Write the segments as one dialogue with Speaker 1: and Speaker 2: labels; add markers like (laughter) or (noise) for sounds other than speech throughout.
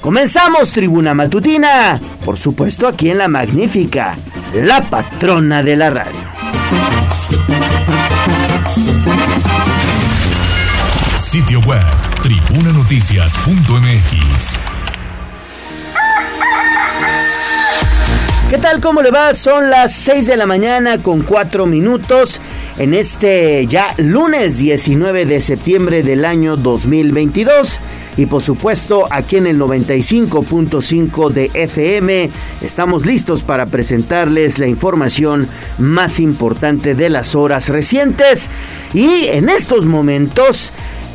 Speaker 1: Comenzamos Tribuna Matutina, por supuesto aquí en la magnífica, la patrona de la radio.
Speaker 2: Sitio web, tribunanoticias.mx.
Speaker 1: ¿Qué tal? ¿Cómo le va? Son las 6 de la mañana con 4 minutos en este ya lunes 19 de septiembre del año 2022 y por supuesto aquí en el 95.5 de FM estamos listos para presentarles la información más importante de las horas recientes y en estos momentos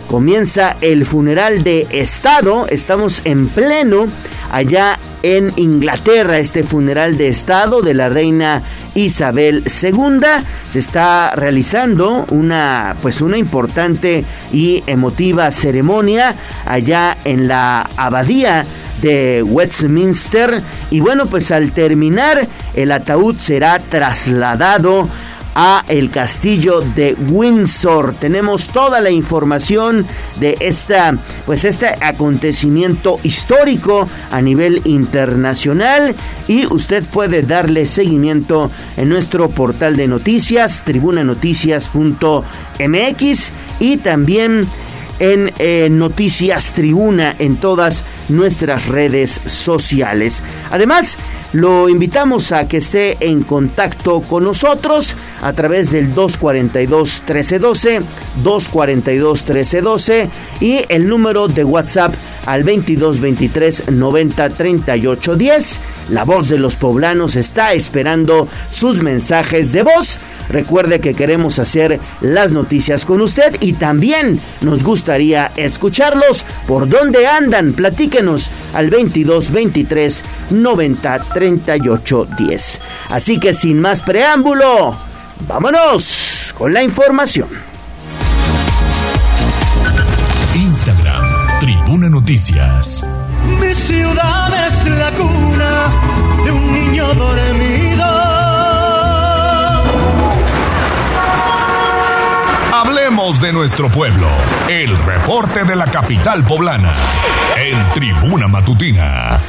Speaker 1: comienza el funeral de Estado. Estamos en pleno allá en Inglaterra, este funeral de Estado de la reina Isabel II. Se está realizando una, pues una importante y emotiva ceremonia allá en la abadía de Westminster y bueno pues al terminar el ataúd será trasladado a el castillo de Windsor. Tenemos toda la información de esta pues este acontecimiento histórico a nivel internacional y usted puede darle seguimiento en nuestro portal de noticias tribunanoticias.mx y también en eh, Noticias Tribuna en todas nuestras redes sociales. Además, lo invitamos a que esté en contacto con nosotros a través del 242 1312, 242 1312 y el número de WhatsApp al 2223 90 38 10. La voz de los poblanos está esperando sus mensajes de voz. Recuerde que queremos hacer las noticias con usted y también nos gustaría escucharlos. ¿Por dónde andan? Platíquenos al 22 23 90 38 10. Así que sin más preámbulo, vámonos con la información.
Speaker 2: Instagram, Tribuna Noticias.
Speaker 3: Mi ciudad es la de un niño dormido.
Speaker 2: Hablemos de nuestro pueblo. El reporte de la capital poblana. En Tribuna Matutina.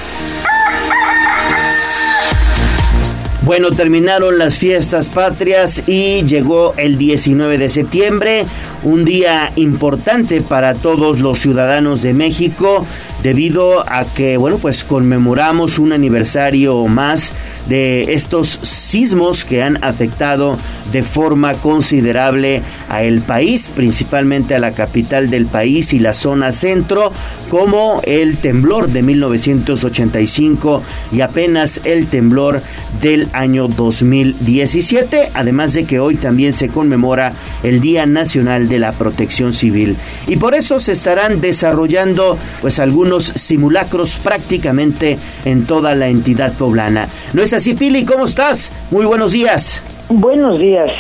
Speaker 1: Bueno, terminaron las fiestas patrias y llegó el 19 de septiembre, un día importante para todos los ciudadanos de México debido a que, bueno, pues conmemoramos un aniversario más de estos sismos que han afectado de forma considerable a el país, principalmente a la capital del país y la zona centro, como el temblor de 1985 y apenas el temblor del año 2017, además de que hoy también se conmemora el Día Nacional de la Protección Civil. Y por eso se estarán desarrollando pues algunos simulacros prácticamente en toda la entidad poblana. ¿No es así, Pili? ¿Cómo estás? Muy buenos días.
Speaker 4: Buenos días.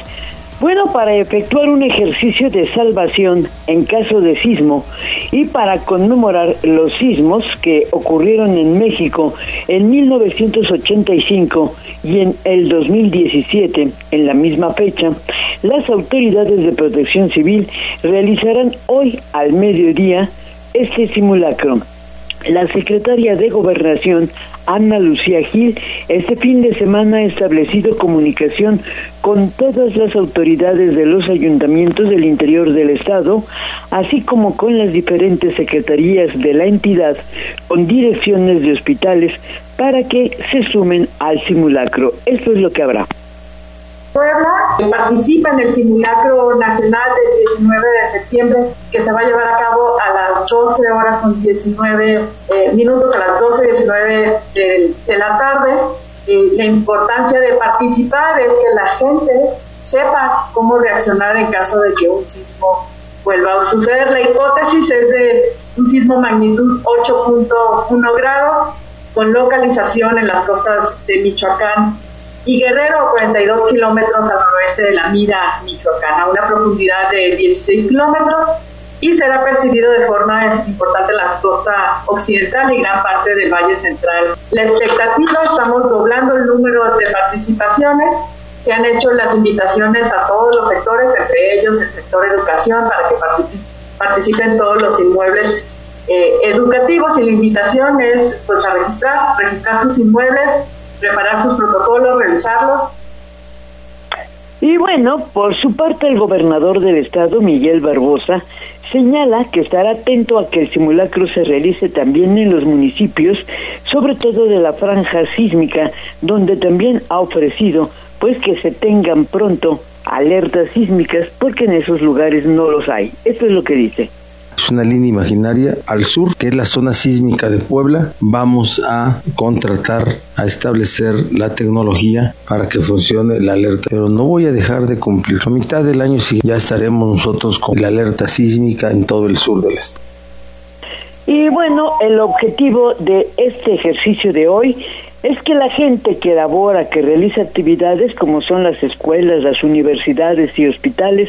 Speaker 4: Bueno, para efectuar un ejercicio de salvación en caso de sismo y para conmemorar los sismos que ocurrieron en México en 1985 y en el 2017, en la misma fecha, las autoridades de protección civil realizarán hoy al mediodía este simulacro. La secretaria de Gobernación, Ana Lucía Gil, este fin de semana ha establecido comunicación con todas las autoridades de los ayuntamientos del interior del Estado, así como con las diferentes secretarías de la entidad, con direcciones de hospitales, para que se sumen al simulacro. Esto es lo que habrá.
Speaker 5: Puebla participa en el simulacro nacional del 19 de septiembre que se va a llevar a cabo a las 12 horas con 19 eh, minutos, a las 12 y 19 de, la tarde. la importancia de participar es que la gente sepa cómo reaccionar en caso de que un sismo vuelva a suceder. La hipótesis es de un sismo magnitud 8.1 grados con localización en las costas de Michoacán y Guerrero, 42 kilómetros al noroeste de la Mira, Michoacán, a una profundidad de 16 kilómetros y será percibido de forma importante la costa occidental y gran parte del Valle Central. La expectativa, estamos doblando el número de participaciones, se han hecho las invitaciones a todos los sectores, entre ellos el sector educación, para que participen todos los inmuebles eh, educativos y la invitación es pues a registrar sus inmuebles, preparar sus protocolos, revisarlos.
Speaker 4: Y bueno, por su parte el gobernador del estado, Miguel Barbosa, señala que estará atento a que el simulacro se realice también en los municipios, sobre todo de la franja sísmica, donde también ha ofrecido pues que se tengan pronto alertas sísmicas porque en esos lugares no los hay. Esto es lo que dice.
Speaker 6: Es una línea imaginaria al sur, que es la zona sísmica de Puebla. Vamos a contratar, a establecer la tecnología para que funcione la alerta. Pero no voy a dejar de cumplir. A mitad del año ya estaremos nosotros con la alerta sísmica en todo el sur del estado.
Speaker 4: Y bueno, el objetivo de este ejercicio de hoy es que la gente que elabora, que realiza actividades como son las escuelas, las universidades y hospitales,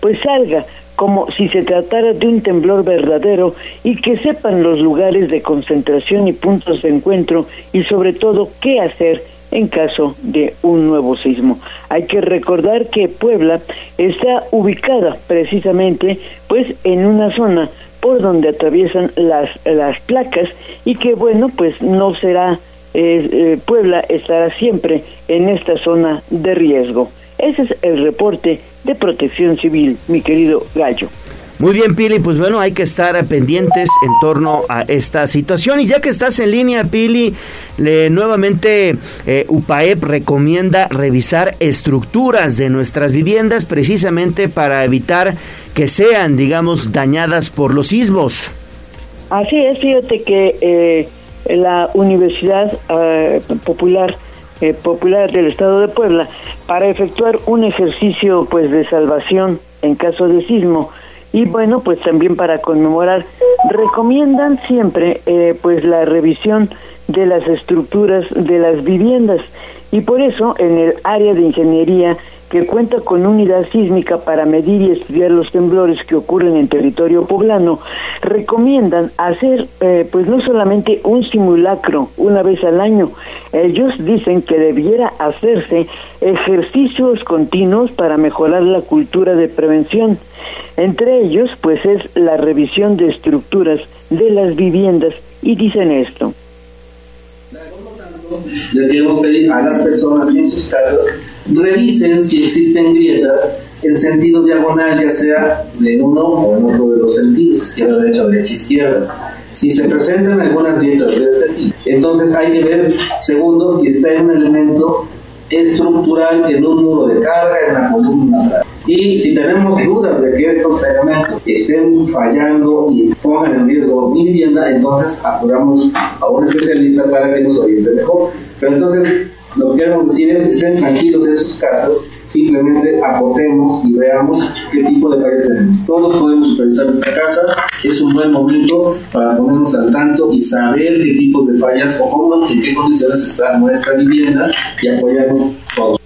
Speaker 4: pues salga como si se tratara de un temblor verdadero y que sepan los lugares de concentración y puntos de encuentro y sobre todo qué hacer en caso de un nuevo sismo. Hay que recordar que Puebla está ubicada precisamente pues en una zona por donde atraviesan las, las placas y que bueno pues no será eh, eh, Puebla estará siempre en esta zona de riesgo. Ese es el reporte de protección civil, mi querido Gallo.
Speaker 1: Muy bien, Pili, pues bueno, hay que estar pendientes en torno a esta situación. Y ya que estás en línea, Pili, le, nuevamente eh, UPAEP recomienda revisar estructuras de nuestras viviendas precisamente para evitar que sean, digamos, dañadas por los sismos.
Speaker 4: Así es, fíjate que eh, la Universidad eh, Popular popular del Estado de Puebla para efectuar un ejercicio pues de salvación en caso de sismo. Y bueno pues también para conmemorar recomiendan siempre eh, pues la revisión de las estructuras de las viviendas. Y por eso en el área de ingeniería que cuenta con unidad sísmica para medir y estudiar los temblores que ocurren en territorio poblano, recomiendan hacer eh, pues no solamente un simulacro una vez al año, ellos dicen que debiera hacerse ejercicios continuos para mejorar la cultura de prevención. Entre ellos pues es la revisión de estructuras de las viviendas y dicen esto.
Speaker 7: Le queremos pedir a las personas en sus casas revisen si existen grietas en sentido diagonal, ya sea de uno o en otro de los sentidos, izquierda, derecha, derecha, izquierda. Si se presentan algunas grietas de este tipo, entonces hay que ver, segundo, si está en un elemento estructural en un muro de carga, en la columna. Y si tenemos dudas de que estos elementos estén fallando y pongan en riesgo mi vivienda, entonces acudamos a un especialista para que nos oriente mejor. Pero entonces, lo que queremos decir es, estén tranquilos en sus casas, simplemente aportemos y veamos qué tipo de fallas tenemos. Todos podemos supervisar nuestra casa, es un buen momento para ponernos al tanto y saber qué tipos de fallas o cómo, en qué condiciones está nuestra vivienda y apoyarnos todos.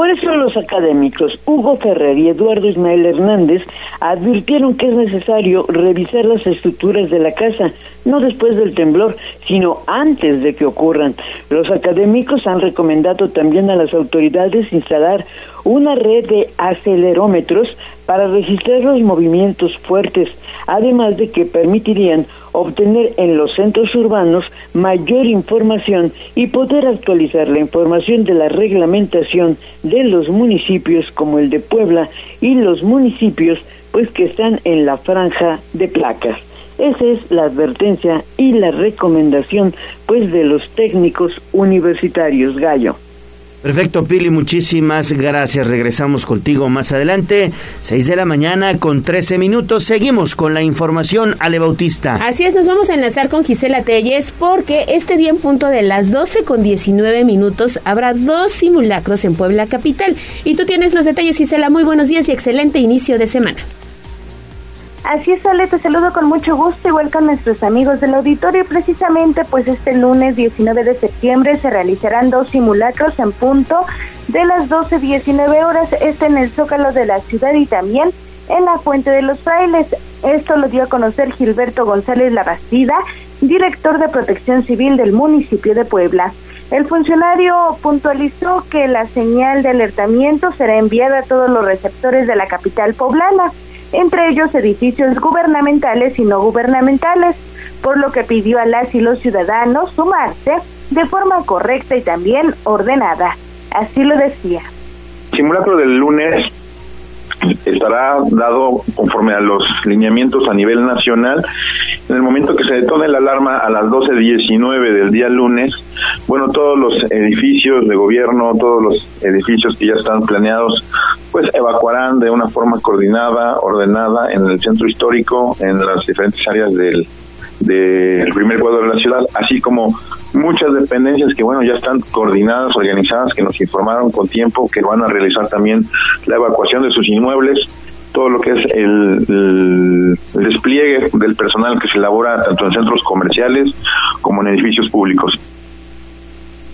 Speaker 4: Por eso los académicos Hugo Ferrer y Eduardo Ismael Hernández advirtieron que es necesario revisar las estructuras de la casa, no después del temblor, sino antes de que ocurran. Los académicos han recomendado también a las autoridades instalar una red de acelerómetros para registrar los movimientos fuertes, además de que permitirían obtener en los centros urbanos mayor información y poder actualizar la información de la reglamentación de los municipios como el de Puebla y los municipios pues que están en la franja de placas. Esa es la advertencia y la recomendación pues de los técnicos universitarios Gallo.
Speaker 1: Perfecto, Pili, muchísimas gracias. Regresamos contigo más adelante, 6 de la mañana con 13 minutos. Seguimos con la información, Ale Bautista.
Speaker 8: Así es, nos vamos a enlazar con Gisela Telles porque este día en punto de las 12 con 19 minutos habrá dos simulacros en Puebla Capital. Y tú tienes los detalles, Gisela. Muy buenos días y excelente inicio de semana.
Speaker 9: Así es, Ale, te saludo con mucho gusto, igual con nuestros amigos del auditorio. Precisamente, pues este lunes 19 de septiembre se realizarán dos simulacros en punto de las 12.19 horas, este en el Zócalo de la ciudad y también en la Fuente de los Frailes. Esto lo dio a conocer Gilberto González Labastida, director de Protección Civil del municipio de Puebla. El funcionario puntualizó que la señal de alertamiento será enviada a todos los receptores de la capital poblana entre ellos edificios gubernamentales y no gubernamentales, por lo que pidió a las y los ciudadanos sumarse de forma correcta y también ordenada. Así lo decía.
Speaker 10: simulacro del lunes estará dado conforme a los lineamientos a nivel nacional. En el momento que se detone la alarma a las 12.19 del día lunes, bueno, todos los edificios de gobierno, todos los edificios que ya están planeados, pues evacuarán de una forma coordinada, ordenada en el centro histórico, en las diferentes áreas del, del primer cuadro de la ciudad, así como muchas dependencias que bueno ya están coordinadas, organizadas, que nos informaron con tiempo que van a realizar también la evacuación de sus inmuebles, todo lo que es el, el despliegue del personal que se elabora tanto en centros comerciales como en edificios públicos.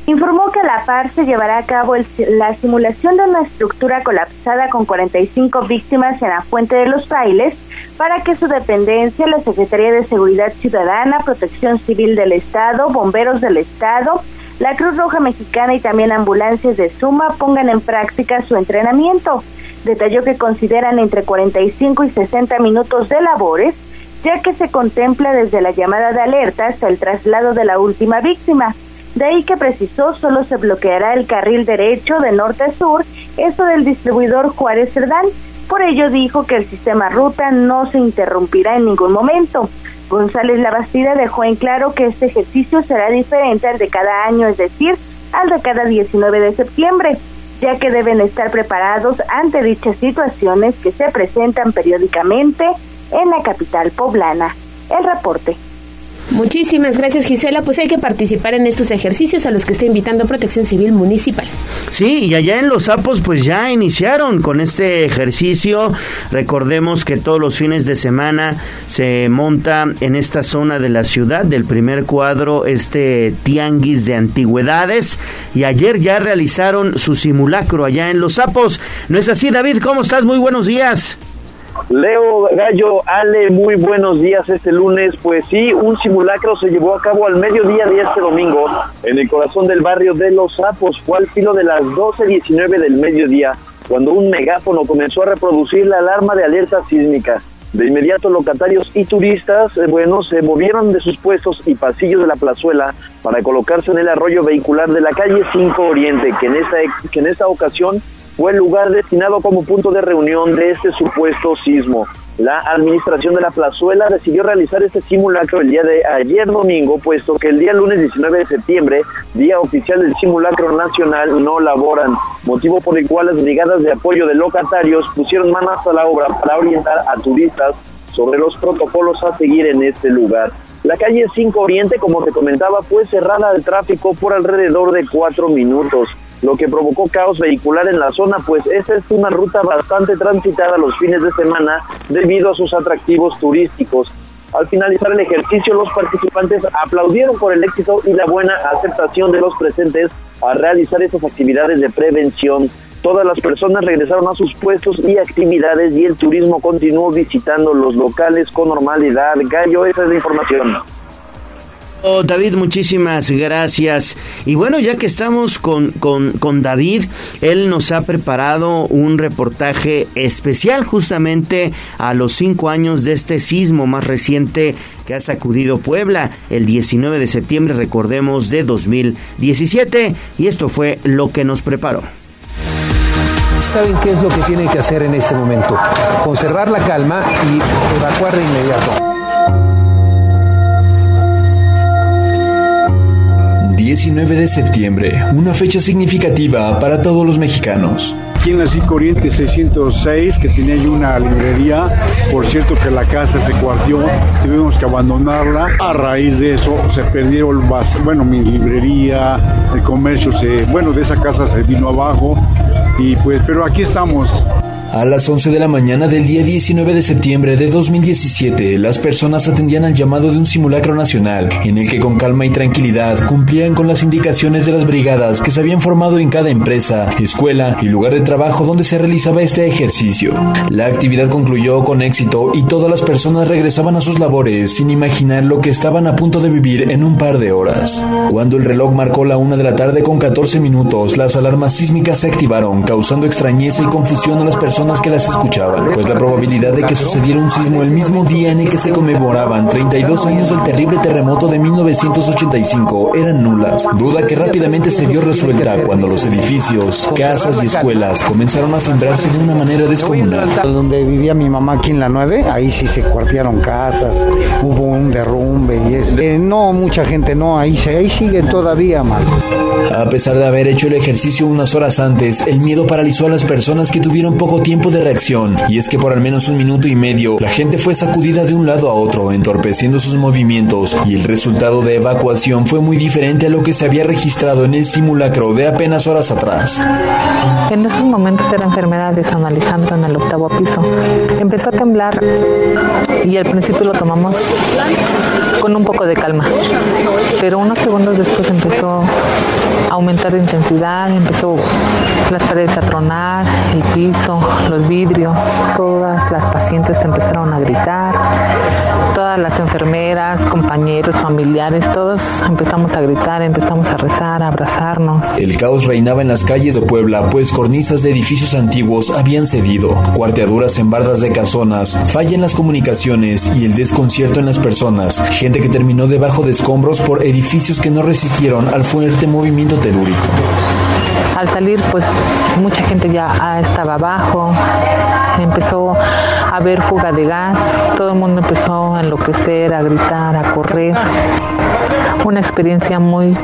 Speaker 9: Informó que la par se llevará a cabo el- la simulación de una estructura colapsada con 45 víctimas en la Fuente de los Bailes para que su dependencia, la Secretaría de Seguridad Ciudadana, Protección Civil del Estado, Bomberos del Estado, la Cruz Roja Mexicana y también ambulancias de Suma pongan en práctica su entrenamiento. Detalló que consideran entre 45 y 60 minutos de labores, ya que se contempla desde la llamada de alerta hasta el traslado de la última víctima. De ahí que precisó solo se bloqueará el carril derecho de norte a sur, esto del distribuidor Juárez Cerdán. Por ello dijo que el sistema ruta no se interrumpirá en ningún momento. González Labastida dejó en claro que este ejercicio será diferente al de cada año, es decir, al de cada 19 de septiembre, ya que deben estar preparados ante dichas situaciones que se presentan periódicamente en la capital poblana. El reporte.
Speaker 8: Muchísimas gracias Gisela, pues hay que participar en estos ejercicios a los que está invitando Protección Civil Municipal.
Speaker 1: Sí, y allá en Los Sapos pues ya iniciaron con este ejercicio. Recordemos que todos los fines de semana se monta en esta zona de la ciudad del primer cuadro este tianguis de antigüedades y ayer ya realizaron su simulacro allá en Los Sapos. ¿No es así, David? ¿Cómo estás? Muy buenos días.
Speaker 11: Leo Gallo, Ale, muy buenos días este lunes. Pues sí, un simulacro se llevó a cabo al mediodía de este domingo en el corazón del barrio de Los Sapos. Fue al filo de las 12.19 del mediodía cuando un megáfono comenzó a reproducir la alarma de alerta sísmica. De inmediato locatarios y turistas, eh, bueno, se movieron de sus puestos y pasillos de la plazuela para colocarse en el arroyo vehicular de la calle 5 Oriente, que en esta, que en esta ocasión fue el lugar destinado como punto de reunión de este supuesto sismo. La administración de la plazuela decidió realizar este simulacro el día de ayer domingo, puesto que el día lunes 19 de septiembre, día oficial del simulacro nacional, no laboran, motivo por el cual las brigadas de apoyo de locatarios pusieron manos a la obra para orientar a turistas sobre los protocolos a seguir en este lugar. La calle 5 Oriente, como te comentaba, fue cerrada al tráfico por alrededor de cuatro minutos lo que provocó caos vehicular en la zona, pues esta es una ruta bastante transitada los fines de semana debido a sus atractivos turísticos. Al finalizar el ejercicio, los participantes aplaudieron por el éxito y la buena aceptación de los presentes a realizar estas actividades de prevención. Todas las personas regresaron a sus puestos y actividades y el turismo continuó visitando los locales con normalidad. Gallo, esa es la información.
Speaker 1: David, muchísimas gracias. Y bueno, ya que estamos con, con, con, David, él nos ha preparado un reportaje especial justamente a los cinco años de este sismo más reciente que ha sacudido Puebla, el 19 de septiembre, recordemos, de 2017. Y esto fue lo que nos preparó.
Speaker 12: ¿Saben qué es lo que tienen que hacer en este momento? Conservar la calma y evacuar de inmediato.
Speaker 13: 19 de septiembre, una fecha significativa para todos los mexicanos.
Speaker 14: Aquí en la 5 Oriente 606, que tenía yo una librería, por cierto que la casa se cuartió, tuvimos que abandonarla. A raíz de eso se perdieron, bueno, mi librería, el comercio, se, bueno, de esa casa se vino abajo, y pues, pero aquí estamos.
Speaker 13: A las 11 de la mañana del día 19 de septiembre de 2017, las personas atendían al llamado de un simulacro nacional, en el que con calma y tranquilidad cumplían con las indicaciones de las brigadas que se habían formado en cada empresa, escuela y lugar de trabajo donde se realizaba este ejercicio. La actividad concluyó con éxito y todas las personas regresaban a sus labores sin imaginar lo que estaban a punto de vivir en un par de horas. Cuando el reloj marcó la una de la tarde con 14 minutos, las alarmas sísmicas se activaron, causando extrañeza y confusión a las personas personas que las escuchaban, pues la probabilidad de que sucediera un sismo el mismo día en el que se conmemoraban 32 años del terrible terremoto de 1985 eran nulas, duda que rápidamente se vio resuelta cuando los edificios, casas y escuelas comenzaron a sembrarse de una manera descomunal.
Speaker 15: Donde vivía mi mamá aquí en la 9, ahí sí se cuartearon casas, hubo un derrumbe y es, eh, no mucha gente no, ahí, se, ahí siguen todavía mal.
Speaker 13: A pesar de haber hecho el ejercicio unas horas antes, el miedo paralizó a las personas que tuvieron poco tiempo de reacción, y es que por al menos un minuto y medio la gente fue sacudida de un lado a otro, entorpeciendo sus movimientos, y el resultado de evacuación fue muy diferente a lo que se había registrado en el simulacro de apenas horas atrás.
Speaker 16: En esos momentos era enfermedad de en el octavo piso. Empezó a temblar y al principio lo tomamos con un poco de calma, pero unos segundos después empezó a aumentar de intensidad, empezó las paredes a tronar, el piso, los vidrios, todas las pacientes empezaron a gritar, todas las enfermeras, compañeros, familiares, todos empezamos a gritar, empezamos a rezar, a abrazarnos.
Speaker 13: El caos reinaba en las calles de Puebla, pues cornisas de edificios antiguos habían cedido, cuarteaduras en bardas de casonas, falla en las comunicaciones y el desconcierto en las personas, gente que terminó debajo de escombros por edificios que no resistieron al fuerte movimiento telúrico.
Speaker 16: Al salir, pues mucha gente ya estaba abajo, empezó a haber fuga de gas, todo el mundo empezó a enloquecer, a gritar, a correr. Una experiencia muy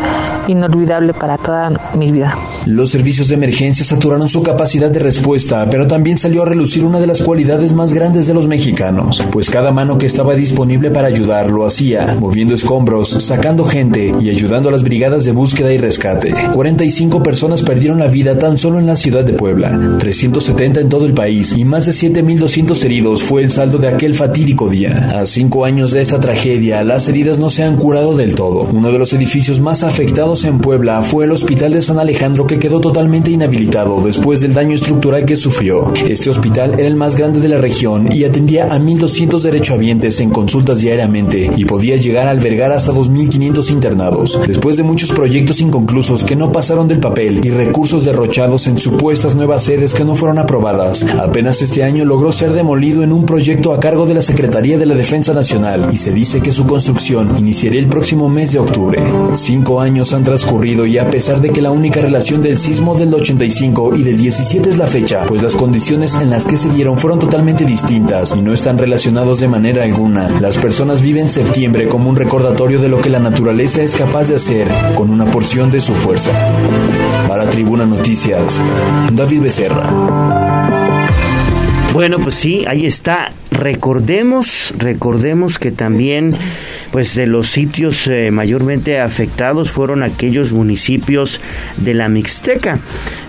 Speaker 16: inolvidable para toda mi vida.
Speaker 13: Los servicios de emergencia saturaron su capacidad de respuesta, pero también salió a relucir una de las cualidades más grandes de los mexicanos, pues cada mano que estaba disponible para ayudar lo hacía, moviendo escombros, sacando gente y ayudando a las brigadas de búsqueda y rescate. 45 personas perdieron la vida tan solo en la ciudad de Puebla, 370 en todo el país y más de 7.200 heridos fue el saldo de aquel fatídico día. A cinco años de esta tragedia, las heridas no se han curado del todo. Uno de los edificios más afectados en Puebla fue el Hospital de San Alejandro que quedó totalmente inhabilitado después del daño estructural que sufrió. Este hospital era el más grande de la región y atendía a 1.200 derechohabientes en consultas diariamente y podía llegar a albergar hasta 2.500 internados. Después de muchos proyectos inconclusos que no pasaron del papel y recursos derrochados en supuestas nuevas sedes que no fueron aprobadas, apenas este año logró ser demolido en un proyecto a cargo de la Secretaría de la Defensa Nacional y se dice que su construcción iniciaría el próximo mes de octubre. Cinco años transcurrido y a pesar de que la única relación del sismo del 85 y del 17 es la fecha, pues las condiciones en las que se dieron fueron totalmente distintas y no están relacionados de manera alguna, las personas viven septiembre como un recordatorio de lo que la naturaleza es capaz de hacer con una porción de su fuerza. Para Tribuna Noticias, David Becerra.
Speaker 1: Bueno, pues sí, ahí está. Recordemos, recordemos que también, pues de los sitios eh, mayormente afectados fueron aquellos municipios de la Mixteca.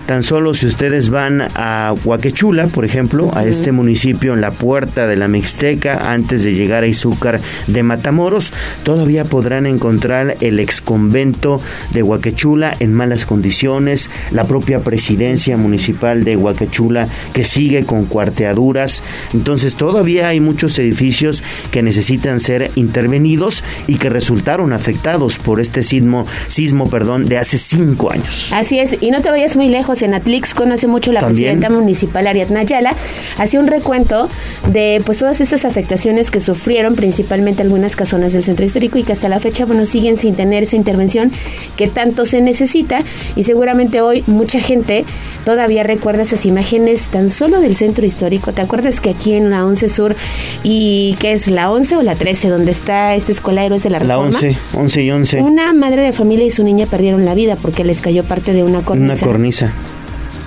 Speaker 1: Tan solo si ustedes van a Huaquechula, por ejemplo, a este municipio en la puerta de la Mixteca, antes de llegar a Izúcar de Matamoros, todavía podrán encontrar el ex convento de Huaquechula en malas condiciones, la propia presidencia municipal de Huaquechula que sigue con cuarteaduras. Entonces todavía hay muchos edificios que necesitan ser intervenidos y que resultaron afectados por este sismo, sismo perdón, de hace cinco años.
Speaker 8: Así es, y no te vayas muy lejos en Atlix conoce mucho la
Speaker 1: También.
Speaker 8: presidenta municipal Ariadna Ayala, hacía un recuento de pues todas estas afectaciones que sufrieron principalmente algunas casonas del centro histórico y que hasta la fecha bueno siguen sin tener esa intervención que tanto se necesita y seguramente hoy mucha gente todavía recuerda esas imágenes tan solo del centro histórico. ¿Te acuerdas que aquí en la 11 Sur y que es la 11 o la 13 donde está esta escuela de héroes de la
Speaker 1: La
Speaker 8: Reforma?
Speaker 1: 11, 11 y 11.
Speaker 8: Una madre de familia y su niña perdieron la vida porque les cayó parte de una cornisa.
Speaker 1: Una cornisa.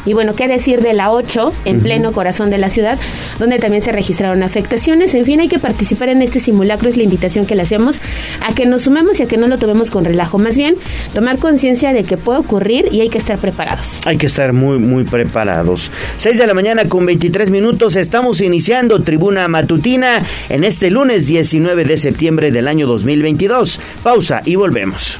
Speaker 8: Y bueno, qué decir de la 8, en pleno corazón de la ciudad, donde también se registraron afectaciones. En fin, hay que participar en este simulacro, es la invitación que le hacemos a que nos sumemos y a que no lo tomemos con relajo. Más bien, tomar conciencia de que puede ocurrir y hay que estar preparados.
Speaker 1: Hay que estar muy, muy preparados. 6 de la mañana con 23 minutos. Estamos iniciando Tribuna Matutina en este lunes 19 de septiembre del año 2022. Pausa y volvemos.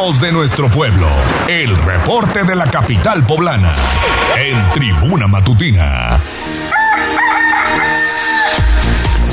Speaker 2: De nuestro pueblo. El reporte de la capital poblana. En tribuna matutina.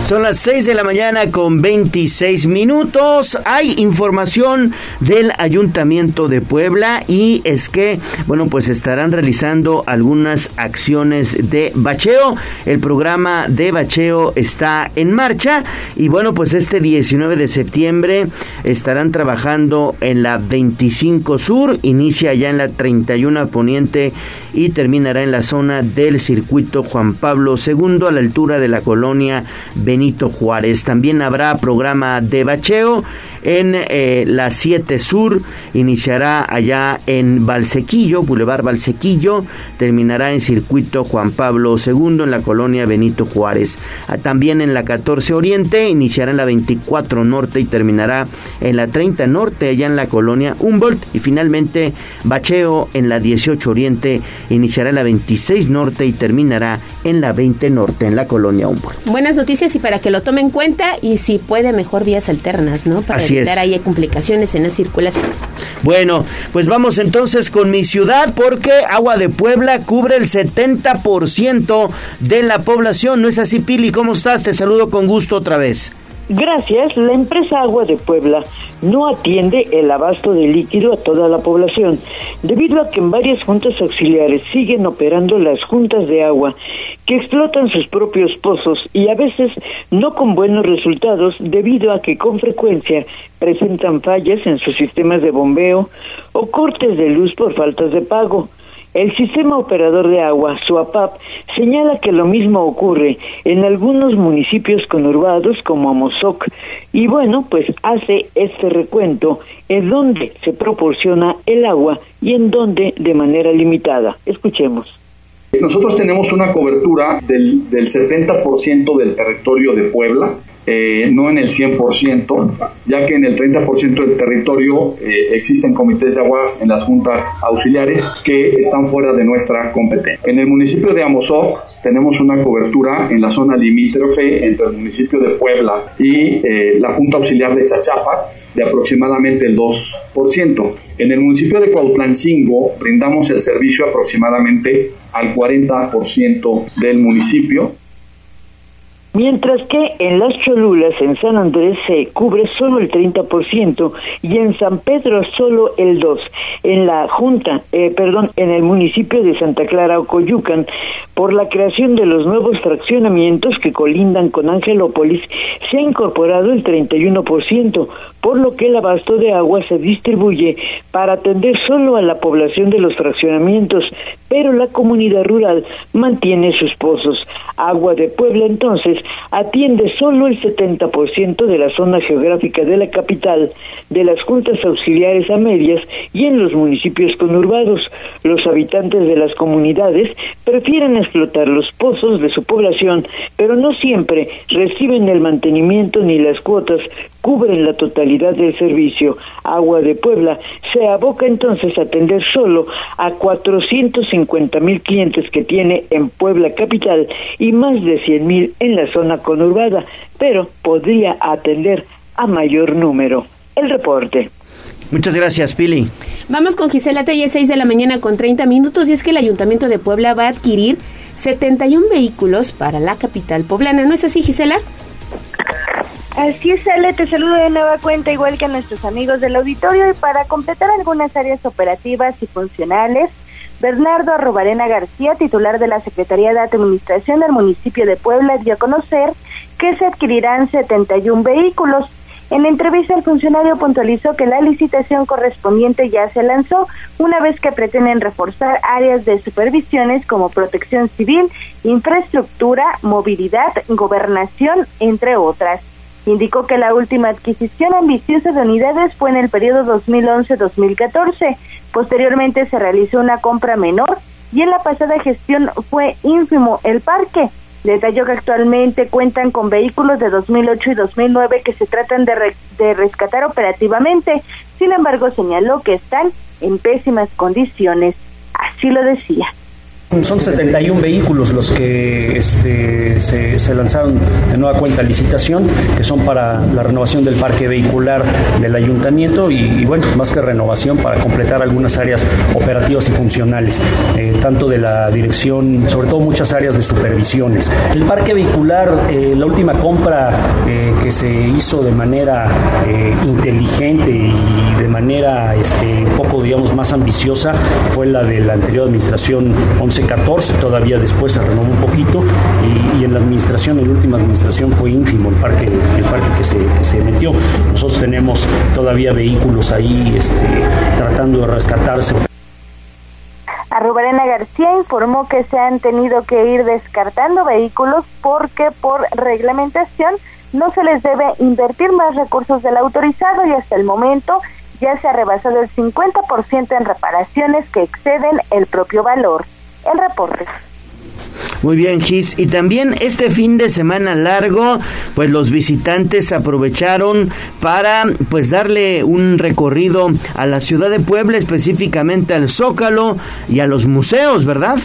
Speaker 1: Son las 6 de la mañana con 26 minutos. Hay información del Ayuntamiento de Puebla y es que, bueno, pues estarán realizando algunas acciones de bacheo. El programa de bacheo está en marcha y bueno, pues este 19 de septiembre estarán trabajando en la 25 Sur, inicia ya en la 31 Poniente y terminará en la zona del circuito Juan Pablo II a la altura de la colonia Benito Juárez. También habrá programa de bacheo en eh, la 7 Sur, iniciará allá en Valsequillo, Boulevard Valsequillo, terminará en circuito Juan Pablo II en la colonia Benito Juárez. Ah, También en la 14 Oriente, iniciará en la 24 Norte y terminará en la 30 Norte, allá en la colonia Humboldt. Y finalmente, bacheo en la 18 Oriente, iniciará en la 26 Norte y terminará en la 20 Norte, en la colonia Humboldt.
Speaker 8: Buenas noticias y para que lo tomen en cuenta y si puede mejor vías alternas, ¿no? Para
Speaker 1: Así es.
Speaker 8: ahí complicaciones en la circulación.
Speaker 1: Bueno, pues vamos entonces con mi ciudad porque Agua de Puebla cubre el 70% de la población. ¿No es así, Pili? ¿Cómo estás? Te saludo con gusto otra vez.
Speaker 4: Gracias, la empresa Agua de Puebla no atiende el abasto de líquido a toda la población, debido a que en varias juntas auxiliares siguen operando las juntas de agua que explotan sus propios pozos y a veces no con buenos resultados debido a que con frecuencia presentan fallas en sus sistemas de bombeo o cortes de luz por faltas de pago. El sistema operador de agua, SUAPAP, señala que lo mismo ocurre en algunos municipios conurbados como Amozoc y bueno, pues hace este recuento en donde se proporciona el agua y en donde de manera limitada. Escuchemos.
Speaker 17: Nosotros tenemos una cobertura del, del 70% del territorio de Puebla, eh, no en el 100%, ya que en el 30% del territorio eh, existen comités de aguas en las juntas auxiliares que están fuera de nuestra competencia. En el municipio de Amozoc tenemos una cobertura en la zona limítrofe entre el municipio de Puebla y eh, la junta auxiliar de Chachapa de aproximadamente el 2%. En el municipio de Cuautlancingo brindamos el servicio aproximadamente al 40% del municipio.
Speaker 4: Mientras que en las Cholulas, en San Andrés, se cubre solo el 30% y en San Pedro solo el 2%. En la Junta, eh, perdón, en el municipio de Santa Clara, Ocoyucan, por la creación de los nuevos fraccionamientos que colindan con Angelópolis, se ha incorporado el 31%, por lo que el abasto de agua se distribuye para atender solo a la población de los fraccionamientos, pero la comunidad rural mantiene sus pozos. Agua de Puebla entonces atiende solo el 70% de la zona geográfica de la capital, de las juntas auxiliares a medias y en los municipios conurbados. Los habitantes de las comunidades prefieren explotar los pozos de su población, pero no siempre reciben el mantenimiento ni las cuotas cubren la totalidad del servicio. Agua de Puebla se aboca entonces a atender solo a 450 mil clientes que tiene en Puebla capital y más de 100 mil en la zona conurbada, pero podría atender a mayor número. El reporte.
Speaker 1: Muchas gracias, Pili.
Speaker 8: Vamos con Gisela Telle, 6 de la mañana con 30 minutos y es que el Ayuntamiento de Puebla va a adquirir 71 vehículos para la capital poblana. ¿No es así, Gisela?
Speaker 9: Así es, Ale, te saludo de nueva cuenta, igual que a nuestros amigos del auditorio, y para completar algunas áreas operativas y funcionales, Bernardo Arrobarena García, titular de la Secretaría de Administración del municipio de Puebla, dio a conocer que se adquirirán 71 vehículos. En la entrevista, el funcionario puntualizó que la licitación correspondiente ya se lanzó, una vez que pretenden reforzar áreas de supervisiones como protección civil, infraestructura, movilidad, gobernación, entre otras. Indicó que la última adquisición ambiciosa de unidades fue en el periodo 2011-2014. Posteriormente se realizó una compra menor y en la pasada gestión fue ínfimo el parque. Detalló que actualmente cuentan con vehículos de 2008 y 2009 que se tratan de, de rescatar operativamente. Sin embargo, señaló que están en pésimas condiciones. Así lo decía.
Speaker 18: Son 71 vehículos los que este, se, lanzaron de nueva cuenta licitación, que son para la renovación del parque vehicular del ayuntamiento y, bueno, más que renovación, para completar algunas áreas operativas y funcionales, eh, tanto de la dirección, sobre todo muchas áreas de supervisiones. El parque vehicular, eh, la última compra eh, que se hizo de manera inteligente y de manera este, un digamos, más ambiciosa fue la de la anterior administración 11 14, todavía después se renovó un poquito y, en la administración, en la última administración fue ínfimo el parque, el parque que, se, que se metió. Nosotros tenemos todavía vehículos ahí este, tratando de rescatarse.
Speaker 9: Arrubarena García informó que se han tenido que ir descartando vehículos porque por reglamentación no se les debe invertir más recursos del autorizado y hasta el momento ya se ha rebasado el 50% en reparaciones que exceden el propio valor el reporte.
Speaker 1: Muy bien, Gis. Y también este fin de semana largo, pues los visitantes aprovecharon para pues darle un recorrido a la ciudad de Puebla, específicamente al Zócalo y a los museos, ¿verdad?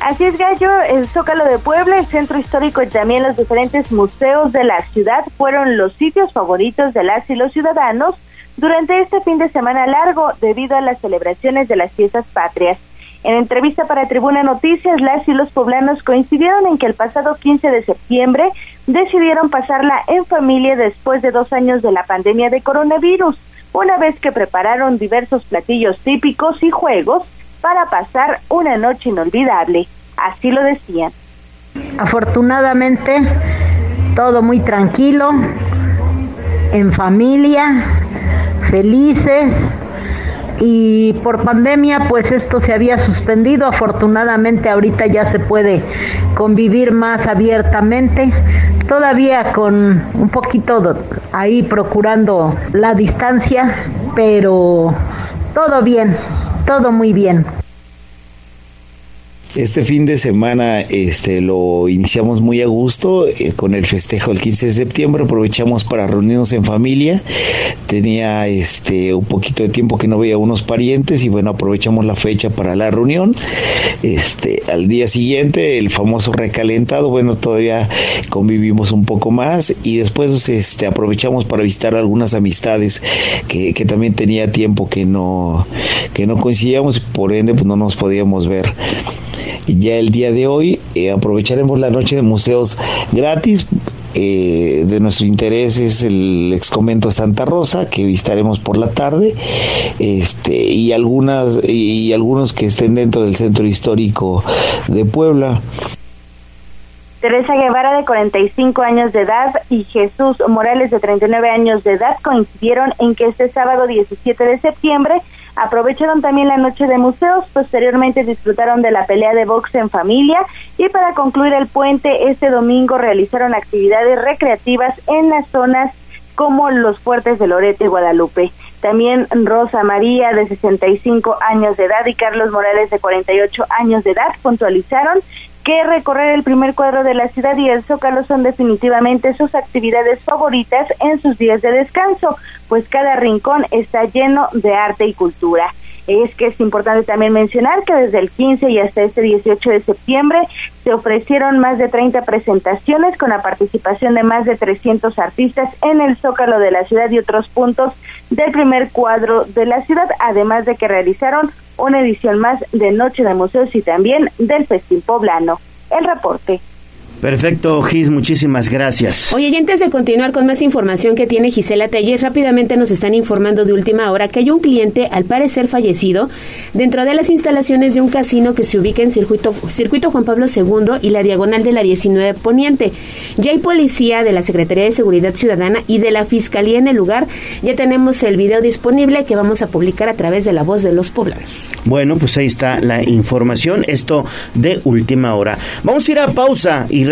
Speaker 9: Así es, Gallo, el Zócalo de Puebla, el centro histórico y también los diferentes museos de la ciudad fueron los sitios favoritos de las y los ciudadanos durante este fin de semana largo debido a las celebraciones de las fiestas patrias. En entrevista para Tribuna Noticias, las y los poblanos coincidieron en que el pasado 15 de septiembre decidieron pasarla en familia después de dos años de la pandemia de coronavirus, una vez que prepararon diversos platillos típicos y juegos para pasar una noche inolvidable. Así lo decían.
Speaker 19: Afortunadamente, todo muy tranquilo, en familia, felices y por pandemia pues esto se había suspendido. Afortunadamente ahorita ya se puede convivir más abiertamente, todavía con un poquito ahí procurando la distancia, pero todo bien, todo muy bien.
Speaker 20: Este fin de semana este, lo iniciamos muy a gusto eh, con el festejo del 15 de septiembre. Aprovechamos para reunirnos en familia. Tenía este, un poquito de tiempo que no veía unos parientes y bueno, aprovechamos la fecha para la reunión. Este, al día siguiente, el famoso recalentado, bueno, todavía convivimos un poco más y después este, aprovechamos para visitar algunas amistades que, que también tenía tiempo que no, que no coincidíamos, por ende pues no nos podíamos ver ya el día de hoy eh, aprovecharemos la noche de museos gratis. Eh, de nuestro interés es el ex convento Santa Rosa que visitaremos por la tarde este y algunas y algunos que estén dentro del centro histórico de Puebla
Speaker 9: Teresa Guevara de 45 años de edad y Jesús Morales de 39 años de edad coincidieron en que este sábado 17 de septiembre Aprovecharon también la noche de museos, posteriormente disfrutaron de la pelea de box en familia y para concluir el puente este domingo realizaron actividades recreativas en las zonas como los fuertes de Loreto y Guadalupe. También Rosa María de 65 años de edad y Carlos Morales de 48 años de edad puntualizaron que recorrer el primer cuadro de la ciudad y el zócalo son definitivamente sus actividades favoritas en sus días de descanso, pues cada rincón está lleno de arte y cultura. Es que es importante también mencionar que desde el 15 y hasta este 18 de septiembre se ofrecieron más de 30 presentaciones con la participación de más de 300 artistas en el Zócalo de la ciudad y otros puntos del primer cuadro de la ciudad, además de que realizaron una edición más de Noche de Museos y también del Festín Poblano. El reporte.
Speaker 1: Perfecto, Gis, muchísimas gracias.
Speaker 8: Oye, y antes de continuar con más información que tiene Gisela Telles, rápidamente nos están informando de última hora que hay un cliente, al parecer fallecido, dentro de las instalaciones de un casino que se ubica en Circuito, Circuito Juan Pablo II y la diagonal de la 19 Poniente. Ya hay policía de la Secretaría de Seguridad Ciudadana y de la Fiscalía en el lugar. Ya tenemos el video disponible que vamos a publicar a través de la voz de los poblanos.
Speaker 1: Bueno, pues ahí está la información, esto de última hora. Vamos a ir a pausa y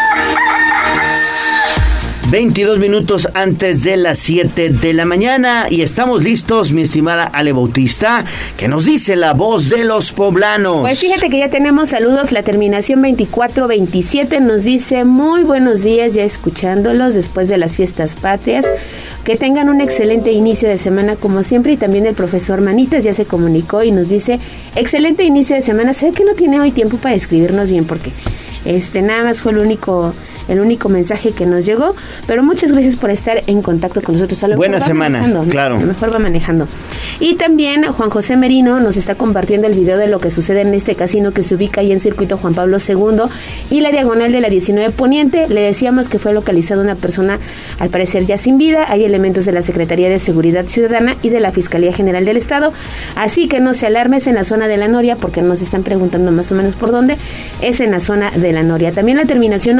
Speaker 1: 22 minutos antes de las 7 de la mañana y estamos listos, mi estimada Ale Bautista, que nos dice la voz de los poblanos.
Speaker 8: Pues fíjate que ya tenemos saludos, la terminación 2427 nos dice muy buenos días ya escuchándolos después de las fiestas patrias. Que tengan un excelente inicio de semana como siempre y también el profesor Manitas ya se comunicó y nos dice excelente inicio de semana. Sé que no tiene hoy tiempo para escribirnos bien porque este nada más fue el único el único mensaje que nos llegó, pero muchas gracias por estar en contacto con nosotros.
Speaker 1: Buena semana, claro.
Speaker 8: A lo mejor va manejando. Y también Juan José Merino nos está compartiendo el video de lo que sucede en este casino que se ubica ahí en Circuito Juan Pablo II y la diagonal de la 19 Poniente. Le decíamos que fue localizada una persona al parecer ya sin vida. Hay elementos de la Secretaría de Seguridad Ciudadana y de la Fiscalía General del Estado. Así que no se alarmes en la zona de la Noria porque nos están preguntando más o menos por dónde. Es en la zona de la Noria. También la terminación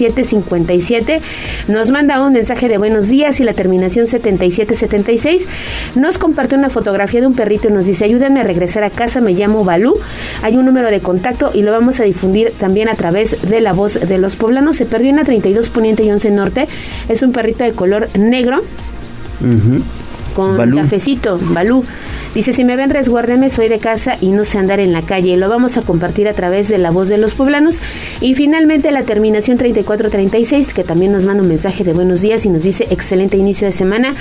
Speaker 8: 9757 nos manda un mensaje de buenos días y la terminación 7776 nos comparte una fotografía de un perrito y nos dice ayúdenme a regresar a casa, me llamo Balú. Hay un número de contacto y lo vamos a difundir también a través de la voz de los poblanos. Se perdió en la 32 Poniente y 11 Norte. Es un perrito de color negro. Con cafecito, Balú. Dice, si me ven, resguárdeme, soy de casa y no sé andar en la calle. Lo vamos a compartir a través de la voz de los poblanos. Y finalmente la terminación 3436, que también nos manda un mensaje de buenos días y nos dice, excelente inicio de semana,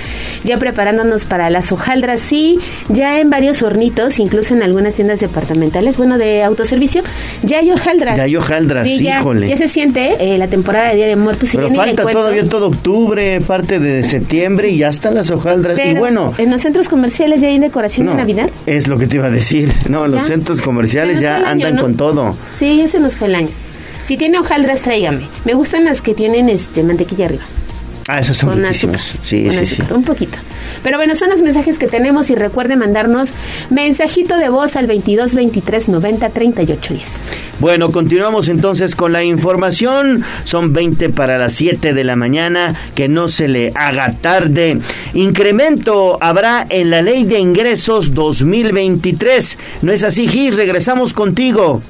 Speaker 8: ya preparándonos para las hojaldras. Sí, ya en varios hornitos, incluso en algunas tiendas departamentales, bueno, de autoservicio, ya hay hojaldras.
Speaker 1: Ya hay hojaldras,
Speaker 8: Sí, ya,
Speaker 1: híjole.
Speaker 8: ya se siente eh, la temporada de Día de Muertos. y
Speaker 1: Pero
Speaker 8: ya le
Speaker 1: falta todavía todo octubre, parte de septiembre y ya están las hojaldras. y
Speaker 8: Pero
Speaker 1: bueno,
Speaker 8: en los centros comerciales ya hay decoración de Navidad.
Speaker 1: es lo que te iba a decir. No, los centros comerciales ya
Speaker 8: año,
Speaker 1: andan
Speaker 8: ¿no?
Speaker 1: con todo.
Speaker 8: Sí, ya se nos fue el año. Si tiene hojaldras, tráigame. Me gustan las que tienen este mantequilla arriba.
Speaker 1: Ah, esas son
Speaker 8: Con
Speaker 1: riquísimas.
Speaker 8: azúcar.
Speaker 1: Sí,
Speaker 8: Con
Speaker 1: sí,
Speaker 8: azúcar,
Speaker 1: sí.
Speaker 8: Un poquito. Pero bueno, son los mensajes que tenemos y recuerde mandarnos mensajito de voz al 22 23 90 38 10.
Speaker 1: Bueno, continuamos entonces con la información. Son 20 para las 7 de la mañana. Que no se le haga tarde. Incremento habrá en la ley de ingresos 2023. ¿No es así, Gis? Regresamos contigo.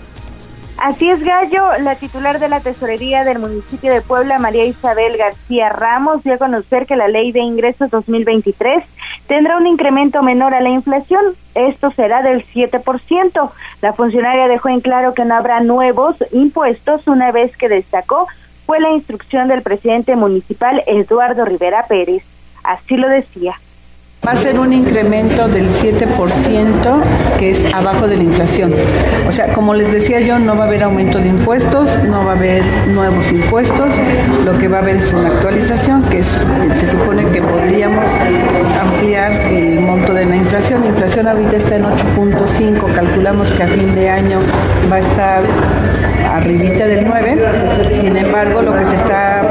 Speaker 9: Así es, Gallo. La titular de la tesorería del municipio de Puebla, María Isabel García Ramos, dio a conocer que la ley de ingresos 2023 tendrá un incremento menor a la inflación. Esto será del 7%. La funcionaria dejó en claro que no habrá nuevos impuestos una vez que destacó fue la instrucción del presidente municipal Eduardo Rivera Pérez. Así lo decía.
Speaker 21: Va a ser un incremento del 7%, que es abajo de la inflación. O sea, como les decía yo, no va a haber aumento de impuestos, no va a haber nuevos impuestos. Lo que va a haber es una actualización, que es, se supone que podríamos ampliar el monto de la inflación. La inflación ahorita está en 8.5, calculamos que a fin de año va a estar arribita del 9. Sin embargo, lo que se está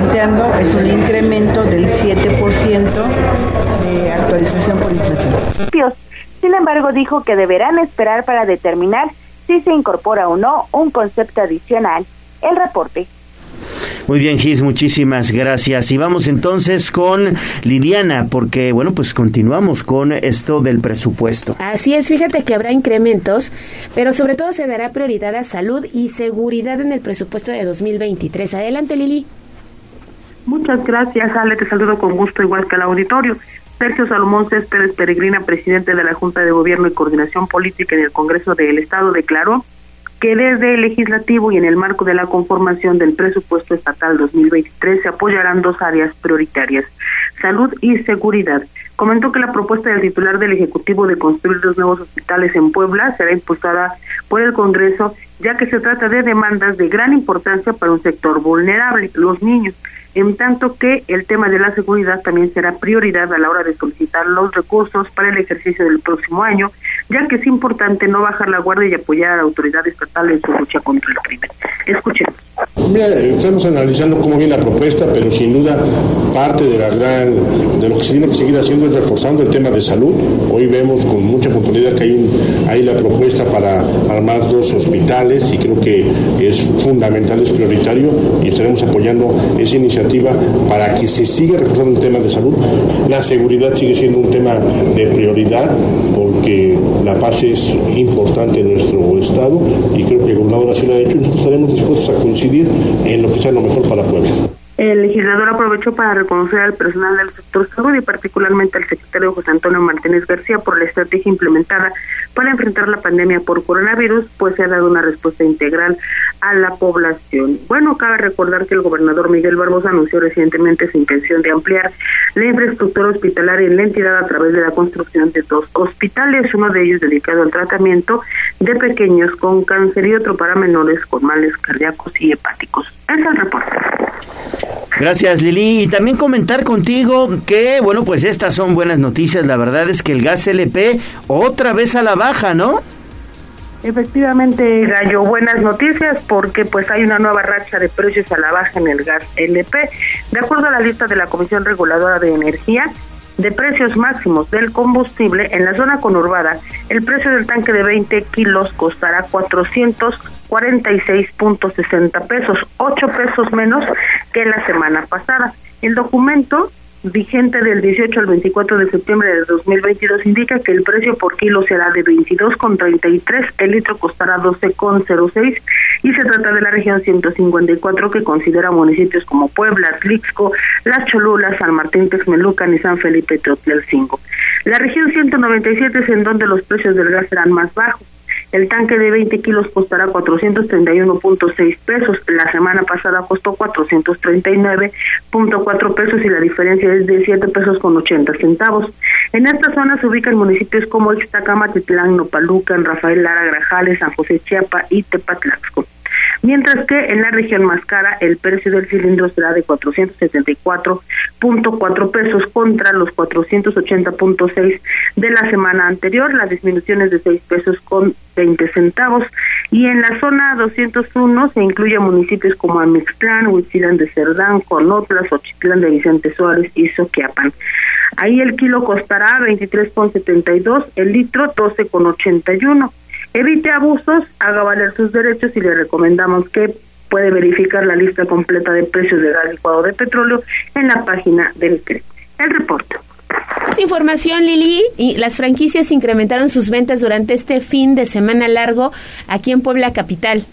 Speaker 21: planteando es un incremento del 7% de actualización por inflación.
Speaker 9: Sin embargo, dijo que deberán esperar para determinar si se incorpora o no un concepto adicional. El reporte.
Speaker 1: Muy bien, Gis, muchísimas gracias. Y vamos entonces con Liliana, porque, bueno, pues continuamos con esto del presupuesto.
Speaker 8: Así es, fíjate que habrá incrementos, pero sobre todo se dará prioridad a salud y seguridad en el presupuesto de 2023. Adelante, Lili.
Speaker 22: Muchas gracias, Ale. Te saludo con gusto, igual que al auditorio. Sergio Salomón Céspedes Peregrina, presidente de la Junta de Gobierno y Coordinación Política en el Congreso del Estado, declaró que desde el legislativo y en el marco de la conformación del presupuesto estatal 2023 se apoyarán dos áreas prioritarias, salud y seguridad. Comentó que la propuesta del titular del Ejecutivo de construir dos nuevos hospitales en Puebla será impulsada por el Congreso, ya que se trata de demandas de gran importancia para un sector vulnerable, los niños en tanto que el tema de la seguridad también será prioridad a la hora de solicitar los recursos para el ejercicio del próximo año, ya que es importante no bajar la guardia y apoyar a la autoridad estatal en su lucha contra el crimen. Escuchemos.
Speaker 23: Estamos analizando cómo viene la propuesta, pero sin duda parte de la gran de lo que se tiene que seguir haciendo es reforzando el tema de salud. Hoy vemos con mucha puntualidad que hay, un, hay la propuesta para armar dos hospitales y creo que es fundamental, es prioritario y estaremos apoyando esa iniciativa para que se siga reforzando el tema de salud. La seguridad sigue siendo un tema de prioridad porque la paz es importante en nuestro estado y creo que el gobernador así lo ha hecho y nosotros estaremos dispuestos a coincidir en lo que sea lo mejor para Puebla.
Speaker 22: El legislador aprovechó para reconocer al personal del sector salud y particularmente al secretario José Antonio Martínez García por la estrategia implementada para enfrentar la pandemia por coronavirus, pues se ha dado una respuesta integral a la población. Bueno, cabe recordar que el gobernador Miguel Barbosa anunció recientemente su intención de ampliar la infraestructura hospitalaria en la entidad a través de la construcción de dos hospitales, uno de ellos dedicado al tratamiento de pequeños con cáncer y otro para menores con males cardíacos y hepáticos. Es el reporte.
Speaker 1: Gracias Lili. Y también comentar contigo que, bueno, pues estas son buenas noticias. La verdad es que el gas LP otra vez a la baja, ¿no?
Speaker 22: Efectivamente, Gallo, buenas noticias porque pues hay una nueva racha de precios a la baja en el gas LP. De acuerdo a la lista de la Comisión Reguladora de Energía, de precios máximos del combustible en la zona conurbada, el precio del tanque de 20 kilos costará 446.60 pesos, 8 pesos menos que la semana pasada. El documento vigente del 18 al 24 de septiembre de 2022 indica que el precio por kilo será de 22,33, el litro costará 12,06 y se trata de la región 154 que considera municipios como Puebla, Tlixco, Las Cholulas, San Martín, Texmelucan y San Felipe Teotlelcingo. La región 197 es en donde los precios del gas serán más bajos. El tanque de 20 kilos costará 431.6 pesos. La semana pasada costó 439.4 pesos y la diferencia es de 7 pesos con 80 centavos. En esta zona se ubican municipios como Ixtacama, Titlán, Nopalucan, Rafael Lara, Grajales, San José Chiapa y Tepatlaxco mientras que en la región más cara el precio del cilindro será de 474.4 pesos contra los 480.6 de la semana anterior, la disminución es de 6 pesos con 20 centavos y en la zona 201 se incluye municipios como Amixtlán, Huitzilán de Cerdán, Conotla, Xochitlán de Vicente Suárez y Soquiapan. Ahí el kilo costará 23,72, el litro 12,81. Evite abusos, haga valer sus derechos y le recomendamos que puede verificar la lista completa de precios de gas licuado de petróleo en la página del CRE. El reporte.
Speaker 8: información, Lili. Y las franquicias incrementaron sus ventas durante este fin de semana largo aquí en Puebla Capital.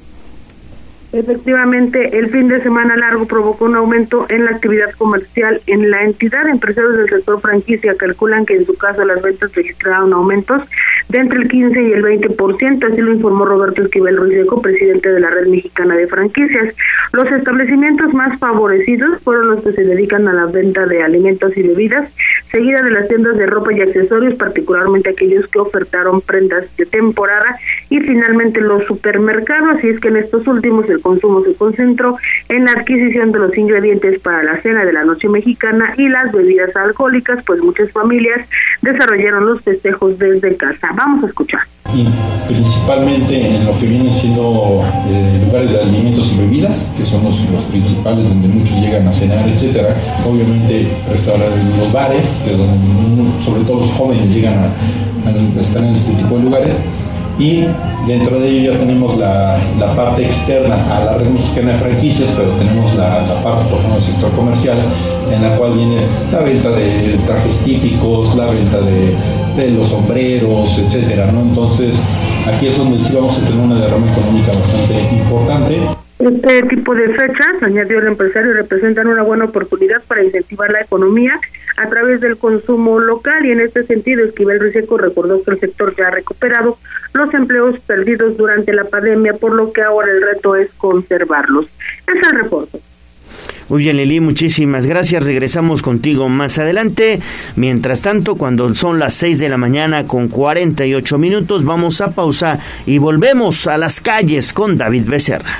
Speaker 22: Efectivamente, el fin de semana largo provocó un aumento en la actividad comercial en la entidad. Empresarios del sector franquicia calculan que en su caso las ventas registraron aumentos de entre el 15 y el 20%, así lo informó Roberto Esquivel Ruiseco, presidente de la Red Mexicana de Franquicias. Los establecimientos más favorecidos fueron los que se dedican a la venta de alimentos y bebidas, seguida de las tiendas de ropa y accesorios, particularmente aquellos que ofertaron prendas de temporada, y finalmente los supermercados, y es que en estos últimos el consumo se concentró en la adquisición de los ingredientes para la cena de la noche mexicana y las bebidas alcohólicas, pues muchas familias desarrollaron los festejos desde casa. Vamos a escuchar.
Speaker 24: Y principalmente en lo que vienen siendo eh, lugares de alimentos y bebidas, que son los, principales donde muchos llegan a cenar, etcétera. Obviamente restaurantes, los bares, que donde sobre todo los jóvenes llegan a, a estar en este tipo de lugares y dentro de ello ya tenemos la, la, parte externa a la red mexicana de franquicias, pero tenemos la, la, parte, por ejemplo, del sector comercial, en la cual viene la venta de trajes típicos, la venta de, los sombreros, etcétera, ¿no? Entonces, aquí es donde sí vamos a tener una derrama económica bastante importante.
Speaker 22: Este tipo de fechas, añadió el empresario, representan una buena oportunidad para incentivar la economía a través del consumo local y en este sentido Esquivel Riseco recordó que el sector ya ha recuperado los empleos perdidos durante la pandemia, por lo que ahora el reto es conservarlos. Es el reporte.
Speaker 1: Muy bien, Lili, muchísimas gracias. Regresamos contigo más adelante. Mientras tanto, cuando son las 6 de la mañana con 48 minutos, vamos a pausa y volvemos a las calles con David Becerra.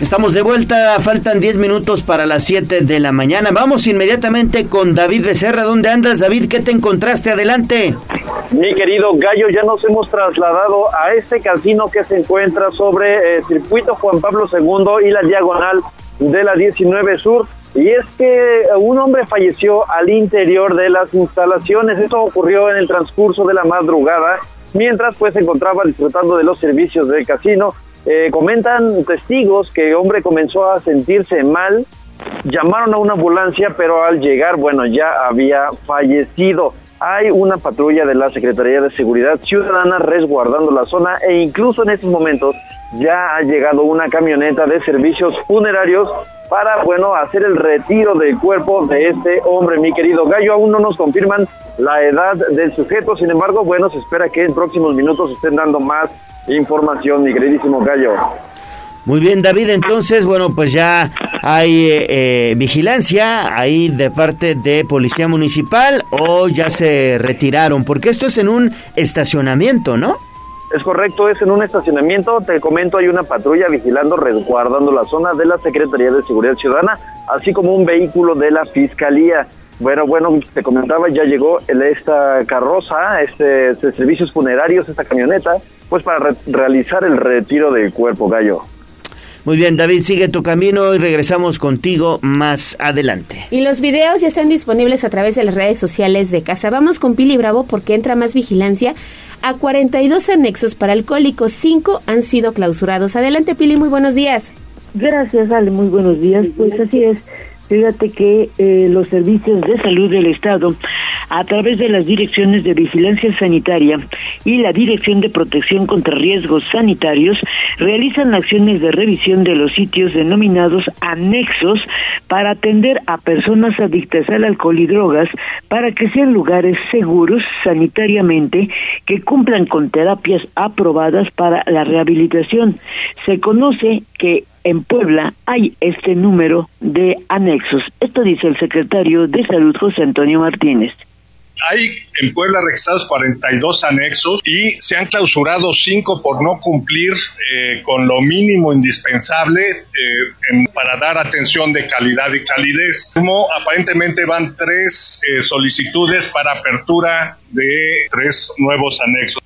Speaker 1: Estamos de vuelta, faltan 10 minutos para las 7 de la mañana. Vamos inmediatamente con David Becerra. ¿Dónde andas, David? ¿Qué te encontraste? Adelante.
Speaker 11: Mi querido Gallo, ya nos hemos trasladado a este casino que se encuentra sobre el eh, circuito Juan Pablo II y la diagonal de la 19 Sur. Y es que un hombre falleció al interior de las instalaciones. Esto ocurrió en el transcurso de la madrugada, mientras pues se encontraba disfrutando de los servicios del casino. Eh, comentan testigos que el hombre comenzó a sentirse mal, llamaron a una ambulancia, pero al llegar, bueno, ya había fallecido. Hay una patrulla de la Secretaría de Seguridad Ciudadana resguardando la zona e incluso en estos momentos ya ha llegado una camioneta de servicios funerarios para, bueno, hacer el retiro del cuerpo de este hombre, mi querido Gallo. Aún no nos confirman la edad del sujeto, sin embargo, bueno, se espera que en próximos minutos estén dando más información, mi queridísimo Gallo.
Speaker 1: Muy bien, David. Entonces, bueno, pues ya hay eh, eh, vigilancia ahí de parte de Policía Municipal o ya se retiraron, porque esto es en un estacionamiento, ¿no?
Speaker 11: Es correcto, es en un estacionamiento. Te comento, hay una patrulla vigilando, resguardando la zona de la Secretaría de Seguridad Ciudadana, así como un vehículo de la Fiscalía. Bueno, bueno, te comentaba, ya llegó esta carroza, este, este, servicios funerarios, esta camioneta, pues para realizar el retiro del cuerpo, Gallo.
Speaker 1: Muy bien, David, sigue tu camino y regresamos contigo más adelante.
Speaker 8: Y los videos ya están disponibles a través de las redes sociales de Casa. Vamos con Pili Bravo porque entra más vigilancia a 42 anexos para alcohólicos. Cinco han sido clausurados. Adelante, Pili, muy buenos días.
Speaker 4: Gracias, Ale, muy buenos días. Pues así es. Fíjate que eh, los servicios de salud del Estado, a través de las direcciones de vigilancia sanitaria y la Dirección de Protección contra Riesgos Sanitarios, realizan acciones de revisión de los sitios denominados anexos para atender a personas adictas al alcohol y drogas para que sean lugares seguros sanitariamente que cumplan con terapias aprobadas para la rehabilitación. Se conoce que en Puebla hay este número de anexos. Esto dice el secretario de Salud, José Antonio Martínez.
Speaker 25: Hay en Puebla registrados 42 anexos y se han clausurado 5 por no cumplir eh, con lo mínimo indispensable eh, para dar atención de calidad y calidez. Como aparentemente van tres eh, solicitudes para apertura de tres nuevos anexos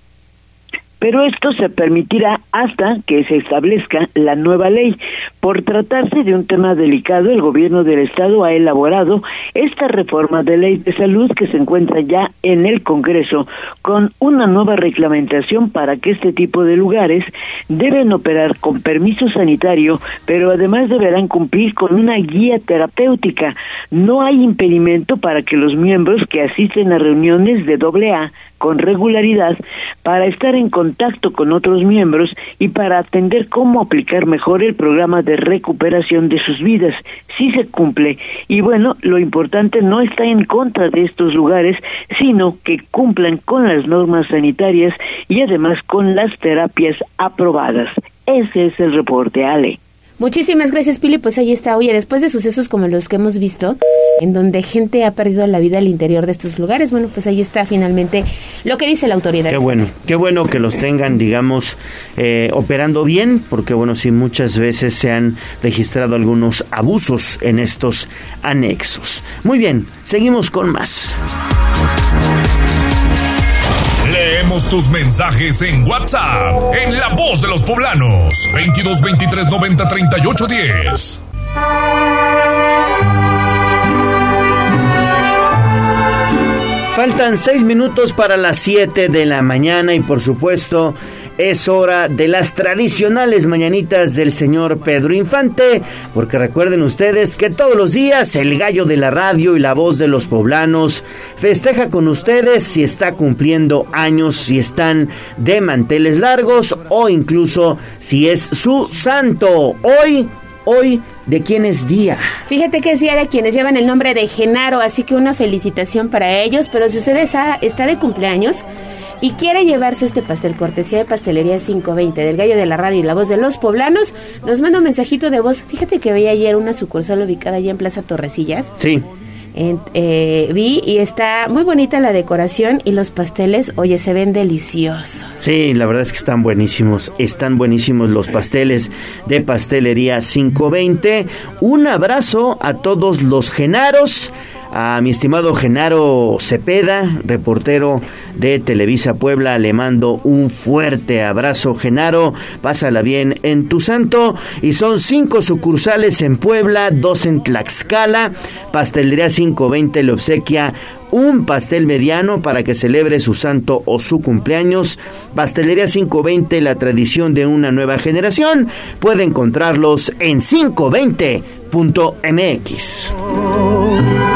Speaker 4: pero esto se permitirá hasta que se establezca la nueva ley. Por tratarse de un tema delicado, el gobierno del estado ha elaborado esta reforma de ley de salud que se encuentra ya en el Congreso con una nueva reglamentación para que este tipo de lugares deben operar con permiso sanitario, pero además deberán cumplir con una guía terapéutica. No hay impedimento para que los miembros que asisten a reuniones de AA con regularidad para estar en contacto con otros miembros y para atender cómo aplicar mejor el programa de recuperación de sus vidas, si se cumple. Y bueno, lo importante no está en contra de estos lugares, sino que cumplan con las normas sanitarias y además con las terapias aprobadas. Ese es el reporte, Ale.
Speaker 8: Muchísimas gracias, Pili. Pues ahí está. Oye, después de sucesos como los que hemos visto, en donde gente ha perdido la vida al interior de estos lugares, bueno, pues ahí está finalmente lo que dice la autoridad.
Speaker 1: Qué bueno, qué bueno que los tengan, digamos, eh, operando bien, porque bueno, sí, muchas veces se han registrado algunos abusos en estos anexos. Muy bien, seguimos con más.
Speaker 2: Leemos tus mensajes en WhatsApp, en La Voz de los Poblanos, 22 23 90 38 10.
Speaker 1: Faltan seis minutos para las 7 de la mañana y por supuesto es hora de las tradicionales mañanitas del señor Pedro Infante, porque recuerden ustedes que todos los días el gallo de la radio y la voz de los poblanos festeja con ustedes si está cumpliendo años, si están de manteles largos o incluso si es su santo. Hoy hoy de quién es día.
Speaker 8: Fíjate que es día de quienes llevan el nombre de Genaro, así que una felicitación para ellos, pero si usted está de cumpleaños, y quiere llevarse este pastel cortesía de Pastelería 520 del Gallo de la Radio y la Voz de los Poblanos, nos manda un mensajito de voz. Fíjate que veía ayer una sucursal ubicada allá en Plaza Torrecillas.
Speaker 1: Sí.
Speaker 8: Eh, vi y está muy bonita la decoración y los pasteles, oye, se ven deliciosos.
Speaker 1: Sí, la verdad es que están buenísimos, están buenísimos los pasteles de Pastelería 520. Un abrazo a todos los genaros a mi estimado Genaro Cepeda, reportero de Televisa Puebla, le mando un fuerte abrazo, Genaro, pásala bien en tu santo, y son cinco sucursales en Puebla, dos en Tlaxcala, Pastelería 520 le obsequia un pastel mediano para que celebre su santo o su cumpleaños. Pastelería 520, la tradición de una nueva generación. Puede encontrarlos en 520.mx.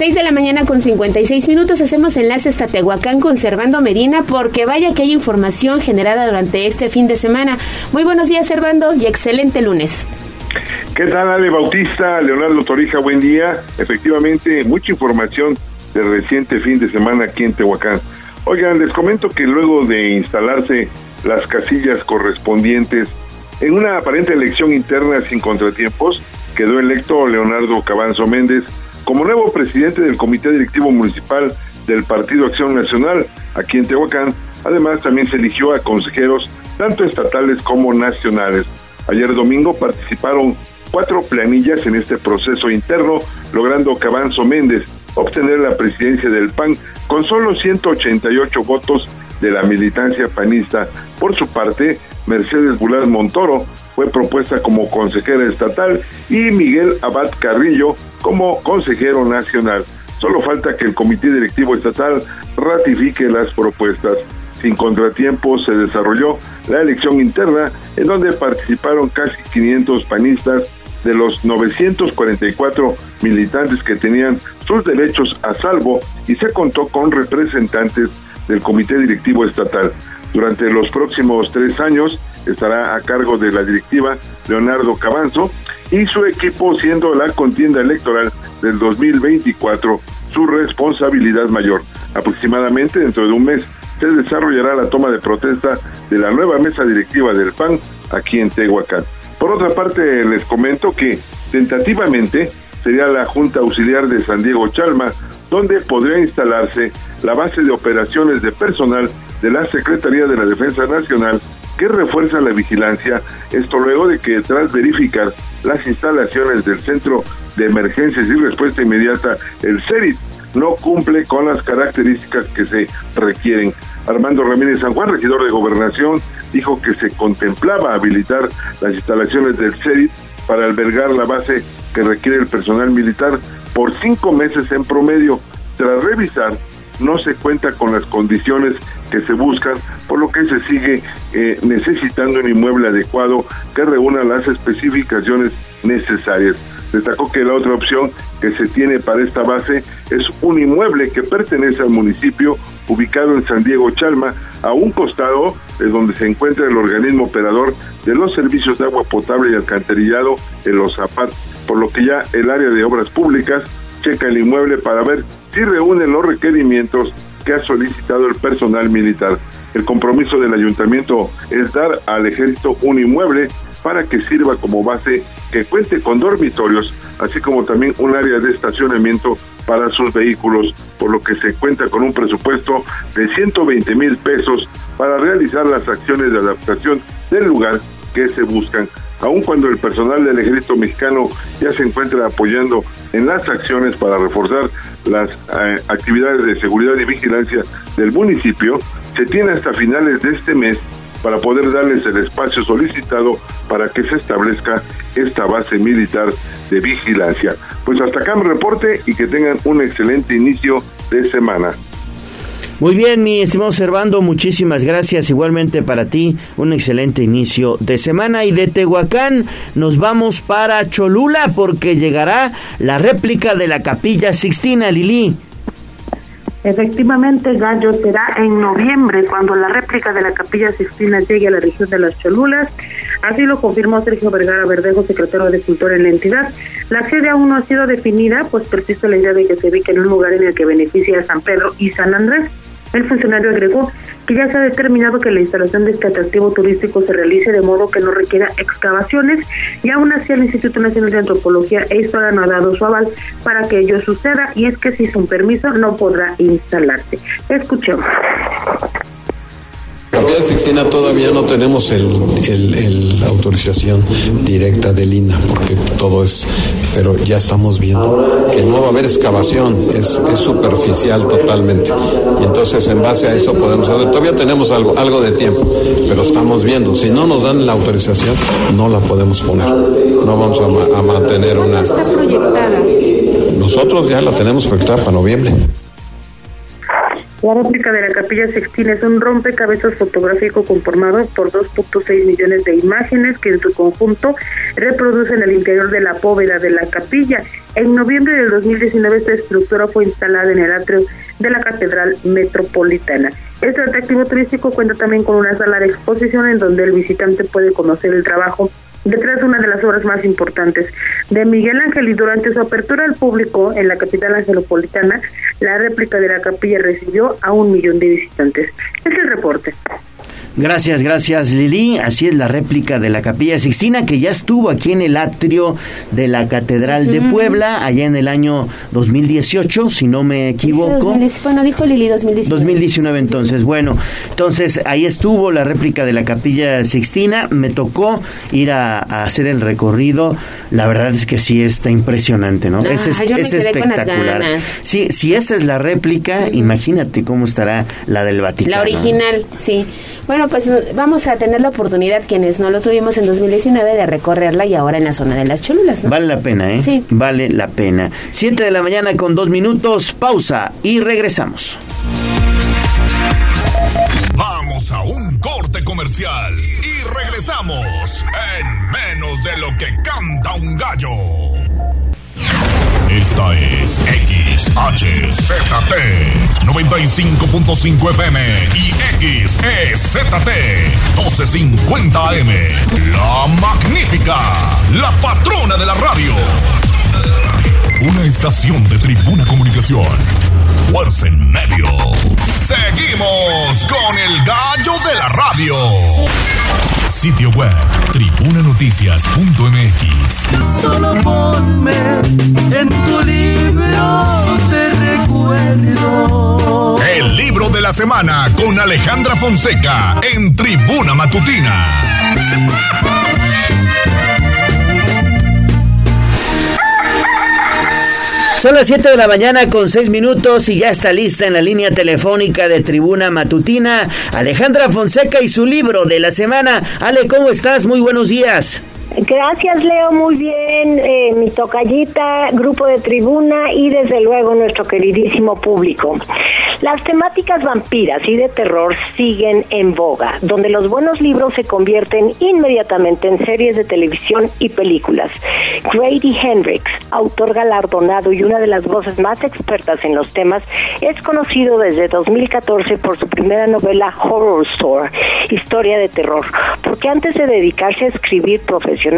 Speaker 8: 6 de la mañana con 56 minutos hacemos enlace hasta Tehuacán con Servando Medina porque vaya que hay información generada durante este fin de semana. Muy buenos días Servando y excelente lunes.
Speaker 26: ¿Qué tal Ale Bautista, Leonardo Torija? Buen día. Efectivamente, mucha información del reciente fin de semana aquí en Tehuacán. Oigan, les comento que luego de instalarse las casillas correspondientes en una aparente elección interna sin contratiempos, quedó electo Leonardo Cabanzo Méndez como nuevo presidente del Comité Directivo Municipal del Partido Acción Nacional aquí en Tehuacán. Además, también se eligió a consejeros tanto estatales como nacionales. Ayer domingo participaron cuatro planillas en este proceso interno, logrando Cabanzo Méndez obtener la presidencia del PAN con solo 188 votos de la militancia panista. Por su parte, Mercedes Bular Montoro fue propuesta como consejera estatal y Miguel Abad Carrillo como consejero nacional. Solo falta que el comité directivo estatal ratifique las propuestas. Sin contratiempo se desarrolló la elección interna en donde participaron casi 500 panistas de los 944 militantes que tenían sus derechos a salvo y se contó con representantes del comité directivo estatal. Durante los próximos tres años estará a cargo de la directiva Leonardo Cabanzo y su equipo siendo la contienda electoral del 2024 su responsabilidad mayor. Aproximadamente dentro de un mes se desarrollará la toma de protesta de la nueva mesa directiva del PAN aquí en Tehuacán. Por otra parte, les comento que tentativamente sería la Junta Auxiliar de San Diego Chalma, donde podría instalarse la base de operaciones de personal de la Secretaría de la Defensa Nacional que refuerza la vigilancia, esto luego de que tras verificar las instalaciones del Centro de Emergencias y Respuesta Inmediata, el CERIT, no cumple con las características que se requieren. Armando Ramírez San Juan, regidor de Gobernación, dijo que se contemplaba habilitar las instalaciones del CERIT para albergar la base que requiere el personal militar por cinco meses en promedio. Tras revisar, no se cuenta con las condiciones que se buscan, por lo que se sigue eh, necesitando un inmueble adecuado que reúna las especificaciones necesarias. Destacó que la otra opción que se tiene para esta base es un inmueble que pertenece al municipio ubicado en San Diego Chalma, a un costado de donde se encuentra el organismo operador de los servicios de agua potable y alcantarillado en los zapatos, por lo que ya el área de obras públicas checa el inmueble para ver si reúne los requerimientos que ha solicitado el personal militar. El compromiso del ayuntamiento es dar al ejército un inmueble para que sirva como base que cuente con dormitorios, así como también un área de estacionamiento para sus vehículos, por lo que se cuenta con un presupuesto de 120 mil pesos para realizar las acciones de adaptación del lugar que se buscan. Aun cuando el personal del ejército mexicano ya se encuentra apoyando en las acciones para reforzar las eh, actividades de seguridad y vigilancia del municipio, se tiene hasta finales de este mes para poder darles el espacio solicitado para que se establezca esta base militar de vigilancia. Pues hasta acá mi reporte y que tengan un excelente inicio de semana.
Speaker 1: Muy bien, mi estimado Servando, muchísimas gracias. Igualmente para ti, un excelente inicio de semana. Y de Tehuacán nos vamos para Cholula porque llegará la réplica de la Capilla Sixtina, Lili.
Speaker 22: Efectivamente, Gallo será en noviembre cuando la réplica de la Capilla Sixtina llegue a la región de las Cholulas. Así lo confirmó Sergio Vergara Verdejo, secretario de Cultura en la entidad. La sede aún no ha sido definida, pues persiste la idea de que se ubique en un lugar en el que beneficia a San Pedro y San Andrés. El funcionario agregó que ya se ha determinado que la instalación de este atractivo turístico se realice de modo que no requiera excavaciones y aún así el Instituto Nacional de Antropología e Historia no ha dado su aval para que ello suceda y es que si un permiso no podrá instalarse. Escuchemos.
Speaker 27: Capilla Sixtina todavía no tenemos el, el, autorización directa del INA porque todo es, pero ya estamos viendo que no va a haber excavación, es, es superficial totalmente. Y entonces en base a eso podemos hacer, todavía tenemos algo, algo de tiempo, pero estamos viendo, si no nos dan la autorización, no la podemos poner, no vamos a, a mantener una...
Speaker 22: Está proyectada.
Speaker 27: Nosotros ya la tenemos proyectada para noviembre.
Speaker 22: La réplica de la Capilla Sixtina es un rompecabezas fotográfico conformado por 2.6 millones de imágenes que en su conjunto reproducen el interior de la bóveda de la capilla. En noviembre del 2019 esta estructura fue instalada en el atrio de la Catedral Metropolitana. Este atractivo turístico cuenta también con una sala de exposición en donde el visitante puede conocer el trabajo detrás de una de las obras más importantes de Miguel Ángel y durante su apertura al público en la capital angelopolitana, la réplica de la capilla recibió a un millón de visitantes. Es el reporte.
Speaker 1: Gracias, gracias Lili. Así es la réplica de la Capilla Sixtina que ya estuvo aquí en el atrio de la Catedral de Puebla allá en el año 2018, si no me equivoco.
Speaker 8: Bueno, dijo Lili 2019.
Speaker 1: 2019 entonces, bueno, entonces ahí estuvo la réplica de la Capilla Sixtina, me tocó ir a, a hacer el recorrido, la verdad es que sí está impresionante, ¿no?
Speaker 8: Ah,
Speaker 1: es, espectacular. Sí, si esa es la réplica, imagínate cómo estará la del Vaticano.
Speaker 8: La original, sí. Bueno, pues no- vamos a tener la oportunidad, quienes no lo tuvimos en 2019, de recorrerla y ahora en la zona de las Cholulas, ¿no?
Speaker 1: Vale la pena, ¿eh?
Speaker 8: Sí.
Speaker 1: Vale la pena. Siete de la mañana con dos minutos, pausa y regresamos.
Speaker 2: Vamos a un corte comercial y regresamos en menos de lo que canta un gallo. Esta es XHZT 95.5 FM y XEZT 1250 AM. La magnífica, la patrona de la radio. Una estación de Tribuna Comunicación. Fuerza en medio. Seguimos con el gallo de la radio. Sitio web tribunanoticias.mx.
Speaker 3: Solo ponme en tu libro de recuerdo.
Speaker 2: El libro de la semana con Alejandra Fonseca en Tribuna Matutina.
Speaker 1: Son las 7 de la mañana con 6 minutos y ya está lista en la línea telefónica de Tribuna Matutina Alejandra Fonseca y su libro de la semana. Ale, ¿cómo estás? Muy buenos días.
Speaker 28: Gracias, Leo. Muy bien. Eh, mi tocallita, grupo de tribuna y desde luego nuestro queridísimo público. Las temáticas vampiras y de terror siguen en boga, donde los buenos libros se convierten inmediatamente en series de televisión y películas. Grady Hendrix, autor galardonado y una de las voces más expertas en los temas, es conocido desde 2014 por su primera novela Horror Store, historia de terror, porque antes de dedicarse a escribir profesionalmente,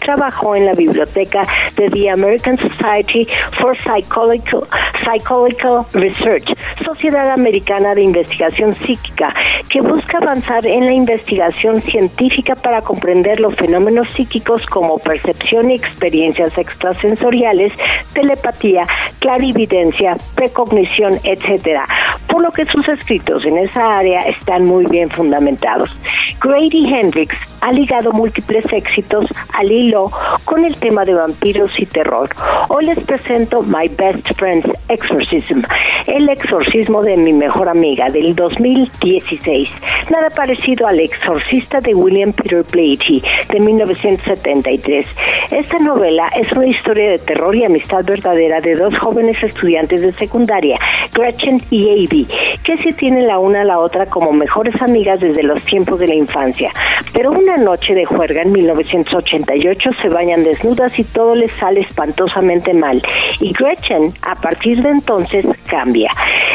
Speaker 28: trabajó en la biblioteca de The American Society for Psychological, Research, Sociedad Americana de Investigación Psíquica, que busca avanzar en la investigación científica para comprender los fenómenos psíquicos como percepción y experiencias extrasensoriales, telepatía, clarividencia, precognición, etcétera. Por lo que sus escritos en esa área están muy bien fundamentados. Grady Hendrix ha ligado múltiples éxitos al hilo con el tema de vampiros y terror. Hoy les presento My Best Friend's Exorcism, el exorcismo de mi mejor amiga del 2016. Nada parecido al exorcista de William Peter Blatty de 1973. Esta novela es una historia de terror y amistad verdadera de dos jóvenes estudiantes de secundaria, Gretchen y Abby, que se tienen la una a la otra como mejores amigas desde los tiempos de la infancia. Pero una noche de juerga en 1988 se bañan desnudas y todo les sale espantosamente mal. Y Gretchen, a partir de entonces, cambia.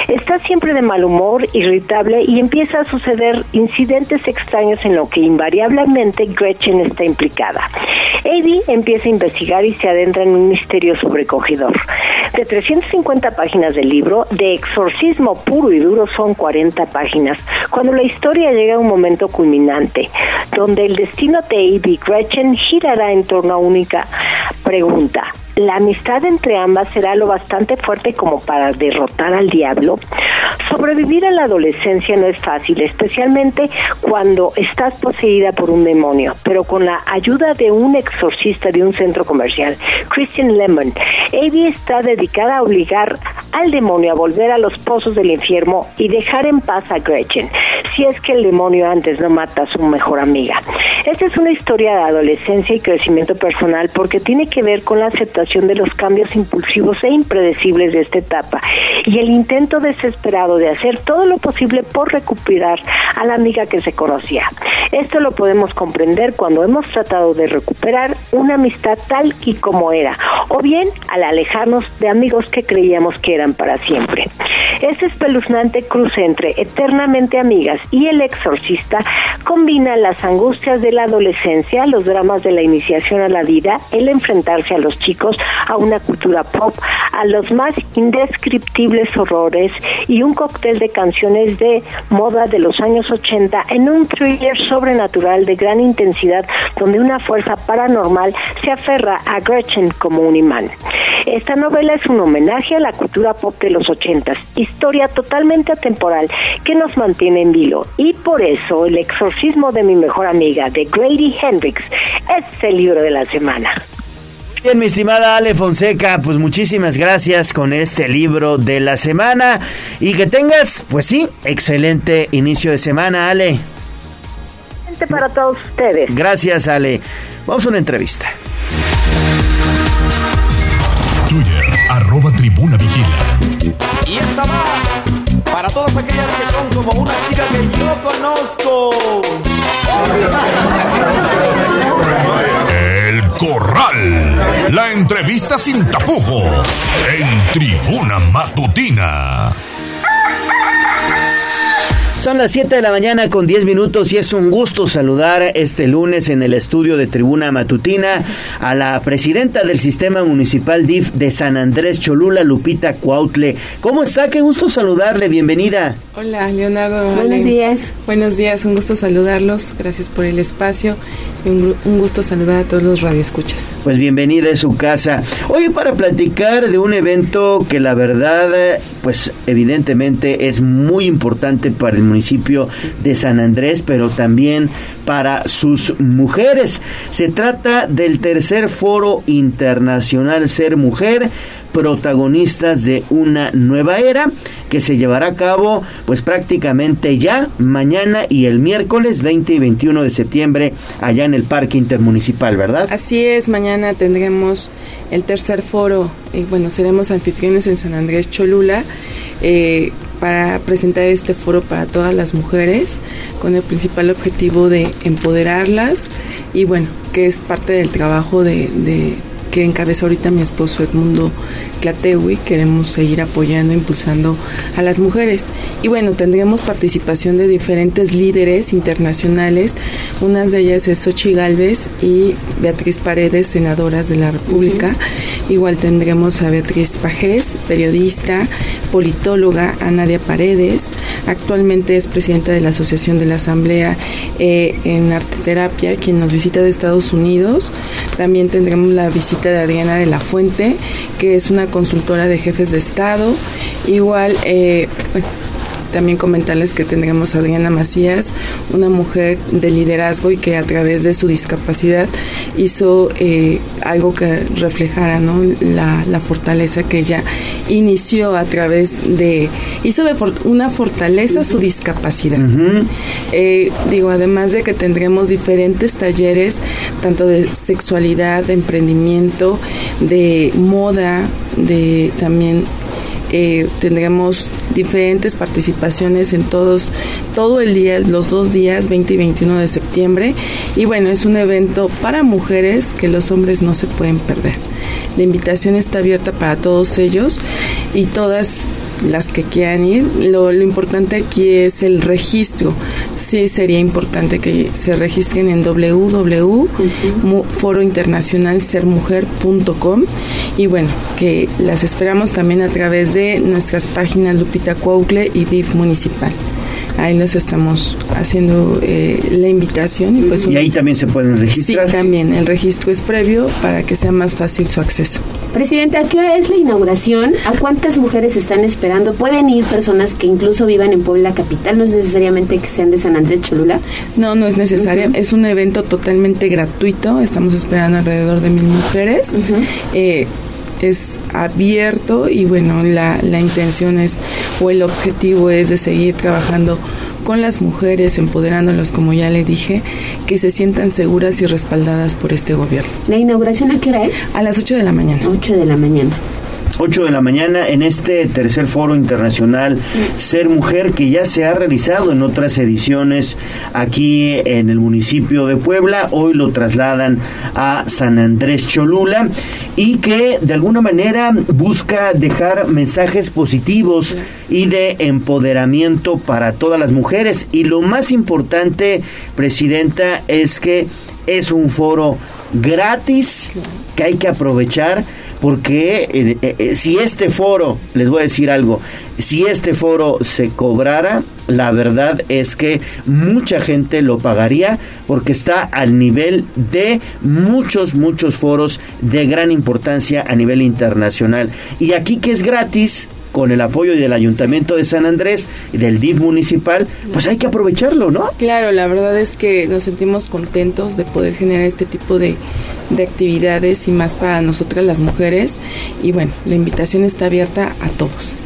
Speaker 28: Está siempre de mal humor, irritable y empieza a suceder incidentes extraños en lo que invariablemente Gretchen está implicada. Abby empieza a investigar y se adentra en un misterio sobrecogedor. De 350 páginas del libro, de exorcismo puro y duro son 40 páginas, cuando la historia llega a un momento culminante, donde el destino de Abby y Gretchen girará en torno a única pregunta. ¿La amistad entre ambas será lo bastante fuerte como para derrotar al diablo? Sobrevivir a la adolescencia no es fácil, especialmente cuando estás poseída por un demonio, pero con la ayuda de un exorcista de un centro comercial, Christian Lemon, Abby está dedicada a obligar al demonio a volver a los pozos del infierno y dejar en paz a Gretchen, si es que el demonio antes no mata a su mejor amiga. Esta es una historia de adolescencia y crecimiento personal porque tiene que ver con la aceptación de los cambios impulsivos e impredecibles de esta etapa y el intento desesperado de hacer todo lo posible por recuperar a la amiga que se conocía. Esto lo podemos comprender cuando hemos tratado de recuperar una amistad tal y como era, o bien al alejarnos de amigos que creíamos que eran para siempre. Este espeluznante cruce entre eternamente amigas y el exorcista combina las angustias de la adolescencia, los dramas de la iniciación a la vida, el enfrentarse a los chicos, a una cultura pop, a los más indescriptibles horrores y un cóctel de canciones de moda de los años 80 en un thriller sobrenatural de gran intensidad donde una fuerza paranormal se aferra a Gretchen como un imán. Esta novela es un homenaje a la cultura pop de los 80, historia totalmente atemporal que nos mantiene en vilo y por eso El exorcismo de mi mejor amiga de Grady Hendrix es el libro de la semana.
Speaker 1: Bien, mi estimada Ale Fonseca, pues muchísimas gracias con este libro de la semana y que tengas, pues sí, excelente inicio de semana, Ale.
Speaker 28: Para todos ustedes.
Speaker 1: Gracias, Ale. Vamos a una entrevista.
Speaker 2: Twitter, arroba tribuna vigila.
Speaker 29: Y esta va para todas aquellas que son como una chica que yo conozco.
Speaker 2: Corral. La entrevista sin tapujos. En tribuna matutina.
Speaker 1: Son las 7 de la mañana con 10 minutos y es un gusto saludar este lunes en el estudio de Tribuna Matutina a la presidenta del Sistema Municipal DIF de San Andrés Cholula, Lupita Cuautle. ¿Cómo está? Qué gusto saludarle, bienvenida.
Speaker 30: Hola, Leonardo.
Speaker 8: Buenos días.
Speaker 30: Buenos días, un gusto saludarlos. Gracias por el espacio y un, un gusto saludar a todos los radioescuchas.
Speaker 1: Pues bienvenida a su casa. Hoy para platicar de un evento que la verdad, pues evidentemente es muy importante para el municipio de San Andrés, pero también para sus mujeres. Se trata del tercer foro internacional Ser Mujer, protagonistas de una nueva era que se llevará a cabo pues prácticamente ya mañana y el miércoles 20 y 21 de septiembre allá en el Parque Intermunicipal, ¿verdad?
Speaker 30: Así es, mañana tendremos el tercer foro y bueno, seremos anfitriones en San Andrés Cholula. Eh, para presentar este foro para todas las mujeres con el principal objetivo de empoderarlas y bueno, que es parte del trabajo de, que encabeza ahorita mi esposo Edmundo Clatewi, queremos seguir apoyando, impulsando a las mujeres. Y bueno, tendremos participación de diferentes líderes internacionales, unas de ellas es Xochi Galvez y Beatriz Paredes, senadoras de la República. Igual tendremos a Beatriz Pajés, periodista, politóloga, a Nadia Paredes, actualmente es presidenta de la Asociación de la Asamblea eh, en Arteterapia, quien nos visita de Estados Unidos. También tendremos la visita de Adriana de la Fuente, que es una consultora de jefes de Estado. Igual, eh, también comentarles que tendremos a Adriana Macías, una mujer de liderazgo y que a través de su discapacidad hizo eh, algo que reflejara ¿no? la, la, fortaleza que ella inició a través de, hizo de una fortaleza su discapacidad. eh, digo, además de que tendremos diferentes talleres, tanto de sexualidad, de emprendimiento, de moda, de también eh, tendremos diferentes participaciones en todos, todo el día, los dos días, 20 y 21 de septiembre. Y bueno, es un evento para mujeres que los hombres no se pueden perder. La invitación está abierta para todos ellos y todas las que quieran ir. Lo, lo, importante aquí es el registro. Sí sería importante que se registren en www.forointernacionalsermujer.com y bueno, que las esperamos también a través de nuestras páginas Lupita Cuaucle y DIF Municipal ahí nos estamos haciendo eh, la invitación y pues
Speaker 1: y ahí también se pueden registrar.
Speaker 30: sí también el registro es previo para que sea más fácil su acceso.
Speaker 8: Presidente a qué hora es la inauguración a cuántas mujeres están esperando pueden ir personas que incluso vivan en Puebla capital no es necesariamente que sean de San Andrés Cholula.
Speaker 30: No no es necesario. Uh -huh. es un evento totalmente gratuito. Estamos esperando alrededor de mil mujeres. Uh -huh. eh, es abierto y bueno, la, la intención es o el objetivo es de seguir trabajando con las mujeres, empoderándolos, como ya le dije, que se sientan seguras y respaldadas por este gobierno.
Speaker 8: ¿La inauguración a qué hora es?
Speaker 30: A las 8 de la mañana.
Speaker 8: 8 de la mañana.
Speaker 1: 8 de la mañana en este tercer foro internacional Ser Mujer que ya se ha realizado en otras ediciones aquí en el municipio de Puebla. Hoy lo trasladan a San Andrés Cholula y que de alguna manera busca dejar mensajes positivos y de empoderamiento para todas las mujeres. Y lo más importante, Presidenta, es que es un foro gratis que hay que aprovechar porque eh, eh, si este foro, les voy a decir algo, si este foro se cobrara, la verdad es que mucha gente lo pagaría porque está al nivel de muchos, muchos foros de gran importancia a nivel internacional. Y aquí que es gratis, con el apoyo del Ayuntamiento de San Andrés y del DIF municipal, pues hay que aprovecharlo, ¿no?
Speaker 30: Claro, la verdad es que nos sentimos contentos de poder generar este tipo de, de actividades y más para nosotras las mujeres. Y bueno, la invitación está abierta a todos.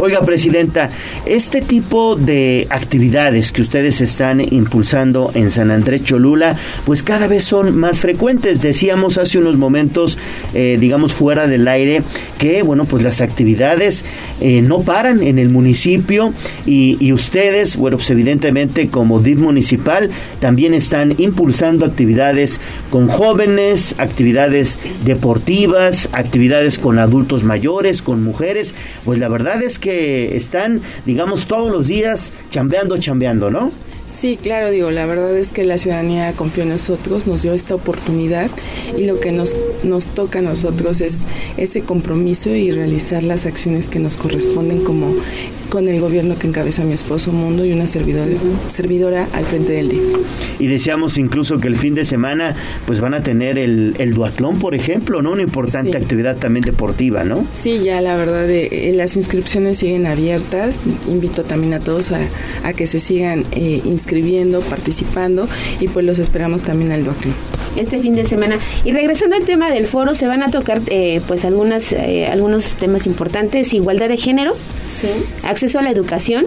Speaker 1: Oiga, Presidenta, este tipo de actividades que ustedes están impulsando en San Andrés Cholula, pues cada vez son más frecuentes. Decíamos hace unos momentos, eh, digamos fuera del aire, que bueno, pues las actividades eh, no paran en el municipio y, ustedes, bueno, pues evidentemente como DIF municipal, también están impulsando actividades con jóvenes, actividades deportivas, actividades con adultos mayores, con mujeres. Pues la verdad es que están, digamos, todos los días chambeando, chambeando, ¿no?
Speaker 30: Sí, claro, digo, la verdad es que la ciudadanía confió en nosotros, nos dio esta oportunidad y lo que nos, nos toca a nosotros es ese compromiso y realizar las acciones que nos corresponden como con el gobierno que encabeza mi esposo Mundo y una servidora, servidora al frente del DIF.
Speaker 1: Y deseamos incluso que el fin de semana pues van a tener el, el duatlón, por ejemplo, ¿no? Una importante sí. actividad también deportiva, ¿no?
Speaker 30: Sí, ya la verdad, eh, las inscripciones siguen abiertas. Invito también a todos a, a que se sigan eh, inscribiendo, participando y pues los esperamos también al duatlón
Speaker 8: este fin de semana. Y regresando al tema del foro, se van a tocar eh, pues algunas eh, algunos temas importantes, igualdad de género,
Speaker 30: sí.
Speaker 8: acceso a la educación,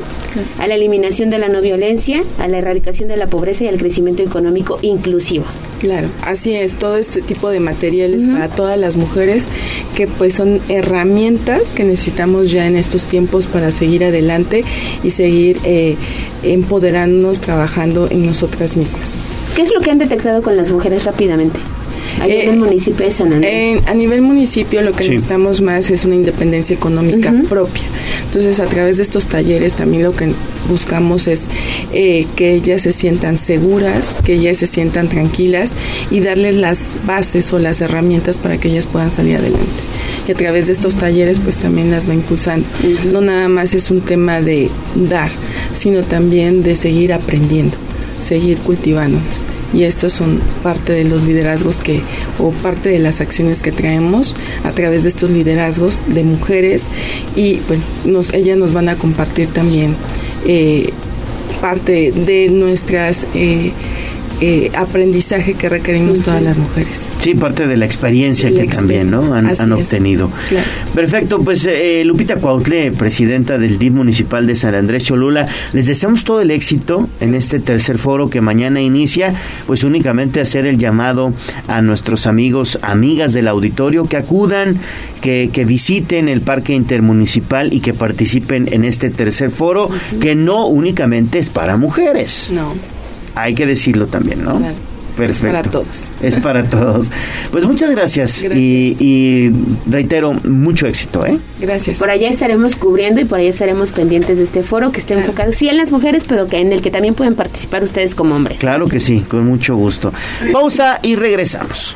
Speaker 8: a la eliminación de la no violencia, a la erradicación de la pobreza y al crecimiento económico inclusivo.
Speaker 30: Claro, así es, todo este tipo de materiales uh -huh. para todas las mujeres que pues son herramientas que necesitamos ya en estos tiempos para seguir adelante y seguir eh, empoderándonos, trabajando en nosotras mismas.
Speaker 8: ¿Qué es lo que han detectado con las mujeres rápidamente? Allá eh, en el municipio de San Andrés.
Speaker 30: Eh, a nivel municipio lo que sí. necesitamos más es una independencia económica uh -huh. propia. Entonces a través de estos talleres también lo que buscamos es eh, que ellas se sientan seguras, que ellas se sientan tranquilas y darles las bases o las herramientas para que ellas puedan salir adelante. Y a través de estos talleres pues también las va impulsando. Uh -huh. No nada más es un tema de dar, sino también de seguir aprendiendo seguir cultivándonos. y estos son parte de los liderazgos que o parte de las acciones que traemos a través de estos liderazgos de mujeres y bueno ellas nos van a compartir también eh, parte de nuestras eh, eh, aprendizaje que requerimos todas las mujeres.
Speaker 1: Sí, parte de la experiencia que también ¿no? han, obtenido. Perfecto, pues eh, Lupita Cuautle, presidenta del DIF municipal de San Andrés Cholula, les deseamos todo el éxito en este tercer foro que mañana inicia, pues únicamente hacer el llamado a nuestros amigos, amigas del auditorio que acudan, que, que visiten el parque intermunicipal y que participen en este tercer foro, que no únicamente es para mujeres.
Speaker 30: No
Speaker 1: hay que decirlo también, ¿no? Perfecto.
Speaker 30: Es para todos.
Speaker 1: Es para todos. Pues muchas gracias, Y, reitero, mucho éxito, ¿eh?
Speaker 30: Gracias.
Speaker 8: Por allá estaremos cubriendo y por allá estaremos pendientes de este foro que esté enfocado sí en las mujeres, pero que en el que también pueden participar ustedes como hombres.
Speaker 1: Claro que sí, con mucho gusto. Pausa y regresamos.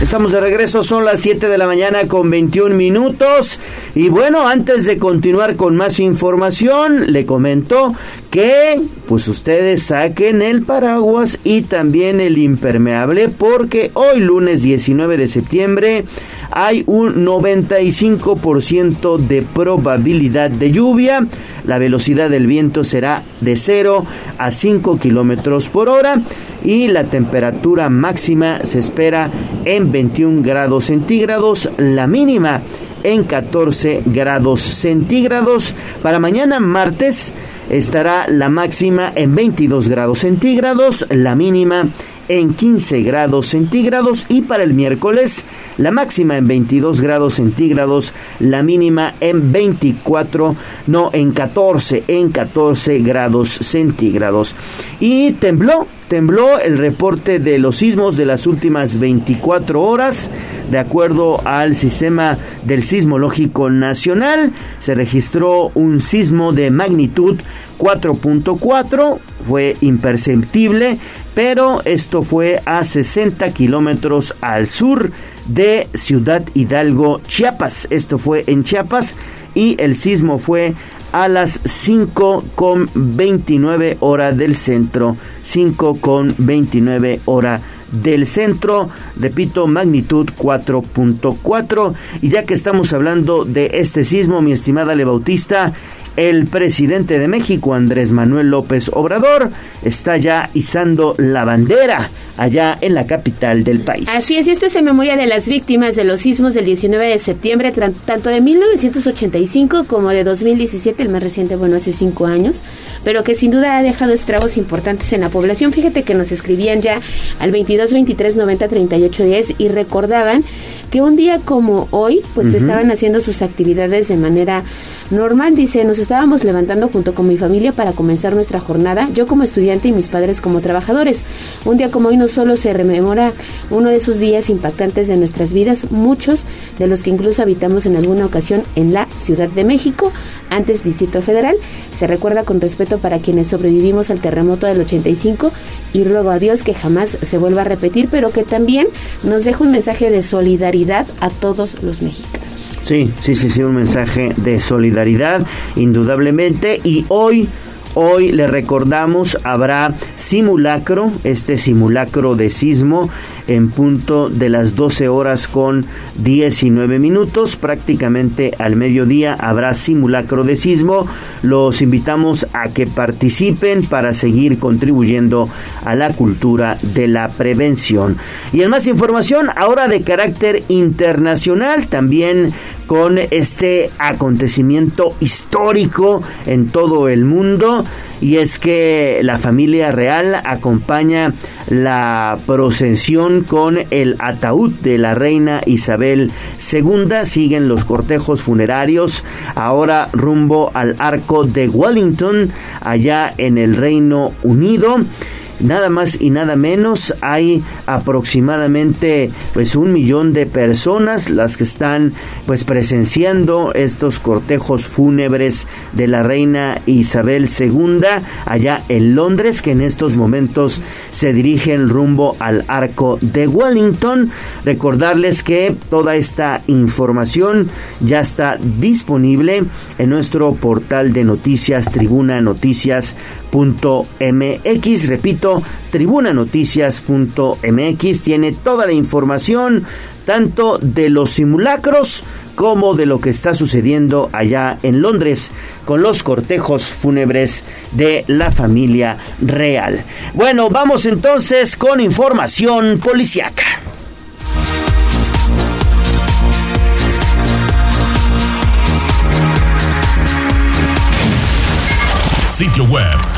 Speaker 1: Estamos de regreso, son las 7 de la mañana con 21 minutos. Y bueno, antes de continuar con más información, le comento que pues ustedes saquen el paraguas y también el impermeable porque hoy lunes 19 de septiembre hay un 95% de probabilidad de lluvia. La velocidad del viento será de 0 a 5 kilómetros por hora y la temperatura máxima se espera en 21 grados centígrados. La mínima en 14 grados centígrados. Para mañana martes estará la máxima en 22 grados centígrados, la mínima 15 grados centígrados y para el miércoles la máxima en 22 grados centígrados, la mínima en 24, no en 14, en 14 grados centígrados. Y tembló tembló el reporte de los sismos de las últimas 24 horas. De acuerdo al sistema del sismológico nacional, se registró un sismo de magnitud 4.4, fue imperceptible, pero esto fue a 60 kilómetros al sur de Ciudad Hidalgo, Chiapas. Esto fue en Chiapas y el sismo fue a las 5 con 29 hora del centro. 5 con 29 hora del centro, repito, magnitud 4.4. Y ya que estamos hablando de este sismo, mi estimada Le Bautista, el presidente de México, Andrés Manuel López Obrador, está ya izando la bandera allá en la capital del país.
Speaker 8: Así es, y esto es en memoria de las víctimas de los sismos del 19 de septiembre, tanto de 1985 como de 2017, el más reciente, bueno, hace cinco años, pero que sin duda ha dejado estragos importantes en la población. Fíjate que nos escribían ya al 22 23 90 38 10 y recordaban que un día como hoy, pues estaban haciendo sus actividades de manera normal. Dice, nos estábamos levantando junto con mi familia para comenzar nuestra jornada, yo como estudiante y mis padres como trabajadores. Un día como hoy no solo se rememora uno de esos días impactantes de nuestras vidas, muchos de los que incluso habitamos en alguna ocasión en la Ciudad de México, antes Distrito Federal, se recuerda con respeto para quienes sobrevivimos al terremoto del 85 y ruego a Dios que jamás se vuelva a repetir, pero que también nos deje un mensaje de solidaridad a todos los mexicanos.
Speaker 1: Sí, sí, sí, sí, un mensaje de solidaridad, indudablemente. Y hoy Hoy le recordamos, habrá simulacro, este simulacro de sismo en punto de las 12 horas con 19 minutos, prácticamente al mediodía habrá simulacro de sismo. Los invitamos a que participen para seguir contribuyendo a la cultura de la prevención. Y en más información, ahora de carácter internacional, también con este acontecimiento histórico en todo el mundo y es que la familia real acompaña la procesión con el ataúd de la reina Isabel II. Siguen los cortejos funerarios ahora rumbo al arco de Wellington, allá en el Reino Unido. Nada más y nada menos hay aproximadamente pues un millón de personas las que están pues presenciando estos cortejos fúnebres de la reina Isabel II allá en Londres que en estos momentos se dirigen rumbo al arco de Wellington. Recordarles que toda esta información ya está disponible en nuestro portal de noticias tribuna noticias MX, repito, tribunanoticias.mx tiene toda la información tanto de los simulacros como de lo que está sucediendo allá en Londres con los cortejos fúnebres de la familia real. Bueno, vamos entonces con información policiaca.
Speaker 2: Sitio web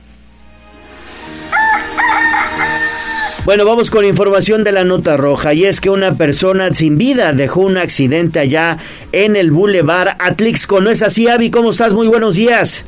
Speaker 1: Bueno, vamos con información de la nota roja y es que una persona sin vida dejó un accidente allá en el Boulevard Atlixco. ¿No es así, Avi? ¿Cómo estás? Muy buenos días.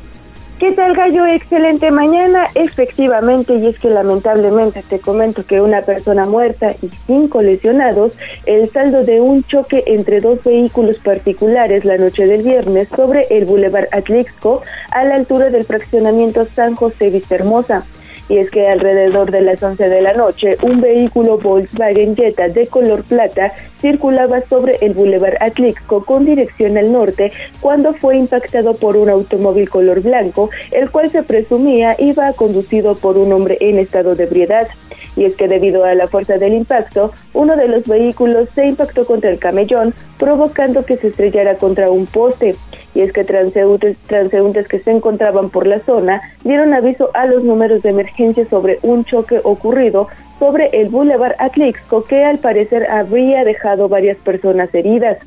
Speaker 9: ¿Qué tal, Gallo? Excelente mañana. Efectivamente, y es que lamentablemente te comento que una persona muerta y cinco lesionados, el saldo de un choque entre dos vehículos particulares la noche del viernes sobre el Boulevard Atlixco a la altura del fraccionamiento San José Vistahermosa y es que alrededor de las 11 de la noche un vehículo Volkswagen Jetta de color plata circulaba sobre el Boulevard Atlixco con dirección al norte cuando fue impactado por un automóvil color blanco, el cual se presumía iba conducido por un hombre en estado de ebriedad. Y es que debido a la fuerza del impacto, uno de los vehículos se impactó contra el camellón, provocando que se estrellara contra un poste. Y es que transeúntes, transeúntes que se encontraban por la zona dieron aviso a los números de emergencia sobre un choque ocurrido sobre el Boulevard Atlixco que al parecer habría dejado varias personas heridas.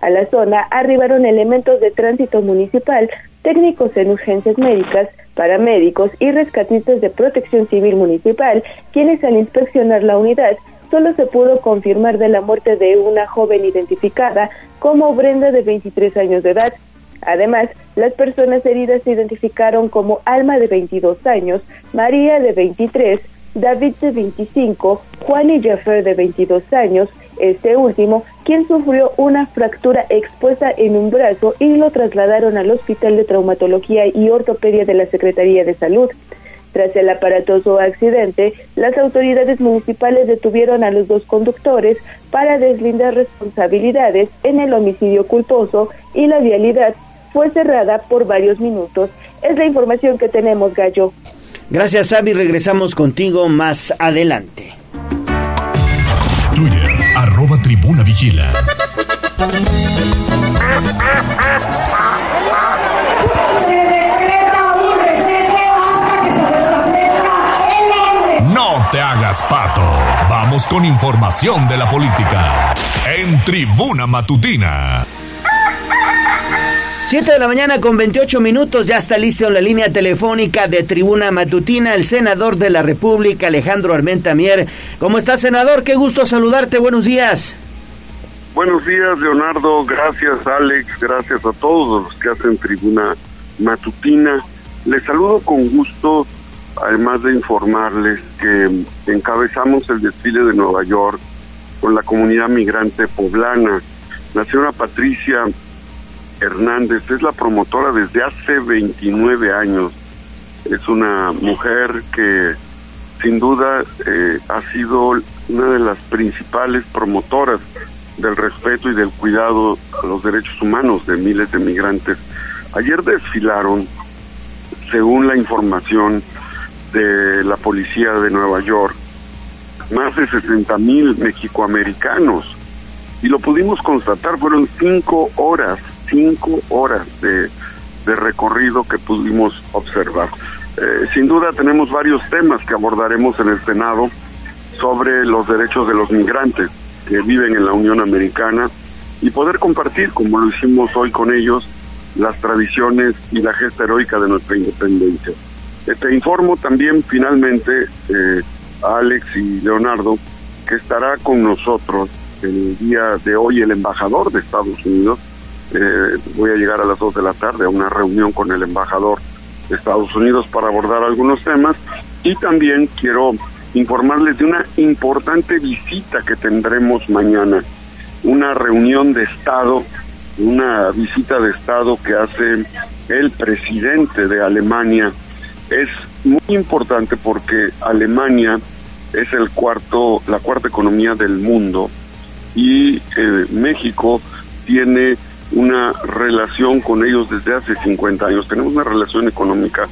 Speaker 9: A la zona arribaron elementos de tránsito municipal, técnicos en urgencias médicas, paramédicos y rescatistas de protección civil municipal, quienes al inspeccionar la unidad solo se pudo confirmar de la muerte de una joven identificada como Brenda de 23 años de edad. Además, las personas heridas se identificaron como Alma de 22 años, María de 23, David de 25, Juan y Jaffer de 22 años, este último, quien sufrió una fractura expuesta en un brazo y lo trasladaron al Hospital de Traumatología y Ortopedia de la Secretaría de Salud. Tras el aparatoso accidente, las autoridades municipales detuvieron a los dos conductores para deslindar responsabilidades en el homicidio culposo y la vialidad fue cerrada por varios minutos. Es la información que tenemos, Gallo.
Speaker 1: Gracias, Avi. Regresamos contigo más adelante.
Speaker 2: Twitter, arroba tribuna vigila.
Speaker 3: Se decreta un receso hasta que se restablezca el orden.
Speaker 2: No te hagas pato. Vamos con información de la política. En tribuna matutina.
Speaker 1: 7 de la mañana con 28 minutos, ya está listo en la línea telefónica de Tribuna Matutina el senador de la República, Alejandro Armenta Mier. ¿Cómo está, senador? Qué gusto saludarte, buenos días.
Speaker 31: Buenos días, Leonardo. Gracias, Alex. Gracias a todos los que hacen Tribuna Matutina. Les saludo con gusto, además de informarles que encabezamos el desfile de Nueva York con la comunidad migrante poblana. La señora Patricia Hernández es la promotora desde hace 29 años. Es una mujer que sin duda eh, ha sido una de las principales promotoras del respeto y del cuidado a los derechos humanos de miles de migrantes. Ayer desfilaron, según la información de la policía de Nueva York, más de 60 mil mexicoamericanos. Y lo pudimos constatar, fueron cinco horas cinco horas de, recorrido que pudimos observar. Eh, sin duda tenemos varios temas que abordaremos en el Senado sobre los derechos de los migrantes que viven en la Unión Americana y poder compartir, como lo hicimos hoy con ellos, las tradiciones y la gesta heroica de nuestra independencia. Eh, te informo también finalmente, eh, a Alex y Leonardo, que estará con nosotros el día de hoy el embajador de Estados Unidos. Eh, voy a llegar a las 2 de la tarde a una reunión con el embajador de Estados Unidos para abordar algunos temas y también quiero informarles de una importante visita que tendremos mañana, una reunión de Estado, una visita de Estado que hace el presidente de Alemania. Es muy importante porque Alemania es el cuarto, la cuarta economía del mundo y eh, México tiene una relación con ellos desde hace 50 años. Tenemos una relación económica,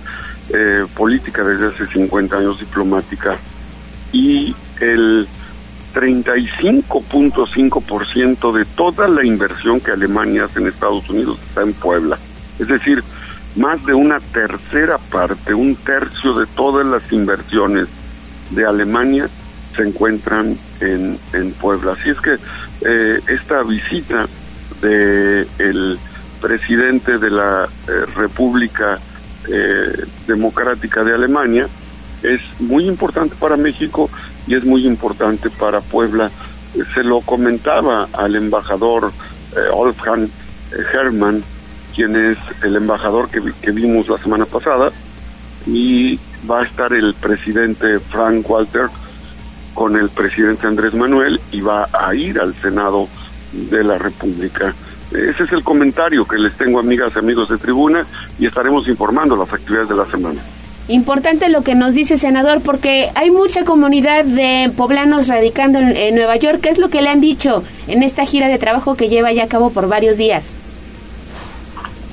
Speaker 31: eh, política desde hace 50 años, diplomática, y el 35.5% de toda la inversión que Alemania hace en Estados Unidos está en Puebla. Es decir, más de una tercera parte, un tercio de todas las inversiones de Alemania se encuentran en, en Puebla. Así es que eh, esta visita de el presidente de la eh, República eh, Democrática de Alemania es muy importante para México y es muy importante para Puebla. Se lo comentaba al embajador Wolfgang Hermann, quien es el embajador que, que vimos la semana pasada, y va a estar el presidente Frank Walter con el presidente Andrés Manuel y va a ir al Senado de la República. Ese es el comentario que les tengo, amigas y amigos de tribuna, y estaremos informando las actividades de la semana.
Speaker 8: Importante lo que nos dice, senador, porque hay mucha comunidad de poblanos radicando en, Nueva York. ¿Qué es lo que le han dicho en esta gira de trabajo que lleva ya a cabo por varios días?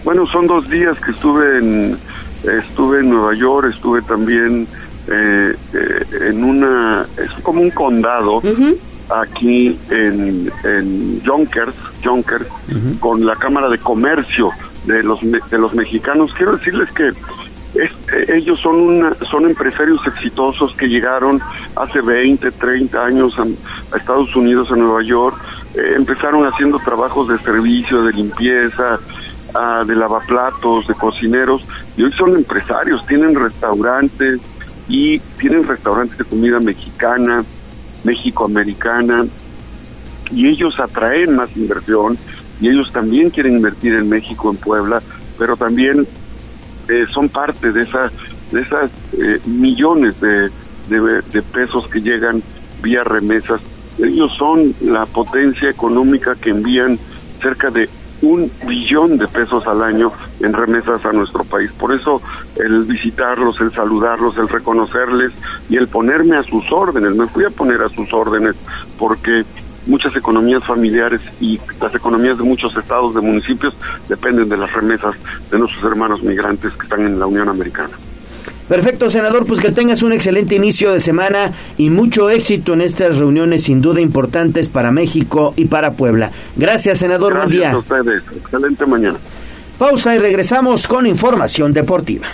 Speaker 31: Bueno, son dos días que estuve en, estuve en Nueva York, estuve también eh, eh, en una, es como un condado aquí en, en Yonkers, Yonkers con la Cámara de Comercio de los, de los mexicanos. Quiero decirles que eh, ellos son una, son empresarios exitosos que llegaron hace 20, 30 años a, Estados Unidos, a Nueva York, empezaron haciendo trabajos de servicio, de limpieza, ah, de lavaplatos, de cocineros, y hoy son empresarios, tienen restaurantes, y tienen restaurantes de comida mexicana, mexicoamericana, y ellos atraen más inversión, y ellos también quieren invertir en México, en Puebla, pero también eh, son parte de, esa, de esas eh, millones de, de pesos que llegan vía remesas. Ellos son la potencia económica que envían cerca de un billón de pesos al año en remesas a nuestro país. Por eso el visitarlos, el saludarlos, el reconocerles y el ponerme a sus órdenes, me fui a poner a sus órdenes porque muchas economías familiares y las economías de muchos estados, de municipios, dependen de las remesas de nuestros hermanos migrantes que están en la Unión Americana.
Speaker 1: Perfecto, senador, pues que tengas un excelente inicio de semana y mucho éxito en estas reuniones sin duda importantes para México y para Puebla. Gracias, senador,
Speaker 31: buen
Speaker 1: día.
Speaker 31: A ustedes, excelente mañana.
Speaker 1: Pausa y regresamos con información deportiva.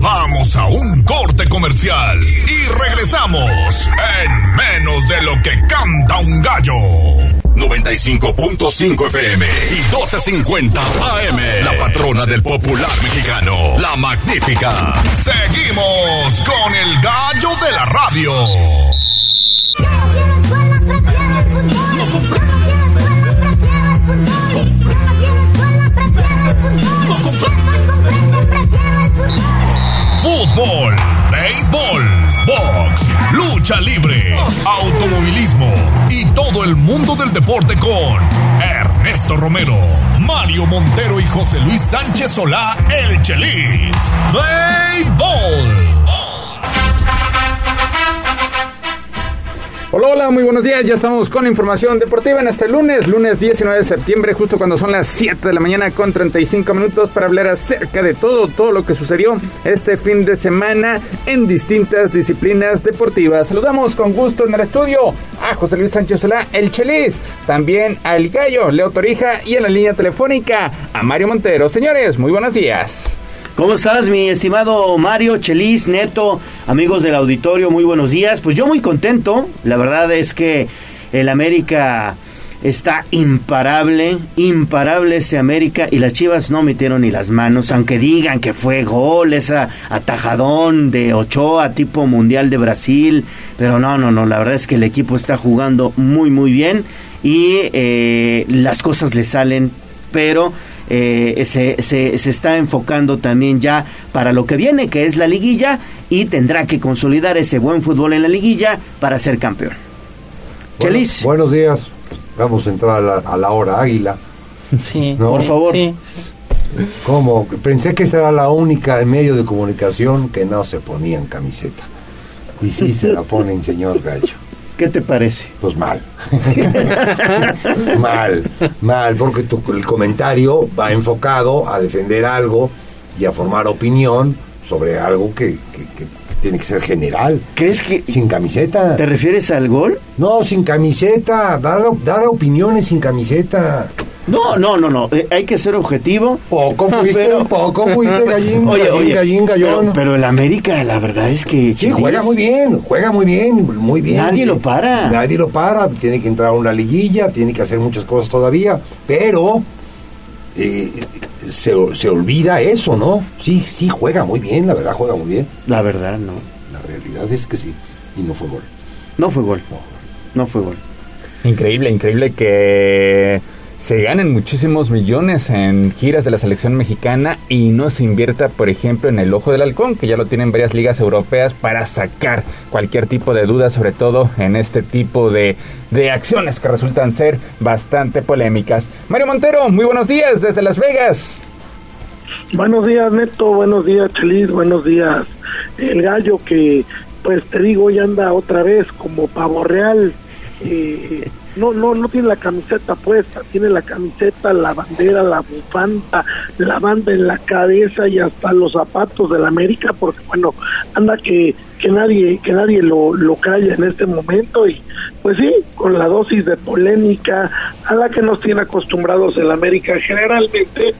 Speaker 2: Vamos a un corte comercial y regresamos en menos de lo que canta un gallo. 95.5 FM y 12.50 AM. La patrona del popular mexicano, la magnífica. Seguimos con el gallo de la radio. Fútbol, béisbol, box, lucha libre, automovilismo todo el mundo del deporte con Ernesto Romero, Mario Montero y José Luis Sánchez Solá, el Chelis. Play Ball.
Speaker 32: Hola, hola, muy buenos días. Ya estamos con información deportiva en este lunes, lunes 19 de septiembre, justo cuando son las 7 de la mañana con 35 minutos para hablar acerca de todo, todo lo que sucedió este fin de semana en distintas disciplinas deportivas. Saludamos con gusto en el estudio a José Luis Sánchez Solá, el Chelis, también al Gallo, Leo Torija y en la línea telefónica a Mario Montero. Señores, muy buenos días.
Speaker 1: ¿Cómo estás, mi estimado Mario, Chelis, Neto, amigos del auditorio? Muy buenos días. Pues yo muy contento. La verdad es que el América está imparable, imparable ese América y las Chivas no metieron ni las manos, aunque digan que fue gol, esa atajadón de Ochoa tipo Mundial de Brasil, pero no, no, no, la verdad es que el equipo está jugando muy, muy bien y eh, las cosas le salen, pero eh, se, se, se, está enfocando también ya para lo que viene, que es la liguilla, y tendrá que consolidar ese buen fútbol en la liguilla para ser campeón.
Speaker 33: Bueno, buenos días. Vamos a entrar a la, a la hora águila.
Speaker 8: Sí.
Speaker 33: ¿No?
Speaker 1: Por favor.
Speaker 8: Sí.
Speaker 33: ¿Cómo? Pensé que esta era la única medio de comunicación que no se ponía en camiseta. Y sí se la ponen, señor Gallo.
Speaker 1: ¿Qué te parece?
Speaker 33: Pues mal. mal, mal, porque tu, el comentario va enfocado a defender algo y a formar opinión sobre algo que, que, que tiene que ser general.
Speaker 1: ¿Crees que
Speaker 33: sin camiseta?
Speaker 1: ¿Te refieres al gol?
Speaker 33: No, sin camiseta, dar, dar opiniones sin camiseta.
Speaker 1: No, no, no, no. Eh, hay que ser objetivo.
Speaker 33: Poco (laughs) fuiste, poco fuiste (laughs) gallín,
Speaker 1: Oye,
Speaker 33: gallín,
Speaker 1: oye,
Speaker 33: gallón, gallón.
Speaker 1: Pero, pero el América, la verdad es que.
Speaker 33: Sí, juega muy bien, juega muy bien, muy bien.
Speaker 1: Nadie lo para.
Speaker 33: Nadie lo para, tiene que entrar a una liguilla, tiene que hacer muchas cosas todavía, pero eh, se, se olvida eso, ¿no? Sí, sí, juega muy bien, la verdad, juega muy bien.
Speaker 1: La verdad, no.
Speaker 33: La realidad es que sí, y no fue gol.
Speaker 1: No fue gol. No fue gol.
Speaker 32: Increíble, increíble que se ganen muchísimos millones en giras de la selección mexicana y no se invierta, por ejemplo, en el ojo del halcón, que ya lo tienen varias ligas europeas para sacar cualquier tipo de duda, sobre todo en este tipo de, de acciones que resultan ser bastante polémicas. Mario Montero, muy buenos días desde Las Vegas.
Speaker 34: Buenos días, Neto. Buenos días, Chelis. Buenos días, el gallo que, pues te digo, hoy anda otra vez como pavo real. Eh, no, no, no tiene la camiseta puesta, tiene la camiseta, la bandera, la bufanda, la banda en la cabeza y hasta los zapatos de la América, porque bueno, anda que, que nadie, que nadie lo, lo calla en este momento y pues sí, con la dosis de polémica a la que nos tiene acostumbrados el América generalmente,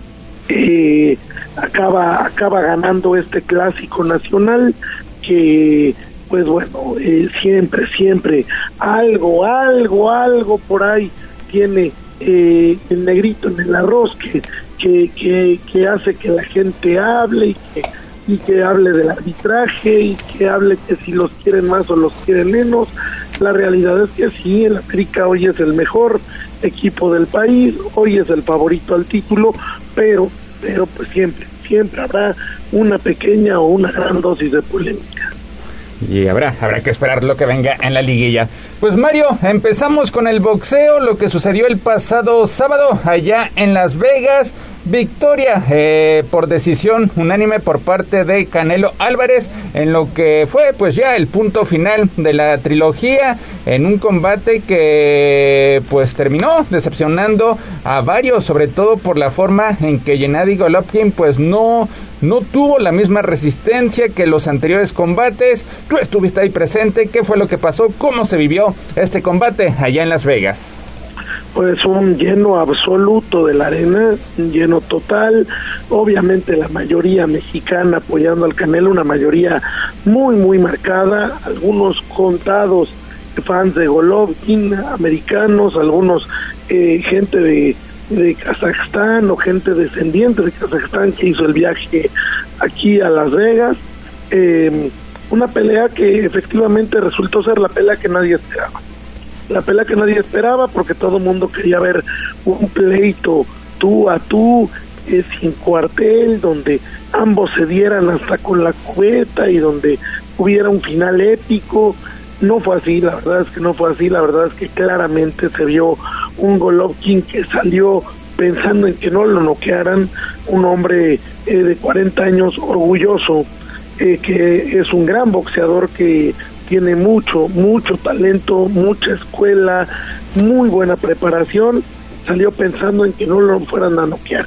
Speaker 34: eh, acaba, acaba ganando este clásico nacional que pues bueno, eh, siempre, siempre algo, algo, algo por ahí tiene eh, el negrito en el arroz que, que, que, hace que la gente hable y que, y que hable del arbitraje y que hable que si los quieren más o los quieren menos. La realidad es que sí, el América hoy es el mejor equipo del país, hoy es el favorito al título, pero, pero pues siempre, siempre habrá una pequeña o una gran dosis de polémica.
Speaker 32: Y habrá, habrá que esperar lo que venga en la liguilla. Pues Mario, empezamos con el boxeo, lo que sucedió el pasado sábado allá en Las Vegas. Victoria eh, por decisión unánime por parte de Canelo Álvarez en lo que fue pues ya el punto final de la trilogía en un combate que pues terminó decepcionando a varios sobre todo por la forma en que Gennady Golovkin pues no no tuvo la misma resistencia que los anteriores combates. Tú estuviste ahí presente, ¿qué fue lo que pasó? ¿Cómo se vivió este combate allá en Las Vegas?
Speaker 34: Pues un lleno absoluto de la arena, un lleno total, obviamente la mayoría mexicana apoyando al Canelo, una mayoría muy muy marcada, algunos contados fans de Golovkin, americanos, algunos eh, gente de, de Kazajstán o gente descendiente de Kazajstán que hizo el viaje aquí a Las Vegas, eh, una pelea que efectivamente resultó ser la pelea que nadie esperaba la pelea que nadie esperaba porque todo el mundo quería ver un pleito tú a tú eh, sin cuartel donde ambos se dieran hasta con la cubeta y donde hubiera un final épico. No fue así la verdad es que no fue así la verdad es que claramente se vio un Golovkin que salió pensando en que no lo noquearan un hombre eh, de 40 años orgulloso eh, que es un gran boxeador que tiene mucho, mucho talento, mucha escuela, muy buena preparación, salió pensando en que no lo fueran a noquear.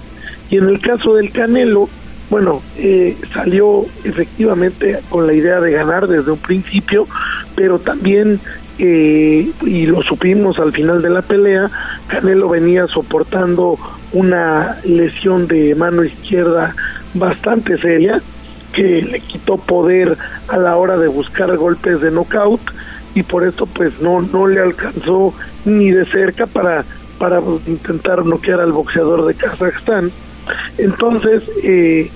Speaker 34: Y en el caso del Canelo, bueno, eh, salió efectivamente con la idea de ganar desde un principio, pero también, eh, y lo supimos al final de la pelea, Canelo venía soportando una lesión de mano izquierda bastante seria que le quitó poder a la hora de buscar golpes de knockout y por esto pues no no le alcanzó ni de cerca para para intentar noquear al boxeador de Kazajstán. Entonces eh,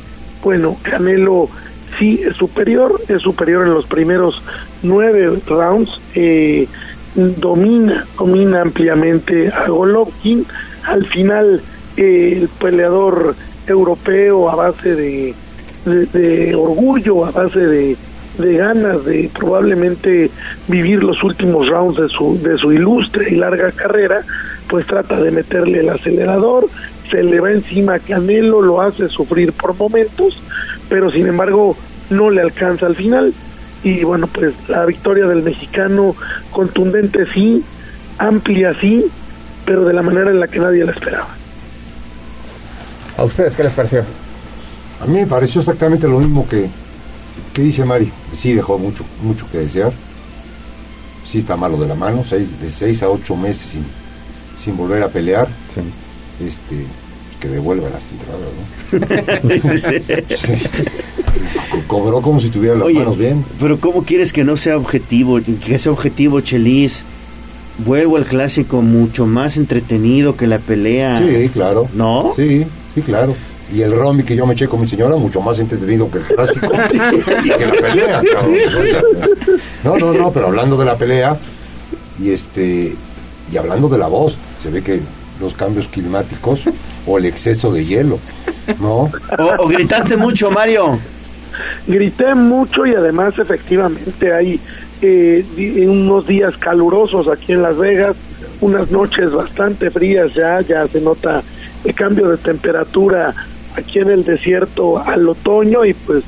Speaker 34: bueno Canelo sí es superior es superior en los primeros nueve rounds eh, domina domina ampliamente a Golovkin. Al final eh, el peleador europeo a base de, de, de orgullo a base de de ganas de probablemente vivir los últimos rounds de su, de su ilustre y larga carrera, pues trata de meterle el acelerador, se le va encima Canelo, lo hace sufrir por momentos, pero sin embargo no le alcanza al final. Y bueno, pues la victoria del mexicano contundente sí, amplia sí, pero de la manera en la que nadie la esperaba.
Speaker 32: ¿A ustedes qué les pareció?
Speaker 33: A mí me pareció exactamente lo mismo que, ¿Qué dice Mari? Sí, dejó mucho, mucho que desear. Sí está malo de la mano, seis, de seis a ocho meses sin, sin volver a pelear. Este, que devuelva las entradas, ¿no? (laughs) Sí. Co- Cobró como si tuviera las
Speaker 1: Oye,
Speaker 33: manos bien.
Speaker 1: pero ¿cómo quieres que no sea objetivo? Que sea objetivo, Chelis. Vuelvo al clásico mucho más entretenido que la pelea.
Speaker 33: Sí, claro.
Speaker 1: ¿No?
Speaker 33: Sí, sí, claro. Y el rombi que yo me eché con mi señora, mucho más entretenido que el clásico (laughs) y que la pelea, cabrón. No, no, no, pero hablando de la pelea y este y hablando de la voz, se ve que los cambios climáticos o el exceso de hielo, ¿no?
Speaker 1: O, o gritaste mucho, Mario.
Speaker 34: Grité mucho y además efectivamente hay eh, di- unos días calurosos aquí en Las Vegas, unas noches bastante frías ya, ya se nota el cambio de temperatura aquí en el desierto al otoño y pues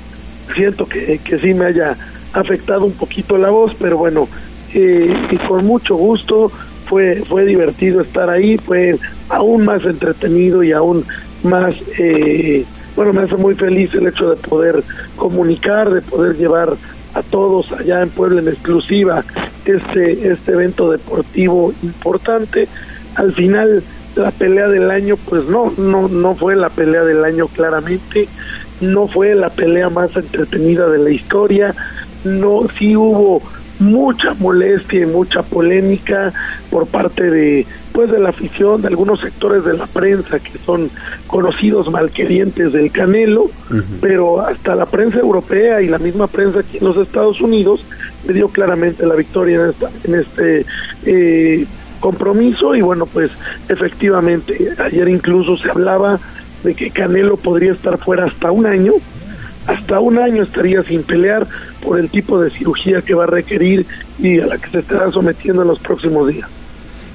Speaker 34: siento que, que sí me haya afectado un poquito la voz, pero bueno, eh, y con mucho gusto fue fue divertido estar ahí, fue aún más entretenido y aún más eh, bueno, me hace muy feliz el hecho de poder comunicar, de poder llevar a todos allá en Puebla en exclusiva este este evento deportivo importante. Al final la pelea del año pues no no no fue la pelea del año claramente, no fue la pelea más entretenida de la historia, no sí hubo mucha molestia y mucha polémica por parte de pues de la afición de algunos sectores de la prensa que son conocidos malquerientes del Canelo pero hasta la prensa europea y la misma prensa aquí en los Estados Unidos le dio claramente la victoria en, esta- en este eh, compromiso y bueno pues efectivamente ayer incluso se hablaba de que Canelo podría estar fuera hasta un año hasta un año estaría sin pelear por el tipo de cirugía que va a requerir y a la que se estará sometiendo en los próximos días.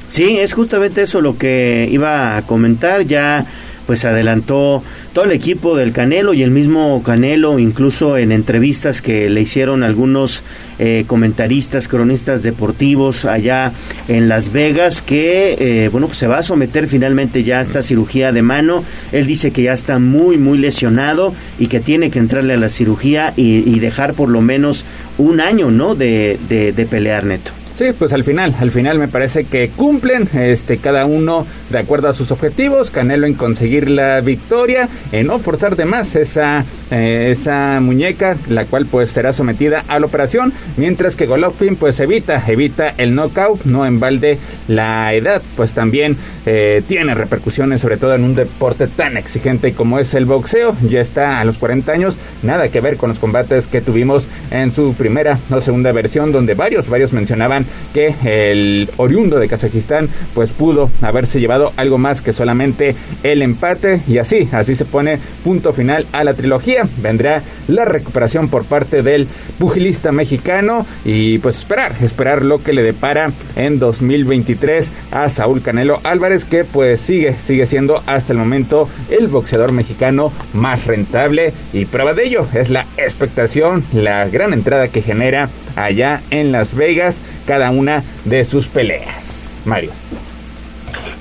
Speaker 1: Sí, es justamente eso lo que iba a comentar. Ya pues adelantó todo el equipo del Canelo y el mismo Canelo, incluso en entrevistas que le hicieron algunos eh, comentaristas, cronistas deportivos allá en Las Vegas, que eh, bueno, pues se va a someter finalmente ya a esta cirugía de mano. Él dice que ya está muy, muy lesionado y que tiene que entrarle a la cirugía y, y dejar por lo menos un año, ¿no? De, de, de pelear neto.
Speaker 32: Sí, pues al final, al final me parece que cumplen este cada uno de acuerdo a sus objetivos, Canelo en conseguir la victoria, en no forzar de más esa eh, esa muñeca, la cual pues será sometida a la operación, mientras que Golovkin pues evita evita el knockout, no en balde la edad, pues también eh, tiene repercusiones sobre todo en un deporte tan exigente como es el boxeo, ya está a los 40 años, nada que ver con los combates que tuvimos en su primera o segunda versión donde varios varios mencionaban que el oriundo de Kazajistán pues pudo haberse llevado algo más que solamente el empate y así, así se pone punto final a la trilogía. Vendrá la recuperación por parte del pugilista mexicano y pues esperar, esperar lo que le depara en 2023 a Saúl Canelo Álvarez que pues sigue, sigue siendo hasta el momento el boxeador mexicano más rentable y prueba de ello es la expectación, la gran entrada que genera allá en Las Vegas cada una de sus peleas. Mario.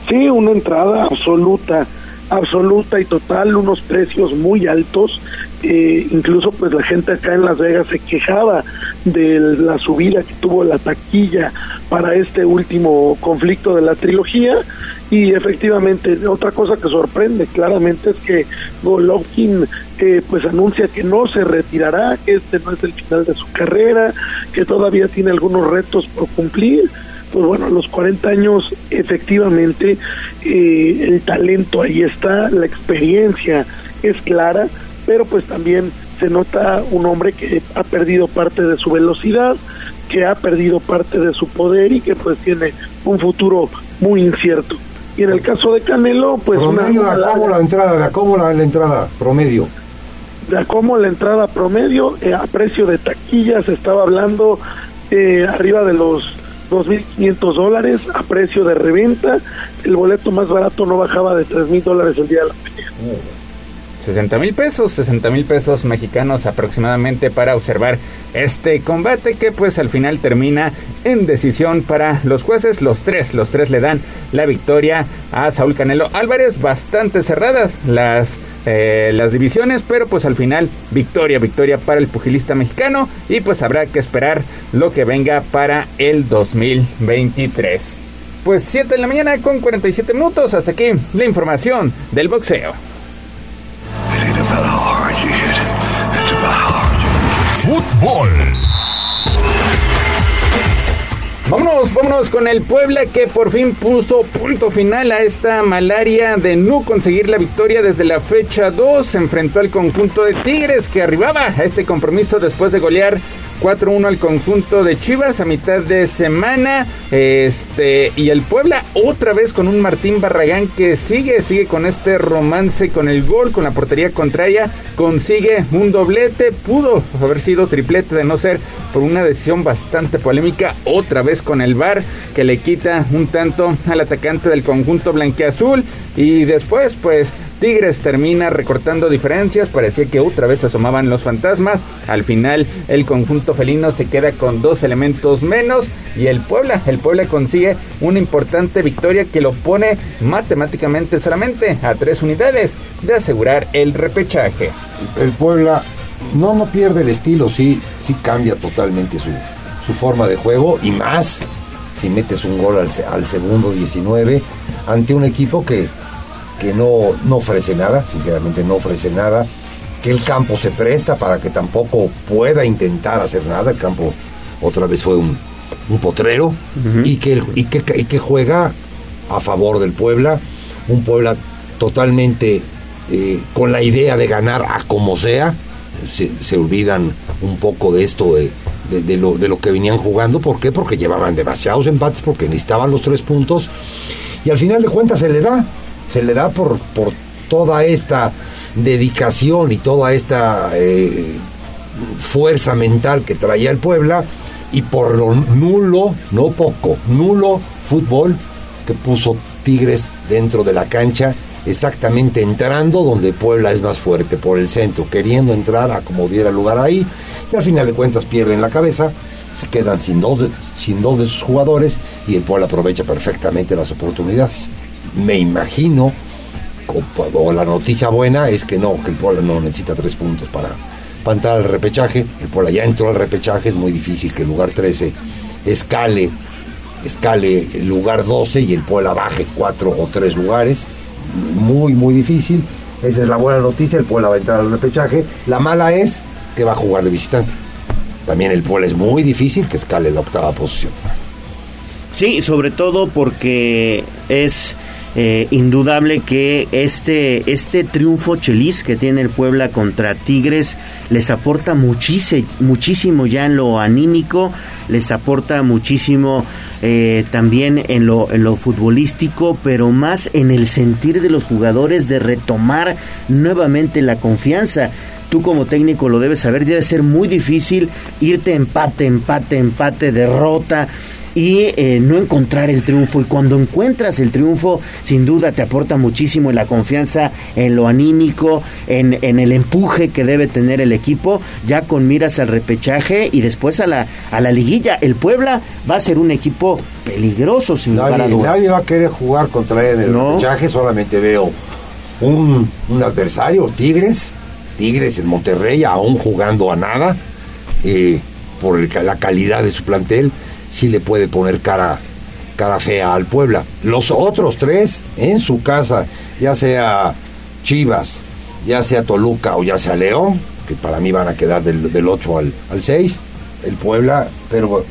Speaker 34: Sí, una entrada absoluta, absoluta y total, unos precios muy altos. Eh, incluso pues la gente acá en Las Vegas se quejaba de la subida que tuvo la taquilla para este último conflicto de la trilogía. Y efectivamente otra cosa que sorprende claramente es que Golovkin eh, pues anuncia que no se retirará que este no es el final de su carrera que todavía tiene algunos retos por cumplir pues bueno, a los 40 años efectivamente eh, el talento ahí está, la experiencia es clara, pero pues también se nota un hombre que ha perdido parte de su velocidad, que ha perdido parte de su poder y que pues tiene un futuro muy incierto. Y en el caso de Canelo, pues
Speaker 33: promedio
Speaker 34: una,
Speaker 33: de la entrada, de cómo la, la entrada, promedio.
Speaker 34: De cómo la entrada promedio, eh, a precio de taquilla se estaba hablando eh, arriba de los 2.500 dólares a precio de reventa. El boleto más barato no bajaba de 3.000 dólares el día de la pelea.
Speaker 32: 60 mil pesos, 60 mil pesos mexicanos aproximadamente para observar este combate que pues al final termina en decisión para los jueces. Los tres, los tres le dan la victoria a Saúl Canelo Álvarez, bastante cerradas las eh, las divisiones, pero pues al final victoria, victoria para el pugilista mexicano y pues habrá que esperar lo que venga para el 2023. Pues 7 de la mañana con 47 minutos, hasta aquí la información del boxeo.
Speaker 2: Fútbol.
Speaker 32: Vámonos, vámonos con el Puebla que por fin puso punto final a esta malaria de no conseguir la victoria desde la fecha 2. Se enfrentó al conjunto de Tigres que arribaba a este compromiso después de golear 4-1 al conjunto de Chivas a mitad de semana. Este, y el Puebla otra vez con un Martín Barragán que sigue, sigue con este romance con el gol, con la portería contraria, consigue un doblete, pudo haber sido triplete de no ser por una decisión bastante polémica, otra vez con el VAR que le quita un tanto al atacante del conjunto blanqueazul y después pues Tigres termina recortando diferencias, parecía que otra vez asomaban los fantasmas. Al final el conjunto felino se queda con dos elementos menos y el Puebla, el Puebla consigue una importante victoria que lo pone matemáticamente solamente a tres unidades de asegurar el repechaje.
Speaker 33: El Puebla no, no pierde el estilo, sí, sí cambia totalmente su, su forma de juego y más si metes un gol al, al segundo 19 ante un equipo que que no, no ofrece nada, sinceramente no ofrece nada, que el campo se presta para que tampoco pueda intentar hacer nada, el campo otra vez fue un, un potrero, y, que, y, que, y que juega a favor del Puebla, un Puebla totalmente eh, con la idea de ganar a como sea, se, se olvidan un poco de esto de, de, de, lo, de lo que venían jugando, ¿por qué? Porque llevaban demasiados empates, porque necesitaban los tres puntos, y al final de cuentas se le da, se le da por, por toda esta dedicación y toda esta eh, fuerza mental que traía el Puebla y por lo nulo, no poco, nulo fútbol que puso Tigres dentro de la cancha, exactamente entrando donde Puebla es más fuerte, por el centro, queriendo entrar a como diera lugar ahí, y al final de cuentas pierden la cabeza, se quedan sin dos, sin dos de sus jugadores y el Puebla aprovecha perfectamente las oportunidades me imagino, o, la noticia buena es que no, que el Puebla no necesita tres puntos para, para entrar al repechaje. El Puebla ya entró al repechaje, es muy difícil que el lugar 13 escale, escale el lugar 12 y el Puebla baje cuatro o tres lugares. Muy, muy difícil. Esa es la buena noticia, el Puebla va a entrar al repechaje. La mala es que va a jugar de visitante. También el Puebla es muy difícil que escale la octava posición.
Speaker 1: Sí, sobre todo porque es eh, indudable que este, este triunfo chelis que tiene el Puebla contra Tigres les aporta muchísimo, muchísimo ya en lo anímico, les aporta muchísimo eh, también en lo, en lo futbolístico, pero más en el sentir de los jugadores de retomar nuevamente la confianza. Tú como técnico lo debes saber, debe ser muy difícil irte empate, empate, empate, derrota y eh, no encontrar el triunfo. Y cuando encuentras el triunfo, sin duda te aporta muchísimo en la confianza, en lo anímico, en, en, el empuje que debe tener el equipo, ya con miras al repechaje y después a la, a la liguilla. El Puebla va a ser un equipo peligroso, sin
Speaker 33: nadie,
Speaker 1: lugar a dudas.
Speaker 33: Nadie va a querer jugar contra él en el
Speaker 1: No.
Speaker 33: repechaje, solamente veo un, un adversario, Tigres, Tigres en Monterrey, aún jugando a nada, eh, por el la calidad de su plantel, sí le puede poner cara, cara fea al Puebla. Los otros tres en su casa, ya sea Chivas, ya sea Toluca o ya sea León, que para mí van a quedar del, del 8 al, al 6, el Puebla, pero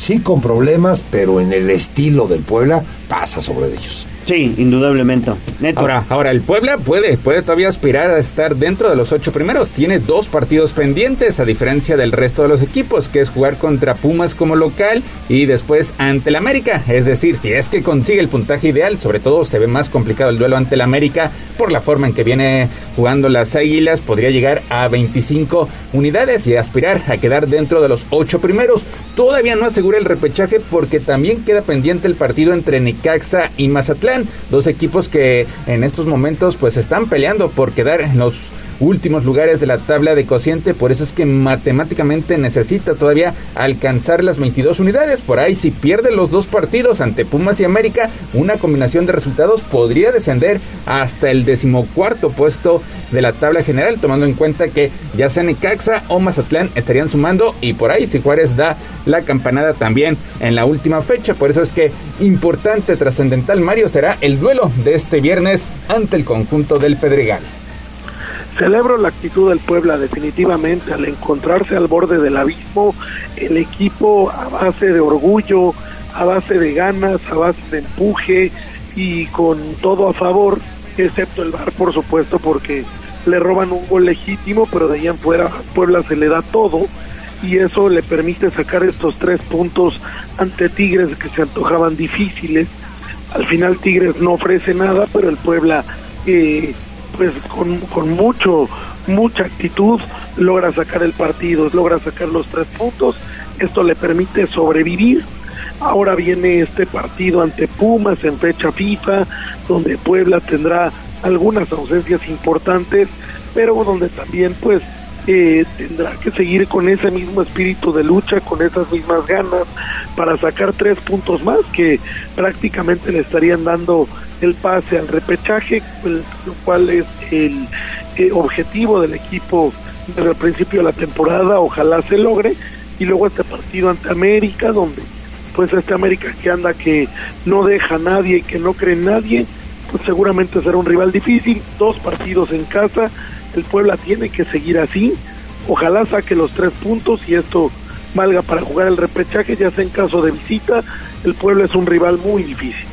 Speaker 33: sí con problemas, pero en el estilo del Puebla pasa sobre ellos.
Speaker 1: Sí, indudablemente.
Speaker 32: Ahora, ahora el Puebla puede, puede todavía aspirar a estar dentro de los ocho primeros. Tiene dos partidos pendientes, a diferencia del resto de los equipos, que es jugar contra Pumas como local y después ante el América. Es decir, si es que consigue el puntaje ideal, sobre todo se ve más complicado el duelo ante el América por la forma en que viene jugando las Águilas, podría llegar a 25 unidades y aspirar a quedar dentro de los ocho primeros. Todavía no asegura el repechaje porque también queda pendiente el partido entre Necaxa y Mazatlán, dos equipos que en estos momentos pues están peleando por quedar en los últimos lugares de la tabla de cociente, por eso es que matemáticamente necesita todavía alcanzar las 22 unidades. Por ahí, si pierde los dos partidos ante Pumas y América, una combinación de resultados podría descender hasta el decimocuarto puesto de la tabla general, tomando en cuenta que ya sea Necaxa o Mazatlán estarían sumando y por ahí si Juárez da la campanada también en la última fecha. Por eso es que importante, trascendental, Mario, será el duelo de este viernes ante el conjunto del Pedregal.
Speaker 34: Celebro la actitud del Puebla definitivamente al encontrarse al borde del abismo, el equipo a base de orgullo, a base de ganas, a base de empuje y con todo a favor, excepto el VAR por supuesto porque le roban un gol legítimo, pero de ahí en fuera Puebla se le da todo y eso le permite sacar estos tres puntos ante Tigres que se antojaban difíciles. Al final Tigres no ofrece nada, pero el Puebla eh, pues con, con mucho mucha actitud logra sacar el partido, logra sacar los tres puntos, esto le permite sobrevivir. Ahora viene este partido ante Pumas en fecha FIFA, donde Puebla tendrá algunas ausencias importantes, pero donde también pues eh, tendrá que seguir con ese mismo espíritu de lucha, con esas mismas ganas para sacar tres puntos más que prácticamente le estarían dando el pase al repechaje, el- lo cual es el eh, objetivo del equipo desde el principio de la temporada, ojalá se logre, y luego este partido ante América, donde pues este América que anda que no deja a nadie que no cree en nadie, pues seguramente será un rival difícil, dos partidos en casa, el Puebla tiene que seguir así, ojalá saque los tres puntos y esto valga para jugar el repechaje, ya sea en caso de visita, el Puebla es un rival muy difícil.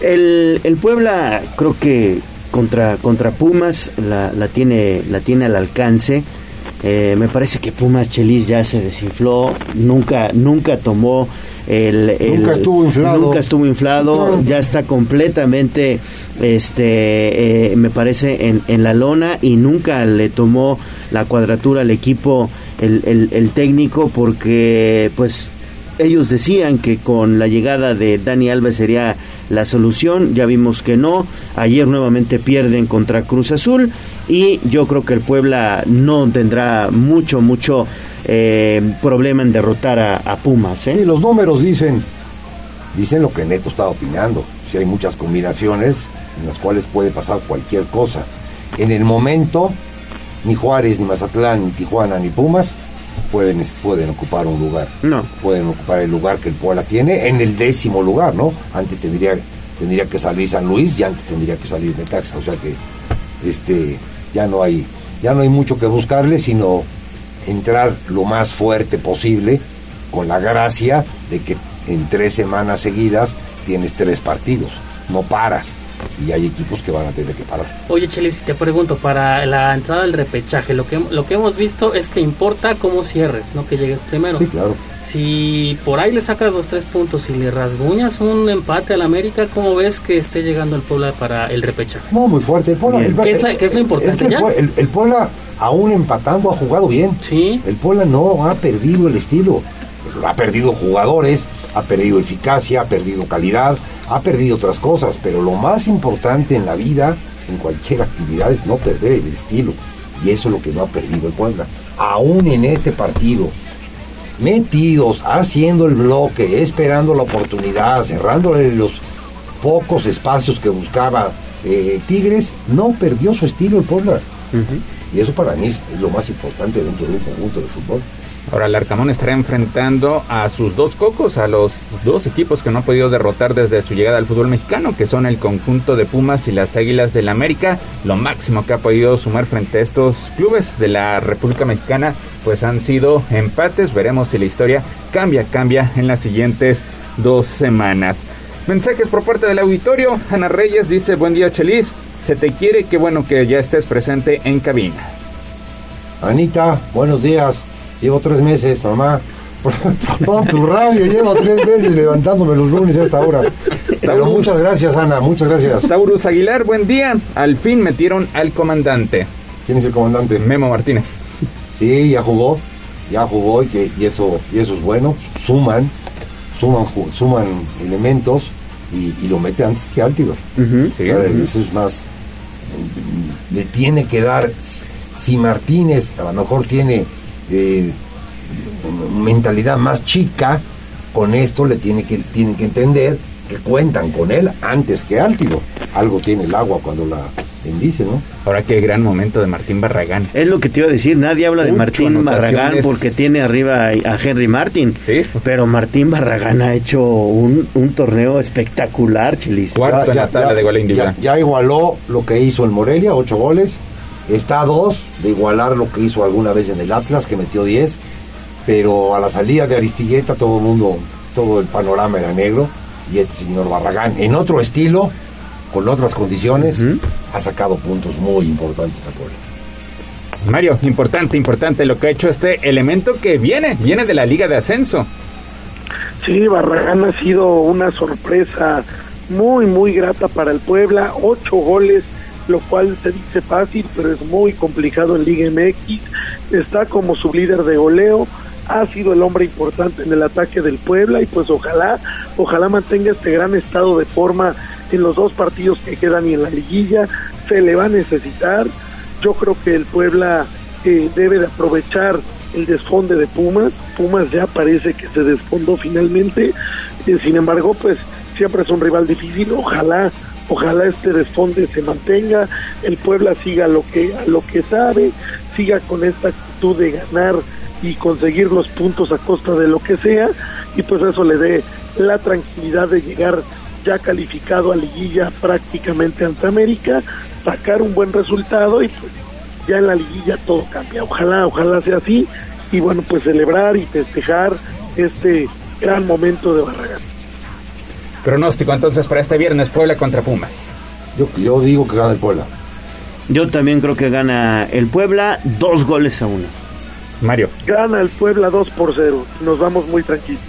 Speaker 1: El, el Puebla creo que contra, contra Pumas la, la tiene, la tiene al alcance. Eh, me parece que Pumas Chelis ya se desinfló, nunca, nunca tomó el, el-
Speaker 33: Nunca estuvo inflado.
Speaker 1: nunca estuvo inflado, ya está completamente, este, eh, me parece en, en la lona y nunca le tomó la cuadratura al equipo el, el- el técnico porque, pues, ellos decían que con la llegada de Dani Alves sería la solución, ya vimos que no, ayer nuevamente pierden contra Cruz Azul y yo creo que el Puebla no tendrá mucho, mucho eh, problema en derrotar a, Pumas. ¿eh?
Speaker 33: Sí, los números dicen, dicen lo que Neto estaba opinando. Si hay muchas combinaciones en las cuales puede pasar cualquier cosa. En el momento, ni Juárez, ni Mazatlán, ni Tijuana, ni Pumas pueden, pueden ocupar un lugar.
Speaker 1: No.
Speaker 33: Pueden ocupar el lugar que el Puebla tiene en el décimo lugar, ¿no? Antes tendría, tendría que salir San Luis y antes tendría que salir Necaxa. O sea que este, ya no hay, ya no hay mucho que buscarle, sino entrar lo más fuerte posible con la gracia de que en tres semanas seguidas tienes tres partidos, no paras y hay equipos que van a tener que parar.
Speaker 35: Oye, Chelis, te pregunto, para la entrada del repechaje, lo que, lo que hemos visto es que importa cómo cierres, no que llegues primero.
Speaker 33: Sí, claro.
Speaker 35: Si por ahí le sacas los tres puntos y le rasguñas un empate al América, ¿cómo ves que esté llegando el Puebla para el repechaje?
Speaker 33: No, muy fuerte. El Puebla, el-
Speaker 35: ¿Qué es, la- qué es lo importante?
Speaker 33: Es que el,
Speaker 35: ya?
Speaker 33: Pue- el- el Puebla, aún empatando, ha jugado bien.
Speaker 35: Sí.
Speaker 33: El Puebla no ha perdido el estilo. Ha perdido jugadores, ha perdido eficacia, ha perdido calidad, ha perdido otras cosas. Pero lo más importante en la vida, en cualquier actividad, es no perder el estilo. Y eso es lo que no ha perdido el Puebla. Aún en este partido, metidos, haciendo el bloque, esperando la oportunidad, cerrándole los pocos espacios que buscaba eh, Tigres, no perdió su estilo el Puebla. Y eso para mí es, es lo más importante dentro de un conjunto de fútbol.
Speaker 32: Ahora el Arcamón estará enfrentando a sus dos cocos, a los dos equipos que no ha podido derrotar desde su llegada al fútbol mexicano, que son el conjunto de Pumas y las Águilas del América. Lo máximo que ha podido sumar frente a estos clubes de la República Mexicana, pues han sido empates. Veremos si la historia cambia, cambia en las siguientes dos semanas. Mensajes por parte del auditorio. Ana Reyes dice, buen día Chelis, se te quiere, qué bueno que ya estés presente en cabina.
Speaker 33: Anita, buenos días. Llevo tres meses, mamá. (laughs) Pon tu radio, llevo tres meses levantándome los lunes a esta hora. Pero muchas gracias, Ana, muchas gracias.
Speaker 32: Taurus Aguilar, buen día. Al fin metieron al comandante.
Speaker 33: ¿Quién es el comandante?
Speaker 32: Memo Martínez.
Speaker 33: Sí, ya jugó, ya jugó y, que, y, eso, y eso es bueno. Suman, suman, suman elementos y, y lo mete antes que.
Speaker 32: Sí,
Speaker 33: Claro,
Speaker 32: ujú.
Speaker 33: Eso es más. eh, Le tiene que dar. Si Martínez a lo mejor tiene eh, mentalidad más chica, con esto le tiene que, tienen que entender que cuentan con él antes que Altivo. Algo tiene el agua cuando la bendice, ¿no?
Speaker 32: Ahora qué gran momento de Martín Barragán.
Speaker 1: Es lo que te iba a decir, nadie habla de Martín. Barragán porque tiene arriba a Henry Martin. Pero Martín Barragán ha hecho un, un torneo espectacular, Chilis.
Speaker 32: Cuarto en la tabla de gol individual.
Speaker 33: Ya, ya igualó lo que hizo el Morelia, ocho goles. Está a dos de igualar lo que hizo alguna vez en el Atlas, que metió 10. Pero a la salida de Aristilleta todo el mundo, todo el panorama era negro. Y este señor Barragán, en otro estilo, con otras condiciones, ha sacado puntos muy importantes a Puebla.
Speaker 32: Mario, importante, importante lo que ha hecho este elemento que viene, viene de la Liga de Ascenso.
Speaker 34: Sí, Barragán ha sido una sorpresa muy, muy grata para el Puebla. Ocho goles, lo cual se dice fácil, pero es muy complicado en Liga MX. Está como su líder de goleo. Ha sido el hombre importante en el ataque del Puebla y pues ojalá, ojalá mantenga este gran estado de forma en los dos partidos que quedan y en la liguilla. Se le va a necesitar. Yo creo que el Puebla eh, debe de aprovechar el desfonde de Pumas. Pumas ya parece que se desfondó finalmente. Eh, sin embargo, pues siempre es un rival difícil. Ojalá, ojalá este desfonde se mantenga. El Puebla siga lo que a lo que sabe, siga con esta actitud de ganar y conseguir los puntos a costa de lo que sea y pues eso le dé la tranquilidad de llegar ya calificado a liguilla prácticamente ante América, sacar un buen resultado y pues ya en la liguilla todo cambia. Ojalá, ojalá sea así y bueno, pues celebrar y festejar este gran momento de Barragán.
Speaker 32: Pronóstico entonces para este viernes Puebla contra Pumas.
Speaker 33: Yo, yo digo que gana el Puebla.
Speaker 1: Yo también creo que gana el Puebla dos goles a uno.
Speaker 32: Mario.
Speaker 34: Gana el Puebla 2 por 0. Nos vamos muy tranquilos.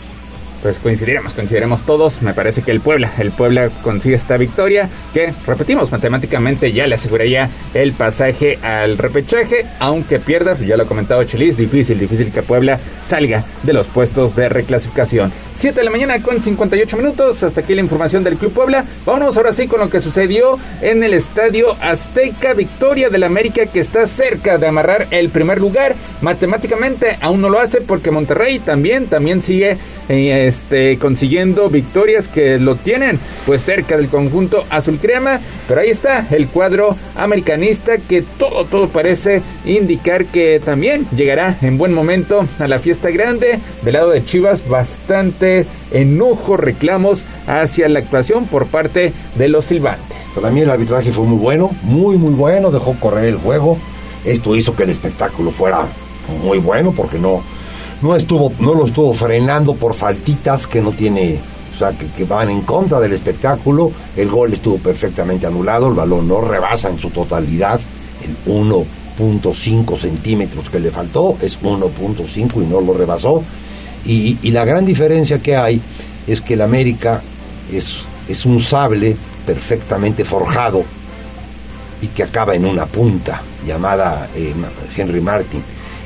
Speaker 32: Pues coincidiremos, coincidiremos todos. Me parece que el Puebla, el Puebla consigue esta victoria que, repetimos, matemáticamente ya le aseguraría el pasaje al repechaje, aunque pierda, ya lo ha comentado Chelis, difícil, difícil que Puebla salga de los puestos de reclasificación. 7 de la mañana con 58 minutos, hasta aquí la información del Club Puebla. Vámonos ahora sí con lo que sucedió en el Estadio Azteca, victoria del América que está cerca de amarrar el primer lugar. Matemáticamente aún no lo hace porque Monterrey también, también sigue eh, este, consiguiendo victorias que lo tienen pues cerca del conjunto azul crema. Pero ahí está el cuadro americanista que todo, todo parece indicar que también llegará en buen momento a la fiesta grande. Del lado de Chivas, bastante enojo, reclamos hacia la actuación por parte de los silbantes.
Speaker 33: Para mí el arbitraje fue muy bueno, muy muy bueno, dejó correr el juego. Esto hizo que el espectáculo fuera muy bueno porque no, no estuvo, no lo estuvo frenando por faltitas que no tiene, o sea, que, que van en contra del espectáculo. El gol estuvo perfectamente anulado, el balón no rebasa en su totalidad el 1.5 centímetros que le faltó, es 1.5 y no lo rebasó. Y, y la gran diferencia que hay es que el América es, es un sable perfectamente forjado y que acaba en una punta llamada eh, Henry Martin.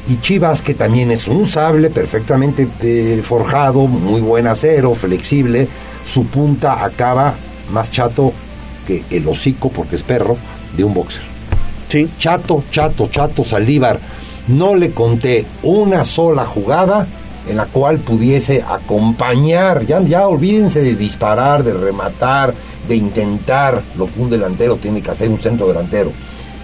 Speaker 33: Y Chivas, que también es un sable perfectamente eh, forjado, muy buen acero, flexible, su punta acaba más chato que el hocico, porque es perro, de un boxer.
Speaker 1: Sí.
Speaker 33: Chato, chato, chato, Saldívar. No le conté una sola jugada en la cual pudiese acompañar, ya, ya olvídense de disparar, de rematar, de intentar lo que un delantero tiene que hacer, un centro delantero,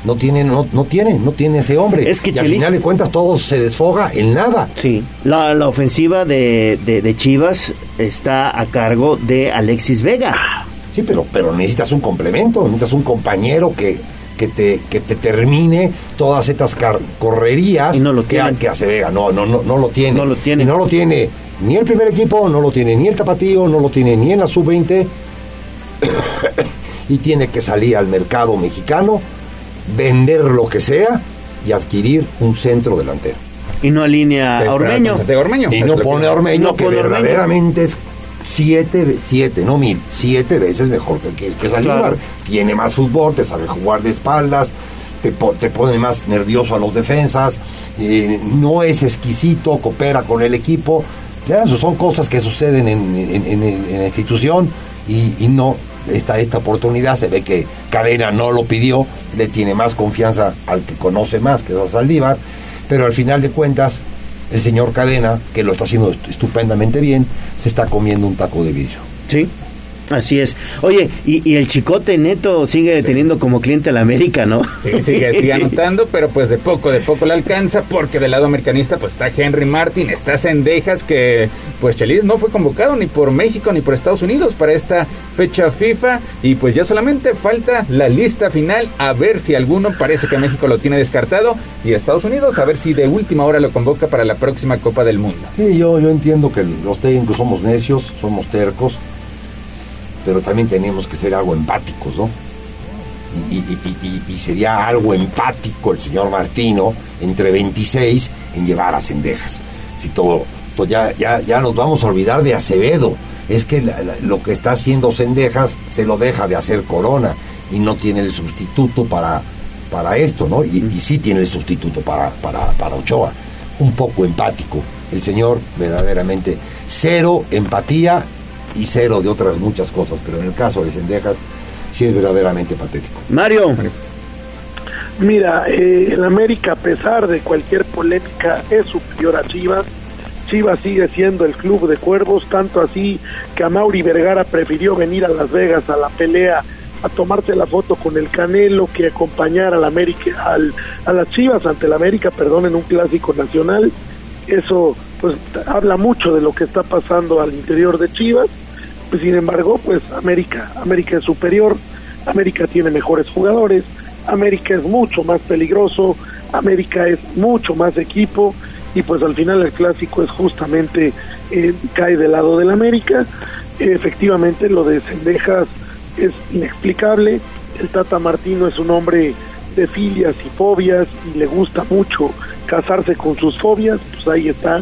Speaker 33: no tiene, no, no tiene, no tiene ese hombre.
Speaker 1: Es que
Speaker 33: y al final de cuentas todo se desfoga en nada.
Speaker 1: Sí, la, la ofensiva de, de- de Chivas está a cargo de Alexis Vega.
Speaker 33: Sí, pero, pero necesitas un complemento, necesitas un compañero que, que, te, que te termine todas estas car- correrías
Speaker 1: Y no lo
Speaker 33: que, que hace Vega. No, no, no, no lo tiene.
Speaker 1: No lo tiene.
Speaker 33: Y No lo tiene ni el primer equipo, no lo tiene ni el Tapatío, no lo tiene ni en la sub-20. (coughs) y tiene que salir al mercado mexicano, vender lo que sea y adquirir un centro delantero.
Speaker 1: Y no alinea a Ormeño.
Speaker 33: Y no pone a Ormeño,
Speaker 1: no
Speaker 33: que
Speaker 1: pone a Ormeño.
Speaker 33: verdaderamente es siete, siete, no mil, siete veces mejor que, que, Saldívar.
Speaker 1: Claro.
Speaker 33: Tiene más fútbol, te sabe jugar de espaldas, te, te pone más nervioso a los defensas, eh, no es exquisito, coopera con el equipo. Ya, eso son cosas que suceden en, en- en- en la institución y, y no. Esta, esta oportunidad se ve que Cadena no lo pidió, le tiene más confianza al que conoce más, que es a Saldívar, pero al final de cuentas el señor Cadena, que lo está haciendo est- estupendamente bien, se está comiendo un taco de vidrio.
Speaker 1: Sí, así es. Oye, y, y el chicote neto sigue teniendo como cliente a la América, ¿no?
Speaker 32: Sí, sigue, sigue (laughs) anotando, pero pues de poco, de poco le alcanza, porque del lado americanista pues está Henry Martin, está Sendejas, que pues Chelis no fue convocado ni por México ni por Estados Unidos para esta fecha FIFA, y pues ya solamente falta la lista final, a ver si alguno parece que México lo tiene descartado, y Estados Unidos a ver si de última hora lo convoca para la próxima Copa del Mundo.
Speaker 33: Sí, yo, yo entiendo que los técnicos somos necios, somos tercos, pero también tenemos que ser algo empáticos, ¿no? Y, sería algo empático el señor Martino entre 26 en llevar a Cendejas. Si todo, to- ya, ya, ya nos vamos a olvidar de Acevedo. Es que lo que está haciendo Cendejas se lo deja de hacer Corona y no tiene el sustituto para, para esto, ¿no? Y, y sí tiene el sustituto para, para, para Ochoa. Un poco empático. El señor verdaderamente cero empatía y cero de otras muchas cosas, pero en el caso de Cendejas sí es verdaderamente patético.
Speaker 1: Mario.
Speaker 34: Mira, eh, el América, a pesar de cualquier polémica, es superior a Chivas. Chivas sigue siendo el club de cuervos, tanto así que a Mauri Vergara prefirió venir a Las Vegas a la pelea a tomarse la foto con el Canelo que acompañar al América, al, a las Chivas ante el América, perdón, en un clásico nacional. Eso pues habla mucho de lo que está pasando al interior de Chivas. Pues, sin embargo, pues América, América es superior, América tiene mejores jugadores, América es mucho más peligroso, América es mucho más equipo y pues al final el clásico es justamente eh, cae del lado del América. Efectivamente lo de Cendejas es inexplicable. El Tata Martino es un hombre de filias y fobias y le gusta mucho casarse con sus fobias, pues ahí está.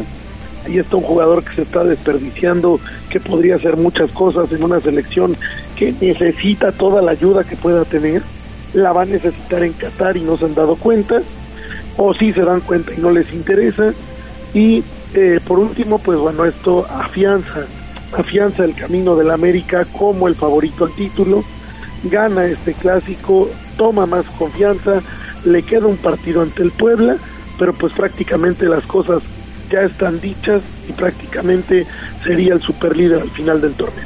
Speaker 34: Ahí está un jugador que se está desperdiciando, que podría hacer muchas cosas en una selección que necesita toda la ayuda que pueda tener. La va a necesitar en Qatar y no se han dado cuenta, o sí se dan cuenta y no les interesa. Y eh, por último, pues bueno, esto afianza, afianza el camino del América como el favorito al título, gana este clásico, toma más confianza, le queda un partido ante el Puebla, pero pues prácticamente las cosas ya están dichas y prácticamente sería el superlíder al final del torneo.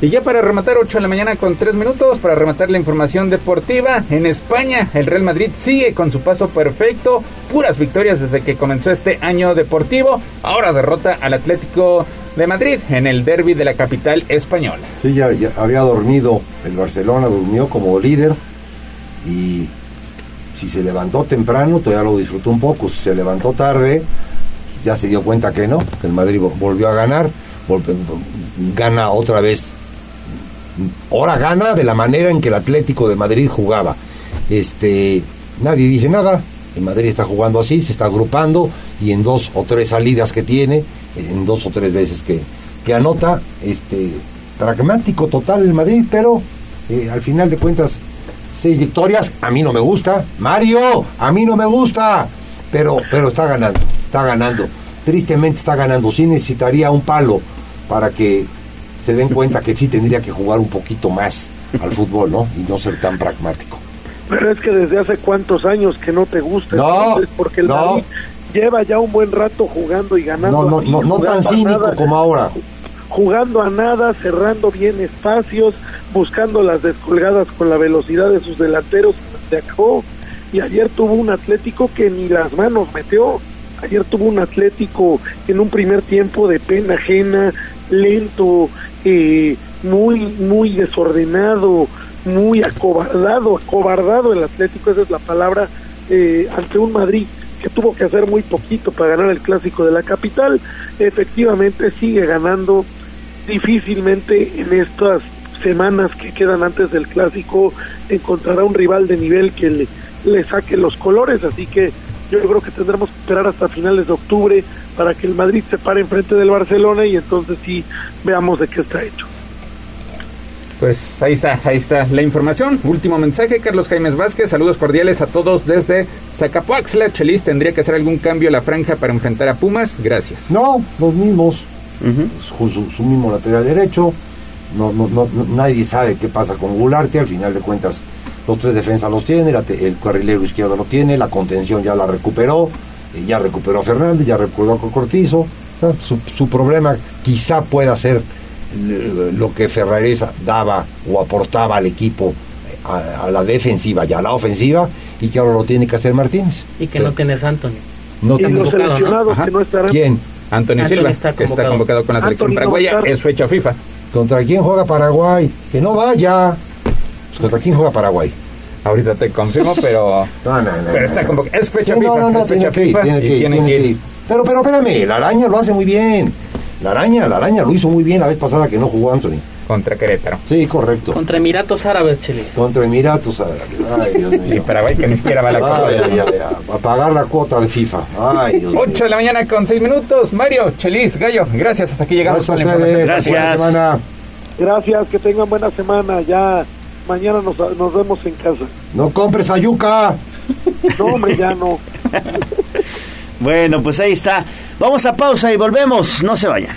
Speaker 32: Y ya para rematar 8 de la mañana con 3 minutos, para rematar la información deportiva, en España el Real Madrid sigue con su paso perfecto, puras victorias desde que comenzó este año deportivo, ahora derrota al Atlético de Madrid en el derby de la capital española.
Speaker 33: Sí, ya, ya había dormido el Barcelona, durmió como líder y si se levantó temprano todavía lo disfrutó un poco, si se levantó tarde ya se dio cuenta que no, que el Madrid vo- volvió a ganar, gana otra vez. Ahora gana de la manera en que el Atlético de Madrid jugaba. Este, nadie dice nada. El Madrid está jugando así, se está agrupando y en dos o tres salidas que tiene, en dos o tres veces que, que anota, este, pragmático total el Madrid, pero eh, al final de cuentas, seis victorias, a mí no me gusta. Mario, a mí no me gusta, pero, pero está ganando, está ganando. Tristemente está ganando. Sí necesitaría un palo para que se den cuenta que sí tendría que jugar un poquito más al fútbol, ¿no? Y no ser tan pragmático.
Speaker 34: Pero es que desde hace cuántos años que no te gusta,
Speaker 33: No,
Speaker 34: porque el
Speaker 33: no.
Speaker 34: Madrid lleva ya un buen rato jugando y ganando.
Speaker 33: No, no, no, no tan cínico
Speaker 34: nada,
Speaker 33: como ahora.
Speaker 34: Jugando a nada, cerrando bien espacios, buscando las descolgadas con la velocidad de sus delanteros. se acabó. Y ayer tuvo un Atlético que ni las manos metió. Ayer tuvo un Atlético en un primer tiempo de pena ajena, lento, eh, muy, muy desordenado, muy acobardado, acobardado el Atlético, esa es la palabra, eh, ante un Madrid que tuvo que hacer muy poquito para ganar el clásico de la capital, efectivamente sigue ganando difícilmente en estas semanas que quedan antes del clásico. Encontrará un rival de nivel que le, le saque los colores, así que yo creo que tendremos que esperar hasta finales de octubre para que el Madrid se pare enfrente del Barcelona y entonces sí veamos de qué está hecho.
Speaker 32: Pues ahí está, ahí está la información. Último mensaje, Carlos Jaimes Vázquez. Saludos cordiales a todos desde Zacapuaxla. Chelis, ¿tendría que hacer algún cambio la franja para enfrentar a Pumas? Gracias.
Speaker 33: No, los mismos. su, su- su mismo lateral derecho. No, no, no, no- nadie sabe qué pasa con Gularte. Al final de cuentas, los tres defensas los tiene, la te- el carrilero izquierdo lo tiene, la contención ya la recuperó, eh, ya recuperó a Fernández, ya recuperó a Cortizo. O sea, su, su problema quizá pueda ser lo que Ferraresa daba o aportaba al equipo eh, a, a la defensiva y a la ofensiva y que ahora lo tiene que hacer Martínez.
Speaker 35: Y que no tienes Anthony.
Speaker 33: No
Speaker 35: Está
Speaker 33: tengo-
Speaker 35: convocado, ¿no?
Speaker 34: Que no estarán.
Speaker 33: ¿Quién?
Speaker 32: Anthony,
Speaker 35: Anthony
Speaker 32: Silva,
Speaker 35: está
Speaker 32: que está
Speaker 35: convocado.
Speaker 32: con la selección
Speaker 35: no
Speaker 32: paraguaya.
Speaker 35: estar.
Speaker 32: Es fecha FIFA.
Speaker 33: ¿Contra quién juega Paraguay? Que no vaya. Pues, ¿Contra quién juega Paraguay?
Speaker 32: Ahorita te confirmo, (laughs) pero.
Speaker 33: No, no, no,
Speaker 32: pero
Speaker 33: no,
Speaker 32: está convocado. Es fecha
Speaker 33: Sí,
Speaker 32: FIFA.
Speaker 33: no, no, no,
Speaker 32: es fecha
Speaker 33: tiene que ir, tiene que ir,
Speaker 32: tiene que ir.
Speaker 33: Pero, pero espérame, la araña lo hace muy bien. La araña, la araña lo hizo muy bien la vez pasada que no jugó Anthony.
Speaker 32: Contra Querétaro.
Speaker 33: Sí, correcto.
Speaker 35: Contra Emiratos Árabes, Chelis.
Speaker 33: Contra Emiratos Árabes. Ay, Dios (laughs) mío.
Speaker 32: Y Paraguay que ni siquiera va a la Copa
Speaker 33: Ay, ay, ay, a pagar la cuota de FIFA. Ay, Dios mío.
Speaker 32: 8 de la mañana con 6 minutos. Mario, Chelis, Gallo, gracias. Hasta aquí llegamos
Speaker 33: Gracias a
Speaker 32: con la
Speaker 33: ustedes.
Speaker 32: información.
Speaker 33: Buena semana.
Speaker 34: Gracias, que tengan buena semana. Ya mañana nos, nos vemos en casa.
Speaker 33: No compres a yuca. (laughs)
Speaker 34: No, hombre, ya no.
Speaker 1: Bueno, pues ahí está. Vamos a pausa y volvemos. No se vayan.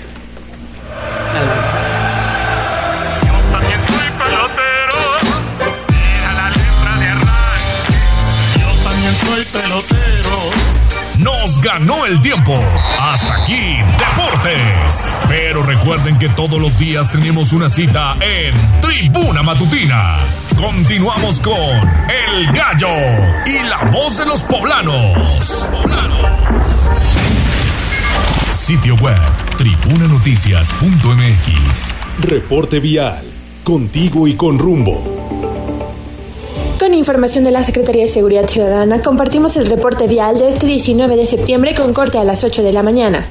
Speaker 2: Yo también soy pelotero. Nos ganó el tiempo. Hasta aquí, Deportes. Pero recuerden que todos los días tenemos una cita en Tribuna Matutina. Continuamos con El Gallo y la voz de los poblanos. Sitio web tribunanoticias.mx.
Speaker 36: Reporte vial. Contigo y con rumbo.
Speaker 37: Con información de la Secretaría de Seguridad Ciudadana, compartimos el reporte vial de este 19 de septiembre con corte a las 8 de la mañana.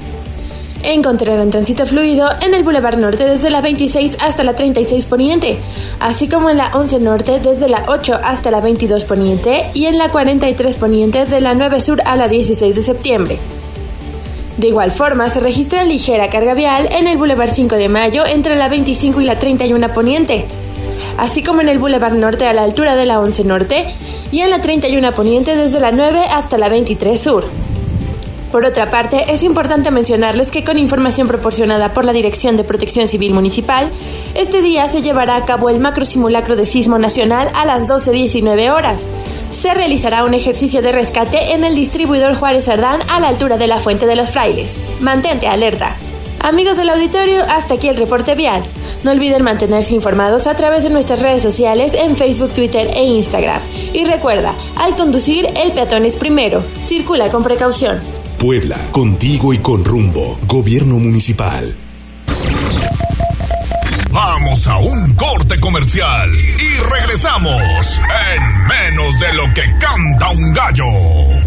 Speaker 37: Encontrarán tránsito fluido en el Boulevard Norte desde la 26 hasta la 36 Poniente, así como en la 11 Norte desde la 8 hasta la 22 Poniente y en la 43 Poniente de la 9 Sur a la 16 de septiembre. De igual forma, se registra ligera carga vial en el Boulevard 5 de Mayo entre la 25 y la 31 Poniente, así como en el Boulevard Norte a la altura de la 11 Norte y en la 31 Poniente desde la 9 hasta la 23 Sur. Por otra parte, es importante mencionarles que con información proporcionada por la Dirección de Protección Civil Municipal, este día se llevará a cabo el macro simulacro de sismo nacional a las 12.19 horas. Se realizará un ejercicio de rescate en el distribuidor Juárez Cerdán a la altura de la Fuente de los Frailes. Mantente alerta. Amigos del auditorio, hasta aquí el reporte vial. No olviden mantenerse informados a través de nuestras redes sociales en Facebook, Twitter e Instagram. Y recuerda, al conducir, el peatón es primero. Circula con precaución.
Speaker 36: Puebla, contigo y con rumbo. Gobierno municipal.
Speaker 2: Vamos a un corte comercial y regresamos en menos de lo que canta un gallo.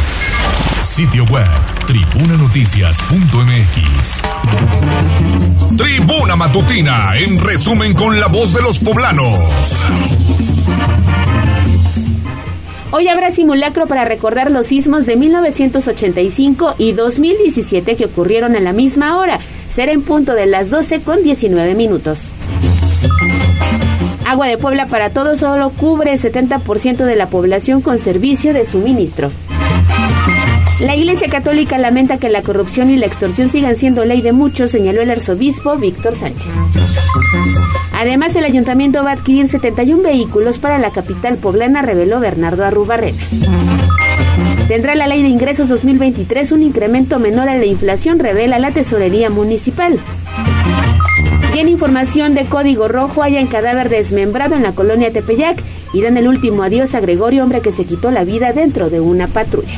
Speaker 2: Sitio web tribunanoticias.mx. Tribuna Matutina, en resumen con la voz de los poblanos.
Speaker 8: Hoy habrá simulacro para recordar los sismos de 1985 y 2017 que ocurrieron a la misma hora. Será en punto de las 12 con 19 minutos. Agua de Puebla para todos solo cubre el 70% de la población con servicio de suministro. La Iglesia Católica lamenta que la corrupción y la extorsión sigan siendo ley de muchos, señaló el arzobispo Víctor Sánchez. Además, el ayuntamiento va a adquirir 71 vehículos para la capital poblana, reveló Bernardo Arrubarrena. Tendrá la ley de ingresos 2023 un incremento menor a la inflación, revela la tesorería municipal. Y en información de Código Rojo, hayan cadáver desmembrado en la colonia Tepeyac y dan el último adiós a Gregorio, hombre que se quitó la vida dentro de una patrulla.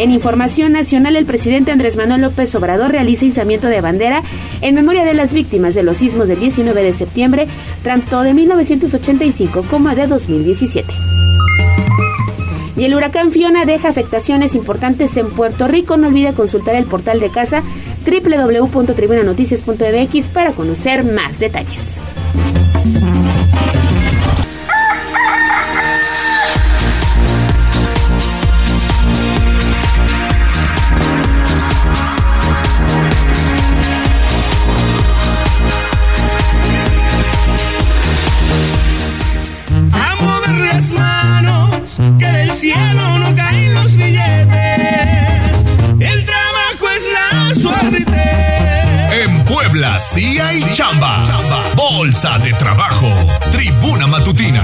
Speaker 8: En información nacional, el presidente Andrés Manuel López Obrador realiza izamiento de bandera en memoria de las víctimas de los sismos del 19 de septiembre, tanto de 1985 como de 2017. Y el huracán Fiona deja afectaciones importantes en Puerto Rico. No olvide consultar el portal de casa www.tribunanoticias.mx para conocer más detalles. la CIA y Chamba. Bolsa de Trabajo. Tribuna Matutina.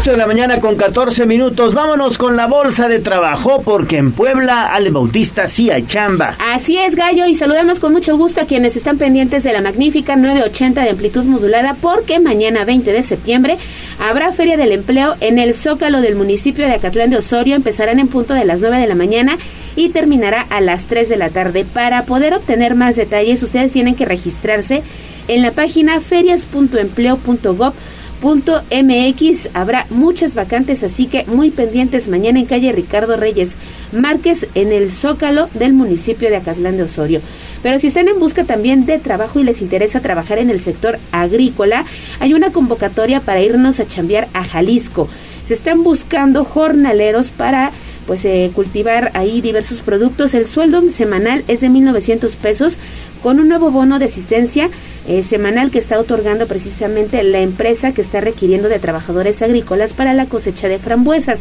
Speaker 8: 8 de la mañana con 14 minutos. Vámonos con la bolsa de trabajo porque en Puebla, Ale Bautista sí hay chamba. Así es, Gallo, y saludamos con mucho gusto a quienes están pendientes de la magnífica 980 de amplitud modulada porque mañana 20 de septiembre habrá Feria del Empleo en el Zócalo del municipio de Acatlán de Osorio. Empezarán en punto de las 9 de la mañana y terminará a las 3 de la tarde. Para poder obtener más detalles, ustedes tienen que registrarse en la página ferias.empleo.gov Punto MX habrá muchas vacantes, así que muy pendientes mañana en calle Ricardo Reyes Márquez en el Zócalo del municipio de Acatlán de Osorio. Pero si están en busca también de trabajo y les interesa trabajar en el sector agrícola, hay una convocatoria para irnos a chambear a Jalisco. Se están buscando jornaleros para pues eh, cultivar ahí diversos productos. El sueldo semanal es de 1.900 pesos con un nuevo bono de asistencia eh, semanal que está otorgando precisamente la empresa que está requiriendo de trabajadores agrícolas para la cosecha de frambuesas.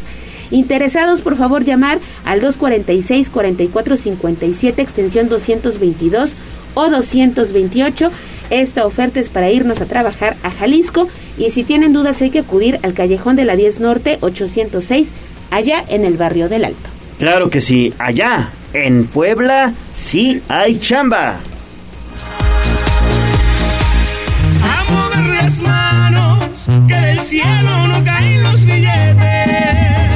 Speaker 8: Interesados, por favor, llamar al 246-4457, extensión 222 o 228. Esta oferta es para irnos a trabajar a Jalisco y si tienen dudas hay que acudir al callejón de la 10 Norte 806, allá en el barrio del Alto.
Speaker 1: Claro que sí, allá en Puebla sí hay chamba.
Speaker 2: Que del cielo no caen los billetes.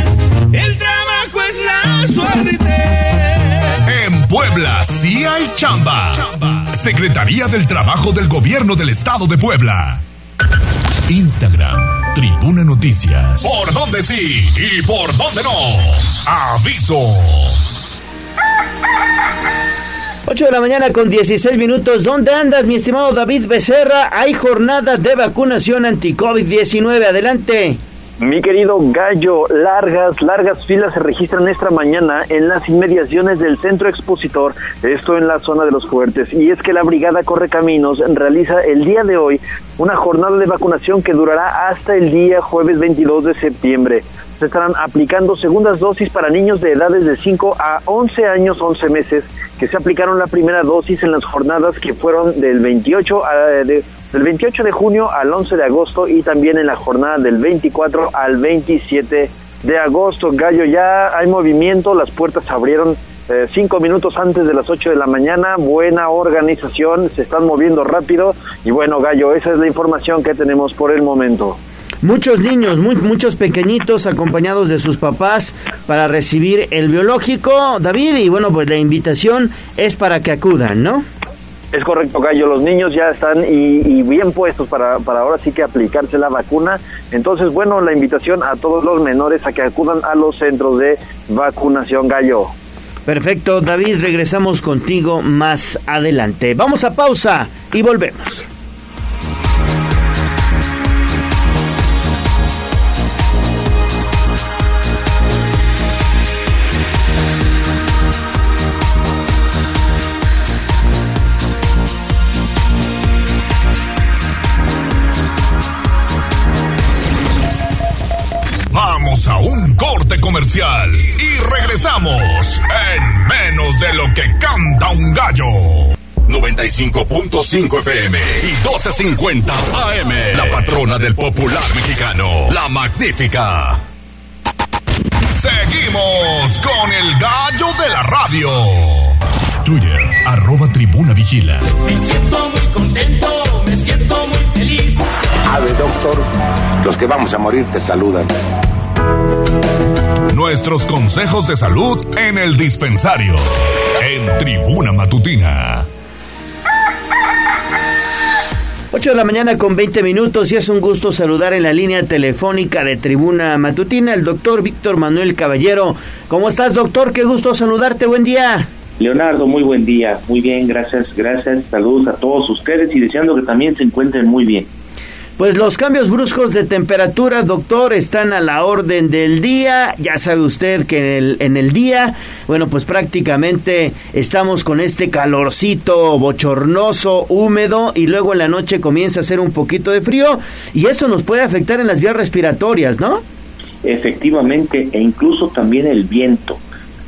Speaker 2: El trabajo es la suerte. En Puebla sí hay chamba. Secretaría del Trabajo del Gobierno del Estado de Puebla. Instagram, Tribuna Noticias. ¿Por dónde sí y por dónde no? Aviso.
Speaker 1: 8 de la mañana con 16 minutos. ¿Dónde andas, mi estimado David Becerra? Hay jornada de vacunación anti-COVID-19. Adelante.
Speaker 11: Mi querido Gallo, largas, largas filas se registran esta mañana en las inmediaciones del centro expositor, esto en la zona de los fuertes. Y es que la Brigada Corre Caminos realiza el día de hoy una jornada de vacunación que durará hasta el día jueves 22 de septiembre. Se estarán aplicando segundas dosis para niños de edades de 5 a 11 años, 11 meses que se aplicaron la primera dosis en las jornadas que fueron del 28 a, del 28 de junio al 11 de agosto y también en la jornada del 24 al 27 de agosto. Gallo, ya hay movimiento, las puertas se abrieron eh, cinco minutos antes de las 8 de la mañana, buena organización, se están moviendo rápido y bueno, Gallo, esa es la información que tenemos por el momento
Speaker 1: muchos niños, muchos pequeñitos acompañados de sus papás para recibir el biológico, David, y bueno, pues la invitación es para que acudan, ¿no?
Speaker 11: Es correcto, Gallo. Los niños ya están y, bien puestos para, para ahora sí que aplicarse la vacuna. Entonces, bueno, la invitación a todos los menores a que acudan a los centros de vacunación, Gallo.
Speaker 1: Perfecto, David, regresamos contigo más adelante. Vamos a pausa y volvemos.
Speaker 2: Comercial y regresamos en menos de lo que canta un gallo. 95.5 FM y 12.50 AM. La patrona del popular mexicano, la magnífica. Seguimos con el gallo de la radio.
Speaker 36: Twitter, arroba tribuna vigila.
Speaker 38: Me siento muy contento, me siento muy feliz.
Speaker 39: Ave, doctor, los que vamos a morir te saludan.
Speaker 2: Nuestros consejos de salud en el dispensario. En Tribuna Matutina.
Speaker 1: 8 de la mañana con 20 minutos y es un gusto saludar en la línea telefónica de Tribuna Matutina el doctor Víctor Manuel Caballero. ¿Cómo estás, doctor? Qué gusto saludarte. Buen día.
Speaker 40: Leonardo, muy buen día. Muy bien, gracias, gracias. Saludos a todos ustedes y deseando que también se encuentren muy bien.
Speaker 1: Pues los cambios bruscos de temperatura, doctor, están a la orden del día. Ya sabe usted que en el, en el día, bueno, pues prácticamente estamos con este calorcito bochornoso, húmedo, y luego en la noche comienza a hacer un poquito de frío, y eso nos puede afectar en las vías respiratorias, ¿no?
Speaker 40: Efectivamente, e incluso también el viento.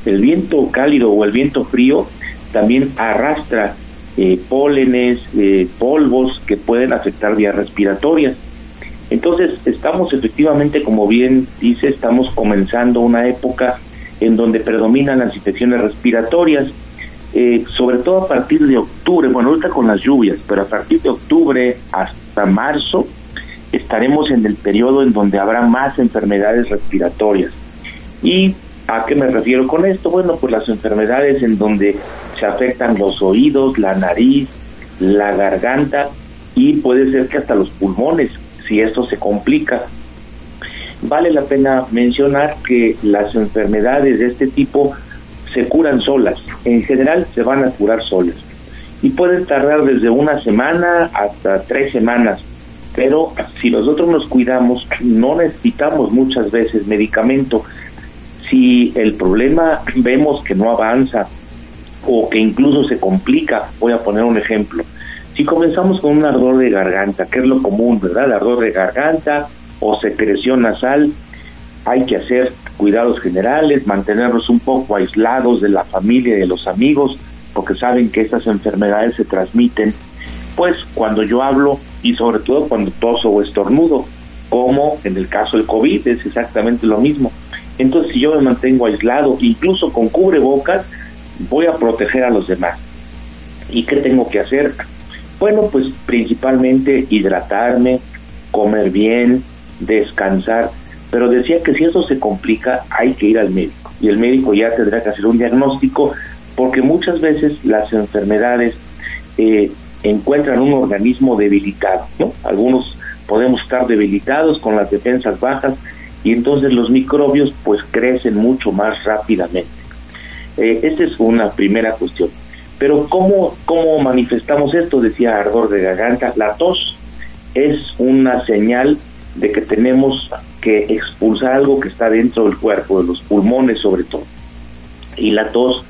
Speaker 40: El viento cálido o el viento frío también arrastra eh, pólenes, eh, polvos que pueden afectar vías respiratorias. Entonces, estamos efectivamente, como bien dice, estamos comenzando una época en donde predominan las infecciones respiratorias, eh, sobre todo a partir de octubre, bueno, ahorita con las lluvias, pero a partir de octubre hasta marzo estaremos en el periodo en donde habrá más enfermedades respiratorias. ¿Y a qué me refiero con esto? Bueno, pues las enfermedades en donde se afectan los oídos, la nariz, la garganta y puede ser que hasta los pulmones, si esto se complica. Vale la pena mencionar que las enfermedades de este tipo se curan solas, en general se van a curar solas y pueden tardar desde una semana hasta tres semanas, pero si nosotros nos cuidamos no necesitamos muchas veces medicamento. Si el problema vemos que no avanza o que incluso se complica. Voy a poner un ejemplo. Si comenzamos con un ardor de garganta, que es lo común, ¿verdad? ardor de garganta o secreción nasal, hay que hacer cuidados generales, mantenernos un poco aislados de la familia y de los amigos, porque saben que estas enfermedades se transmiten, pues cuando yo hablo y sobre todo cuando toso o estornudo, como en el caso del COVID, es exactamente lo mismo. Entonces, si yo me mantengo aislado, incluso con cubrebocas, voy a proteger a los demás. ¿Y qué tengo que hacer? Bueno, pues principalmente hidratarme, comer bien, descansar, pero decía que si eso se complica hay que ir al médico y el médico ya tendrá que hacer un diagnóstico porque muchas veces las enfermedades eh, encuentran un organismo debilitado, ¿no? Algunos podemos estar debilitados con las defensas bajas y entonces los microbios pues crecen mucho más rápidamente. Eh, esta es una primera cuestión. Pero ¿cómo, ¿cómo manifestamos esto? Decía ardor de garganta. La tos es una señal de que tenemos que expulsar algo que está dentro del cuerpo, de los pulmones sobre todo. Y la tos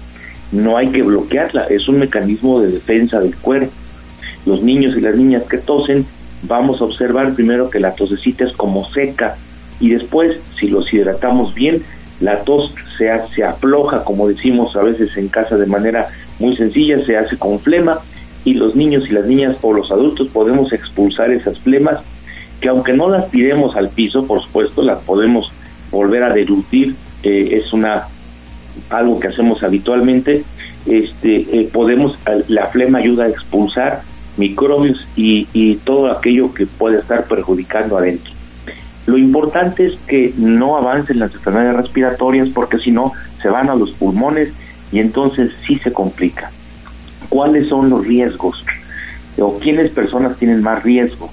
Speaker 40: no hay que bloquearla, es un mecanismo de defensa del cuerpo. Los niños y las niñas que tosen, vamos a observar primero que la tosecita es como seca y después, si los hidratamos bien, la tos se, se afloja, como decimos a veces en casa de manera muy sencilla, se hace con flema y los niños y las niñas o los adultos podemos expulsar esas flemas que aunque no las tiremos al piso, por supuesto, las podemos volver a deducir, eh, es una algo que hacemos habitualmente, este, eh, podemos, la flema ayuda a expulsar microbios y, y todo aquello que puede estar perjudicando adentro. Lo importante es que no avancen las enfermedades respiratorias porque si no se van a los pulmones y entonces sí se complica. ¿Cuáles son los riesgos? ¿O quiénes personas tienen más riesgo?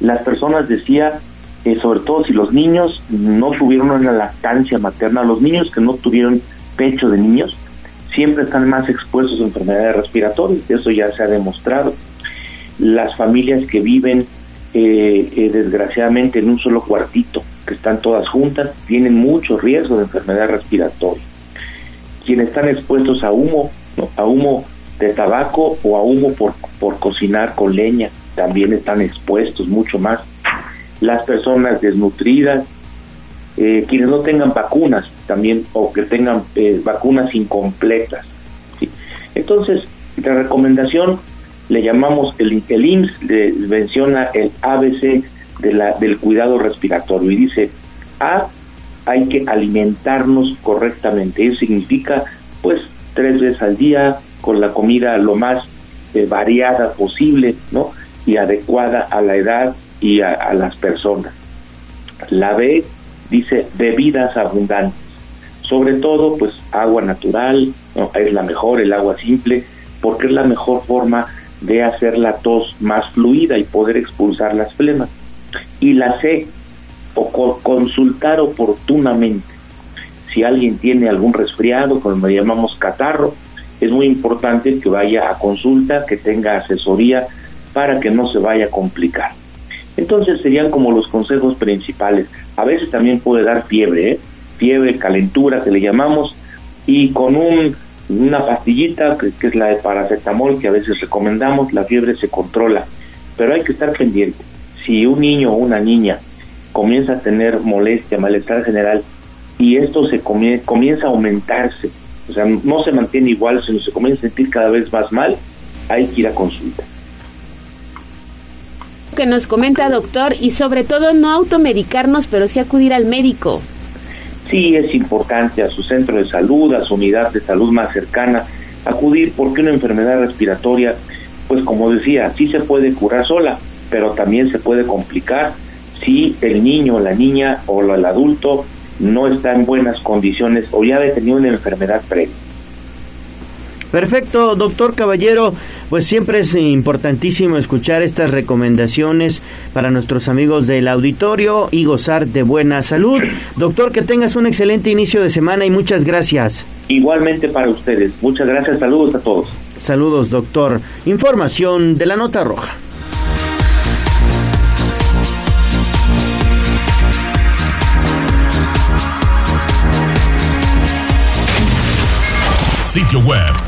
Speaker 40: Las personas decía, eh, sobre todo si los niños no tuvieron una lactancia materna, los niños que no tuvieron pecho de niños, siempre están más expuestos a enfermedades respiratorias, eso ya se ha demostrado. Las familias que viven eh, eh, desgraciadamente en un solo cuartito, que están todas juntas, tienen mucho riesgo de enfermedad respiratoria. Quienes están expuestos a humo, a humo de tabaco o a humo por, por cocinar con leña, también están expuestos mucho más. Las personas desnutridas, eh, quienes no tengan vacunas, también o que tengan eh, vacunas incompletas. Entonces, la recomendación le llamamos el, el IMSS, le menciona el ABC de la, del cuidado respiratorio y dice, A, hay que alimentarnos correctamente. Eso significa, pues, tres veces al día, con la comida lo más eh, variada posible, ¿no? Y adecuada a la edad y a, a las personas. La B dice bebidas abundantes, sobre todo, pues, agua natural, ¿no? es la mejor, el agua simple, porque es la mejor forma de hacer la tos más fluida y poder expulsar las flemas. Y la C, o co- consultar oportunamente. Si alguien tiene algún resfriado, como le llamamos catarro, es muy importante que vaya a consulta, que tenga asesoría para que no se vaya a complicar. Entonces serían como los consejos principales. A veces también puede dar fiebre, ¿eh? fiebre, calentura que le llamamos, y con un, una pastillita que, es la de paracetamol que a veces recomendamos, la fiebre se controla. Pero hay que estar pendiente. Si un niño o una niña comienza a tener molestia, malestar general, y esto se comie- comienza a aumentarse, o sea, no se mantiene igual, sino se comienza a sentir cada vez más mal, hay que ir a consulta.
Speaker 8: Que nos comenta doctor y sobre todo no automedicarnos, pero sí acudir al médico.
Speaker 40: Sí es importante a su centro de salud, a su unidad de salud más cercana, acudir porque una enfermedad respiratoria, pues como decía, sí se puede curar sola, pero también se puede complicar si el niño, la niña o el adulto no está en buenas condiciones o ya ha tenido una enfermedad previa.
Speaker 1: Perfecto, doctor Caballero. Pues siempre es importantísimo escuchar estas recomendaciones para nuestros amigos del auditorio y gozar de buena salud. Doctor, que tengas un excelente inicio de semana y muchas gracias.
Speaker 40: Igualmente para ustedes. Muchas gracias. Saludos a todos.
Speaker 1: Saludos, doctor. Información de la Nota Roja.
Speaker 2: Sitio web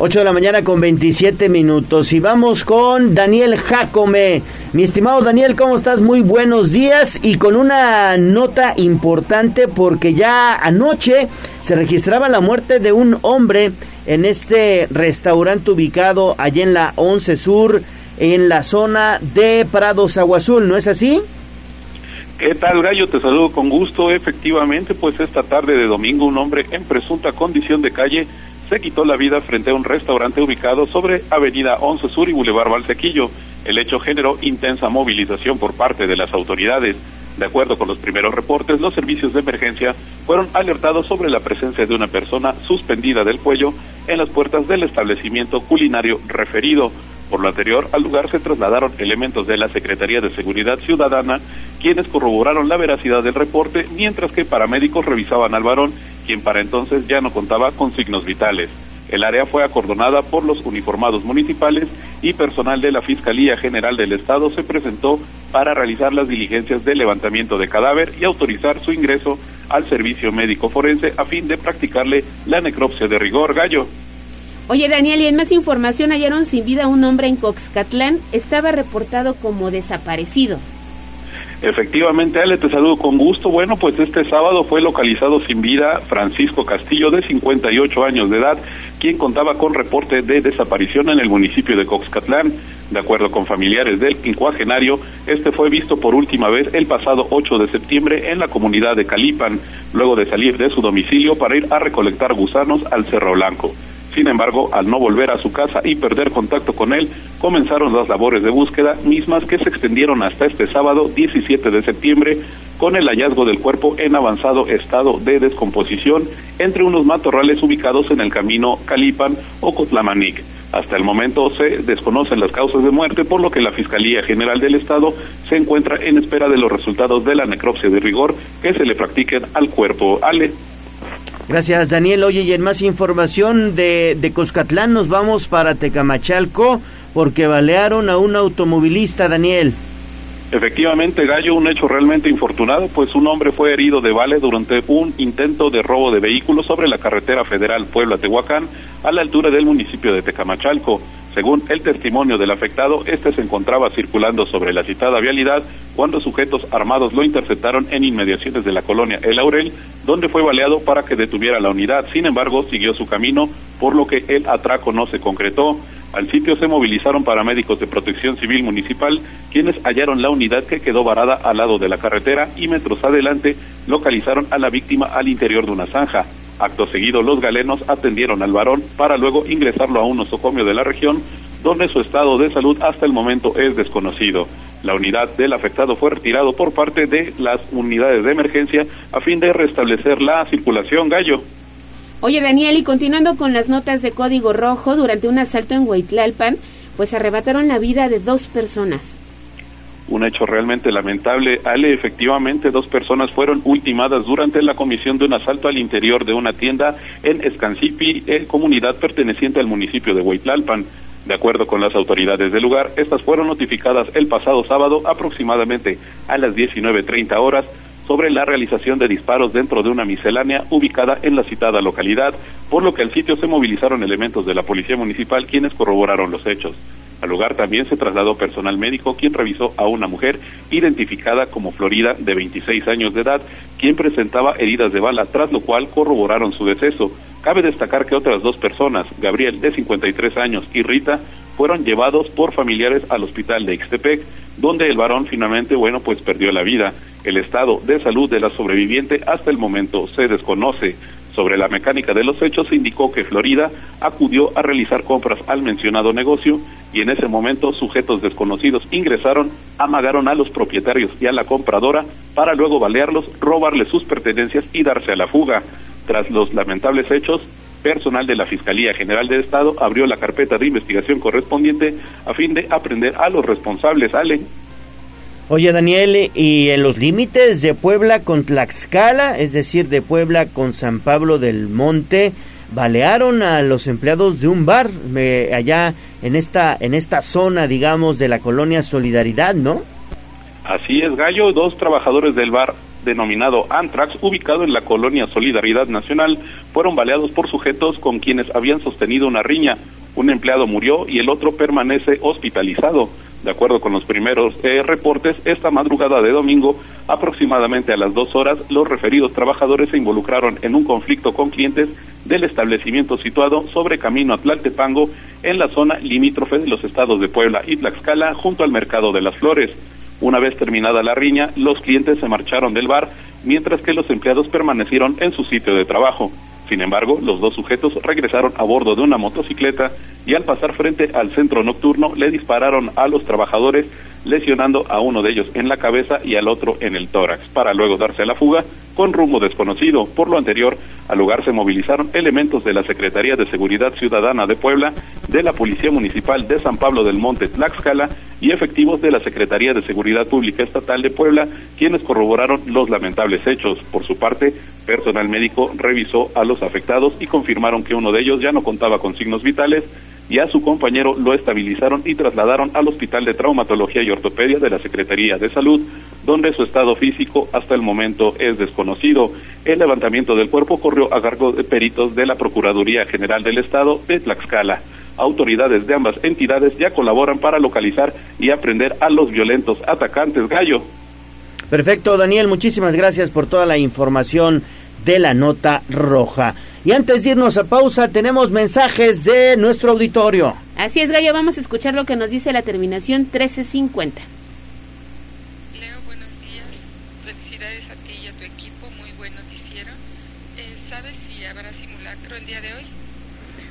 Speaker 1: 8 de la mañana con 27 minutos y vamos con Daniel Jacome. Mi estimado Daniel, ¿cómo estás? Muy buenos días y con una nota importante porque ya anoche se registraba la muerte de un hombre en este restaurante ubicado allá en la 11 Sur, en la zona de Prados Agua Azul, ¿no es así?
Speaker 41: ¿Qué tal, Gallo? Te saludo con gusto. Efectivamente, pues esta tarde de domingo un hombre en presunta condición de calle se quitó la vida frente a un restaurante ubicado sobre Avenida 11 Sur y Boulevard Valsequillo. El hecho generó intensa movilización por parte de las autoridades. De acuerdo con los primeros reportes, los servicios de emergencia fueron alertados sobre la presencia de una persona suspendida del cuello en las puertas del establecimiento culinario referido. Por lo anterior, al lugar se trasladaron elementos de la Secretaría de Seguridad Ciudadana, quienes corroboraron la veracidad del reporte, mientras que paramédicos revisaban al varón, quien para entonces ya no contaba con signos vitales. El área fue acordonada por los uniformados municipales y personal de la Fiscalía General del Estado se presentó para realizar las diligencias de levantamiento de cadáver y autorizar su ingreso al servicio médico forense a fin de practicarle la necropsia de rigor gallo.
Speaker 8: Oye, Daniel, y en más información hallaron sin vida a un hombre en Coxcatlán. Estaba reportado como desaparecido.
Speaker 41: Efectivamente, Ale, te saludo con gusto. Bueno, pues este sábado fue localizado sin vida Francisco Castillo, de 58 años de edad, quien contaba con reporte de desaparición en el municipio de Coxcatlán. De acuerdo con familiares del quincuagenario, este fue visto por última vez el pasado 8 de septiembre en la comunidad de Calipan, luego de salir de su domicilio para ir a recolectar gusanos al Cerro Blanco. Sin embargo, al no volver a su casa y perder contacto con él, comenzaron las labores de búsqueda, mismas que se extendieron hasta este sábado 17 de septiembre, con el hallazgo del cuerpo en avanzado estado de descomposición entre unos matorrales ubicados en el camino Calipan o Cotlamanic. Hasta el momento se desconocen las causas de muerte, por lo que la Fiscalía General del Estado se encuentra en espera de los resultados de la necropsia de rigor que se le practiquen al cuerpo. Ale.
Speaker 1: Gracias, Daniel. Oye, y en más información de, de Coscatlán nos vamos para Tecamachalco porque balearon a un automovilista, Daniel.
Speaker 41: Efectivamente, Gallo, un hecho realmente infortunado, pues un hombre fue herido de bale durante un intento de robo de vehículos sobre la carretera federal Puebla-Tehuacán, a la altura del municipio de Tecamachalco. Según el testimonio del afectado, este se encontraba circulando sobre la citada vialidad cuando sujetos armados lo interceptaron en inmediaciones de la colonia El Aurel, donde fue baleado para que detuviera la unidad. Sin embargo, siguió su camino, por lo que el atraco no se concretó. Al sitio se movilizaron paramédicos de protección civil municipal, quienes hallaron la unidad que quedó varada al lado de la carretera y metros adelante localizaron a la víctima al interior de una zanja. Acto seguido, los galenos atendieron al varón para luego ingresarlo a un nosocomio de la región, donde su estado de salud hasta el momento es desconocido. La unidad del afectado fue retirado por parte de las unidades de emergencia a fin de restablecer la circulación gallo.
Speaker 8: Oye, Daniel, y continuando con las notas de código rojo, durante un asalto en Huaytlalpan, pues arrebataron la vida de dos personas.
Speaker 41: Un hecho realmente lamentable. Ale, efectivamente, dos personas fueron ultimadas durante la comisión de un asalto al interior de una tienda en Escancipi, en comunidad perteneciente al municipio de Huaytlalpan. De acuerdo con las autoridades del lugar, estas fueron notificadas el pasado sábado aproximadamente a las 19.30 horas sobre la realización de disparos dentro de una miscelánea ubicada en la citada localidad, por lo que al sitio se movilizaron elementos de la Policía Municipal quienes corroboraron los hechos. Al lugar también se trasladó personal médico quien revisó a una mujer identificada como Florida de 26 años de edad, quien presentaba heridas de bala, tras lo cual corroboraron su deceso. Cabe destacar que otras dos personas, Gabriel de 53 años y Rita, fueron llevados por familiares al hospital de Ixtepec, donde el varón finalmente, bueno, pues perdió la vida. El estado de salud de la sobreviviente hasta el momento se desconoce. Sobre la mecánica de los hechos indicó que Florida acudió a realizar compras al mencionado negocio y en ese momento sujetos desconocidos ingresaron, amagaron a los propietarios y a la compradora para luego balearlos, robarles sus pertenencias y darse a la fuga. Tras los lamentables hechos, personal de la Fiscalía General del Estado abrió la carpeta de investigación correspondiente a fin de aprender a los responsables. Ale.
Speaker 1: Oye Daniel, y en los límites de Puebla con Tlaxcala, es decir, de Puebla con San Pablo del Monte, balearon a los empleados de un bar eh, allá en esta en esta zona, digamos, de la colonia Solidaridad, ¿no?
Speaker 41: Así es, Gallo, dos trabajadores del bar denominado Antrax, ubicado en la colonia Solidaridad Nacional, fueron baleados por sujetos con quienes habían sostenido una riña. Un empleado murió y el otro permanece hospitalizado. De acuerdo con los primeros eh, reportes, esta madrugada de domingo, aproximadamente a las dos horas, los referidos trabajadores se involucraron en un conflicto con clientes del establecimiento situado sobre camino a Tlaltepango, en la zona limítrofe de los estados de Puebla y Tlaxcala, junto al mercado de las flores. Una vez terminada la riña, los clientes se marcharon del bar, mientras que los empleados permanecieron en su sitio de trabajo. Sin embargo, los dos sujetos regresaron a bordo de una motocicleta y al pasar frente al centro nocturno le dispararon a los trabajadores, lesionando a uno de ellos en la cabeza y al otro en el tórax, para luego darse a la fuga con rumbo desconocido. Por lo anterior, al lugar se movilizaron elementos de la Secretaría de Seguridad Ciudadana de Puebla, de la Policía Municipal de San Pablo del Monte Tlaxcala y efectivos de la Secretaría de Seguridad Pública Estatal de Puebla, quienes corroboraron los lamentables hechos. Por su parte, personal médico revisó a los afectados y confirmaron que uno de ellos ya no contaba con signos vitales y a su compañero lo estabilizaron y trasladaron al Hospital de Traumatología y Ortopedia de la Secretaría de Salud, donde su estado físico hasta el momento es desconocido. El levantamiento del cuerpo corrió a cargo de peritos de la Procuraduría General del Estado de Tlaxcala. Autoridades de ambas entidades ya colaboran para localizar y aprender a los violentos atacantes gallo.
Speaker 1: Perfecto, Daniel, muchísimas gracias por toda la información de la nota roja. Y antes de irnos a pausa, tenemos mensajes de nuestro auditorio.
Speaker 8: Así es, Gallo, vamos a escuchar lo que nos dice la terminación 1350.
Speaker 42: Leo, buenos días. Felicidades a ti y a tu equipo. Muy buen noticiero. Eh, ¿Sabes si habrá simulacro el día de hoy?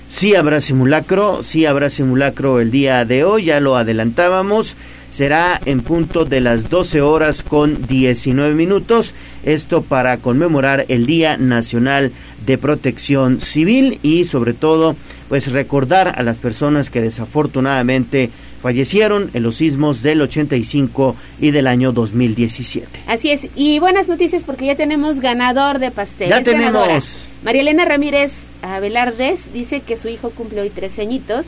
Speaker 1: Sí habrá simulacro, sí habrá simulacro el día de hoy, ya lo adelantábamos será en punto de las 12 horas con 19 minutos. Esto para conmemorar el Día Nacional de Protección Civil y sobre todo pues recordar a las personas que desafortunadamente fallecieron en los sismos del 85 y del año 2017.
Speaker 8: Así es, y buenas noticias porque ya tenemos ganador de pastel.
Speaker 1: Ya tenemos.
Speaker 8: María Elena Ramírez Abelardes dice que su hijo cumple hoy tres añitos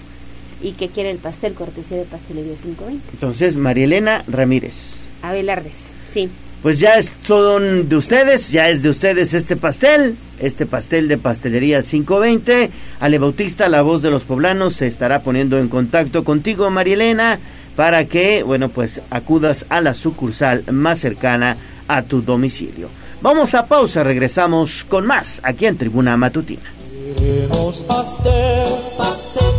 Speaker 8: y que quiere el pastel cortesía de Pastelería 520.
Speaker 1: Entonces, María Elena Ramírez.
Speaker 8: Abelardes, sí.
Speaker 1: Pues ya es, son de ustedes, ya es de ustedes este pastel, este pastel de Pastelería 520. Ale Bautista, la voz de los poblanos, se estará poniendo en contacto contigo, María Elena, para que, bueno, pues acudas a la sucursal más cercana a tu domicilio. Vamos a pausa, regresamos con más aquí en Tribuna Matutina.
Speaker 43: Pastel, pastel.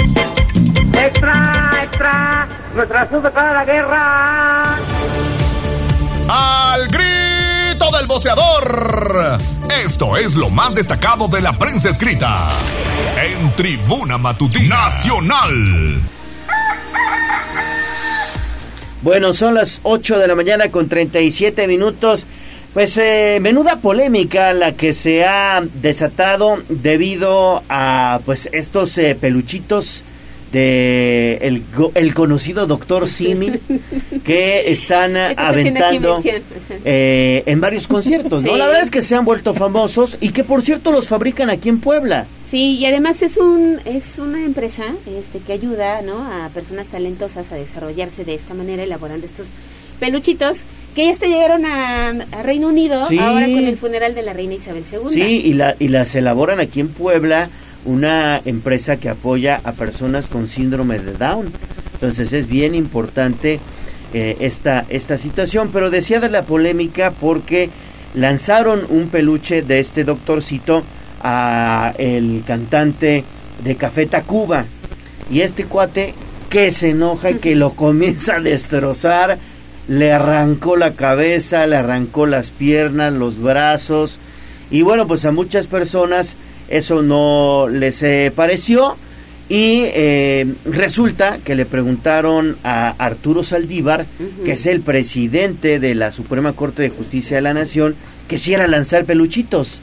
Speaker 44: Nuestra azúcar para la guerra.
Speaker 2: Al grito del boceador. Esto es lo más destacado de la prensa escrita. En Tribuna Matutina Nacional.
Speaker 1: Bueno, son las 8 de la mañana con 37 minutos. Pues eh, menuda polémica la que se ha desatado debido a pues estos eh, peluchitos de el, el conocido doctor Simi que (laughs) están aventando eh, en varios conciertos, ¿no?
Speaker 8: Sí.
Speaker 1: La verdad es que se han vuelto famosos y que por cierto los fabrican aquí en Puebla.
Speaker 8: Sí, y además es un es una empresa este que ayuda, ¿no? a personas talentosas a desarrollarse de esta manera elaborando estos peluchitos que ya hasta llegaron a, a Reino Unido
Speaker 1: Sí.
Speaker 8: ahora con el funeral de la reina Isabel II.
Speaker 1: Sí, y, la, y las elaboran aquí en Puebla una empresa que apoya a personas con síndrome de Down. Entonces es bien importante eh, esta, esta situación, pero decía de la polémica porque lanzaron un peluche de este doctorcito a el cantante de Café Tacuba. Y este cuate que se enoja y que lo (laughs) comienza a destrozar le arrancó la cabeza, le arrancó las piernas, los brazos. Y bueno pues a muchas personas eso no les eh, pareció y eh, resulta que le preguntaron a Arturo Saldívar, que es el presidente de la Suprema Corte de Justicia de la Nación, que si era lanzar peluchitos,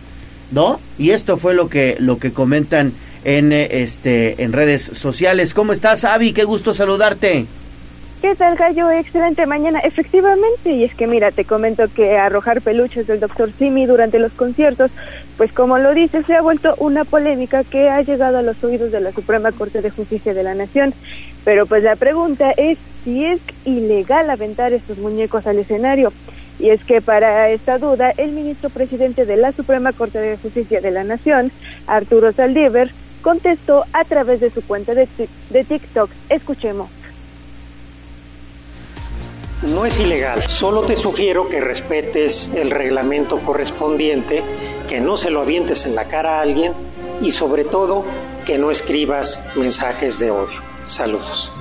Speaker 1: ¿no? Y esto fue lo que lo que comentan en eh, este en redes sociales. ¿Cómo estás, Avi? Qué gusto saludarte.
Speaker 45: ¿Qué tal, Gallo? Excelente mañana. Efectivamente, y es que mira, te comento que arrojar peluches del Dr. Simi durante los conciertos, pues como lo dices, se ha vuelto una polémica que ha llegado a los oídos de la Suprema Corte de Justicia de la Nación. Pero pues la pregunta es si es ilegal aventar estos muñecos al escenario. Y es que para esta duda, el ministro presidente de la Suprema Corte de Justicia de la Nación, Arturo Saldívar, contestó a través de su cuenta de, de TikTok. Escuchemos.
Speaker 46: No es ilegal, solo te sugiero que respetes el reglamento correspondiente, que no se lo avientes en la cara a alguien y sobre todo que no escribas mensajes de odio. Saludos.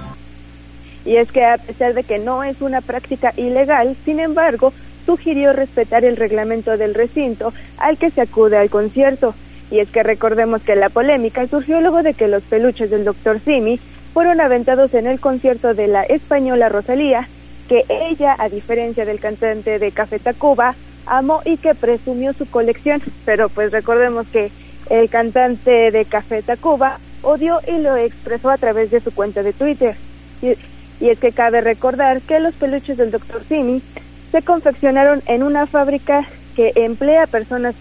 Speaker 45: Y es que a pesar de que no es una práctica ilegal, sin embargo, sugirió respetar el reglamento del recinto al que se acude al concierto. Y es que recordemos que la polémica surgió luego de que los peluches del Dr. Simi fueron aventados en el concierto de la española Rosalía, que ella, a diferencia del cantante de Café Tacuba, amó y que presumió su colección. Pero pues recordemos que el cantante de Café Tacuba odió y lo expresó a través de su cuenta de Twitter. Y, es que cabe recordar que los peluches del Dr. Simi se confeccionaron en una fábrica que emplea personas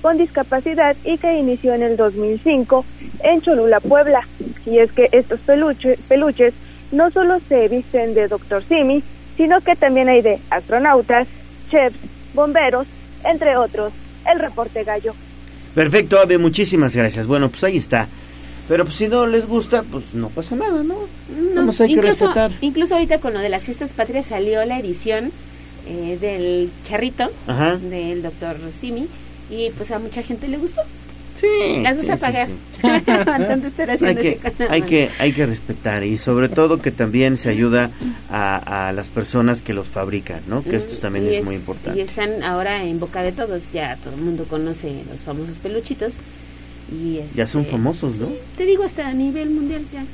Speaker 45: con discapacidad y que inició en el 2005 en Cholula, Puebla. Y es que estos peluche- peluches no solo se visten de Dr. Simi, sino que también hay de astronautas, chefs, bomberos, entre otros. El reporte gallo.
Speaker 1: Perfecto, Avi, muchísimas gracias. Bueno, pues ahí está. Pero pues si no les gusta, pues no pasa nada, ¿no?
Speaker 8: No,
Speaker 1: Nada más hay que
Speaker 8: incluso,
Speaker 1: respetar.
Speaker 8: incluso ahorita con lo de las fiestas patrias salió la edición eh, del charrito
Speaker 1: Ajá.
Speaker 8: del doctor Simi y pues a mucha gente le gustó.
Speaker 1: Sí.
Speaker 8: Las vas
Speaker 1: sí,
Speaker 8: a
Speaker 1: sí,
Speaker 8: pagar.
Speaker 1: sí. (laughs)
Speaker 8: Estar
Speaker 1: hay que, hay que hay que respetar y sobre todo que también se ayuda a, a las personas que los fabrican, ¿no? Que esto también
Speaker 8: Y
Speaker 1: es, muy importante.
Speaker 8: Y están ahora en boca de todos, ya todo el mundo conoce los famosos peluchitos. Y
Speaker 1: Ya son
Speaker 8: este,
Speaker 1: famosos, ¿no?
Speaker 8: Te digo, hasta a nivel mundial ya.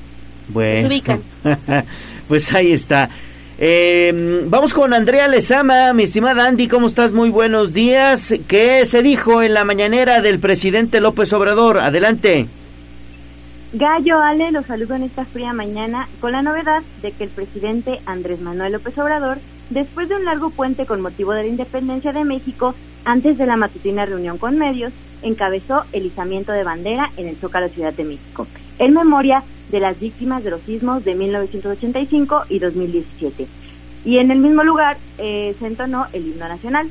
Speaker 1: Bueno,
Speaker 8: Se ubican. (laughs)
Speaker 1: pues ahí está. Eh, vamos con Andrea Lezama, mi estimada Andy, ¿cómo estás? Muy buenos días. ¿Qué se dijo en la mañanera del presidente López Obrador? Adelante.
Speaker 47: Gallo Ale los saludo en esta fría mañana con la novedad de que el presidente Andrés Manuel López Obrador, después de un largo puente con motivo de la independencia de México, antes de la matutina reunión con medios, encabezó el izamiento de bandera en el Zócalo Ciudad de México, en memoria de las víctimas de los sismos de 1985 y 2017. Y en el mismo lugar eh, se entonó el himno nacional.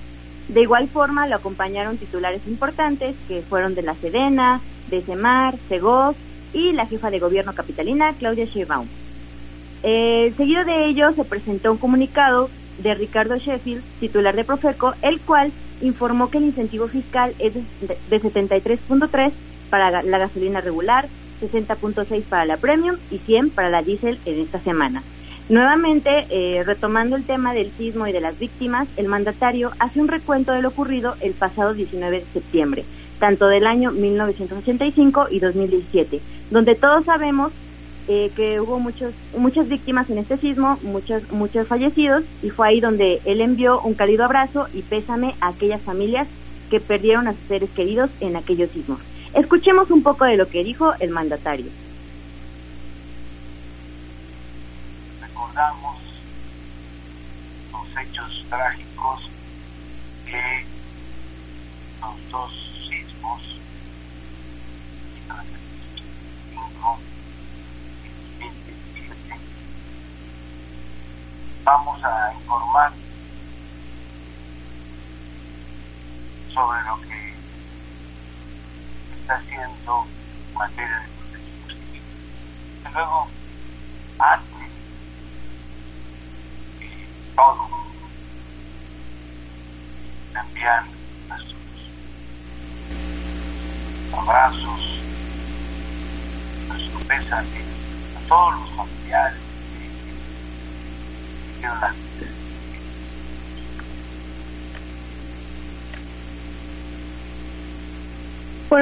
Speaker 47: De igual forma lo acompañaron titulares importantes que fueron de la Sedena, de Semar, Segov y la jefa de gobierno capitalina, Claudia Sheinbaum. Eh, seguido de ello se presentó un comunicado de Ricardo Sheffield, titular de Profeco, el cual informó que el incentivo fiscal es de, de 73.3 para la gasolina regular, 60.6 para la premium y 100 para la diésel en esta semana. Nuevamente, eh, retomando el tema del sismo y de las víctimas, el mandatario hace un recuento de lo ocurrido el pasado 19 de septiembre, tanto del año 1985 y 2017, donde todos sabemos eh, que hubo muchos, muchas víctimas en este sismo, muchos, muchos fallecidos, y fue ahí donde él envió un cálido abrazo y pésame a aquellas familias que perdieron a sus seres queridos en aquellos sismos. Escuchemos un poco de lo que dijo el mandatario.
Speaker 48: recordamos los hechos trágicos que los dos sismos, 1985 y 2017, vamos a informar sobre lo que está haciendo en materia de protección civil. Y luego, antes todo enviar nuestros abrazos, nuestro pésame a todos los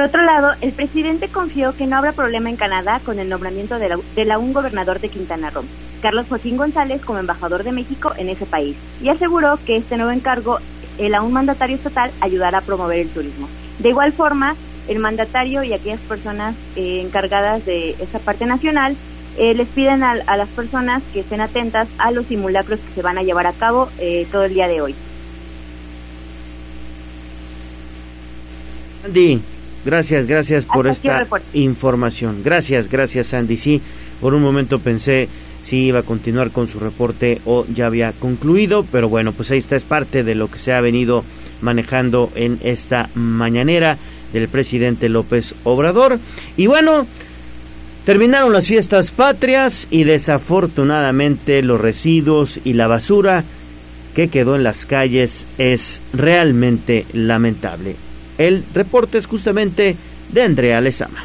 Speaker 47: otro lado, el presidente confió que no habrá problema en Canadá con el nombramiento de la, de la un gobernador de Quintana Roo, Carlos Joaquín González, como embajador de México en ese país, y aseguró que este nuevo encargo, el aún mandatario estatal, ayudará a promover el turismo. De igual forma, el mandatario y aquellas personas eh, encargadas de esta parte nacional eh, les piden a, a las personas que estén atentas a los simulacros que se van a llevar a cabo eh, todo el día de hoy.
Speaker 1: Andy, gracias, gracias por
Speaker 47: Hasta
Speaker 1: esta información. Gracias, gracias Andy. Sí, por un momento pensé si iba a continuar con su reporte o ya había concluido, pero bueno, pues ahí está, es parte de lo que se ha venido manejando en esta mañanera del presidente López Obrador. Y bueno, terminaron las fiestas patrias y desafortunadamente los residuos y la basura que quedó en las calles es realmente lamentable. El reporte es justamente de Andrea Lezama.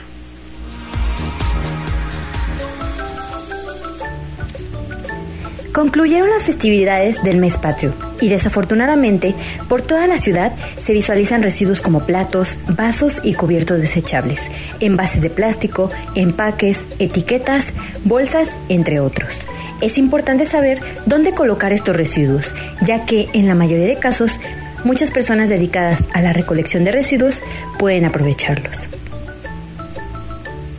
Speaker 49: Concluyeron las festividades del mes patrio y desafortunadamente por toda la ciudad se visualizan residuos como platos, vasos y cubiertos desechables, envases de plástico, empaques, etiquetas, bolsas, entre otros. Es importante saber dónde colocar estos residuos, ya que en la mayoría de casos muchas personas dedicadas a la recolección de residuos pueden aprovecharlos.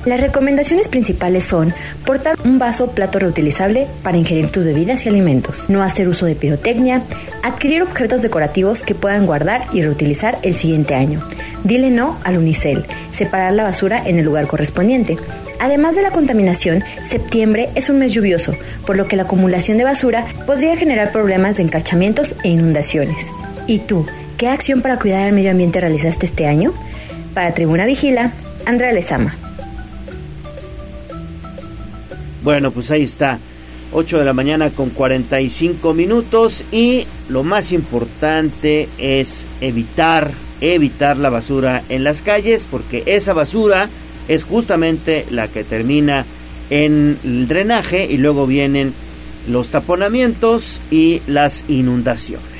Speaker 49: Las recomendaciones principales son portar un vaso plato reutilizable para ingerir tus bebidas y alimentos, no hacer uso de pirotecnia, adquirir objetos decorativos que puedan guardar y reutilizar el siguiente año. Dile no al unicel, separar la basura en el lugar correspondiente. Además de la contaminación, septiembre es un mes lluvioso, por lo que la acumulación de basura podría generar problemas de encharcamientos e inundaciones. ¿Y tú, qué acción para cuidar el medio ambiente realizaste este año? Para Tribuna Vigila, Andrea Lezama.
Speaker 1: Bueno, pues ahí está. 8 de la mañana con 45 minutos y lo más importante es evitar evitar la basura en las calles porque esa basura es justamente la que termina en el drenaje y luego vienen los taponamientos y las inundaciones.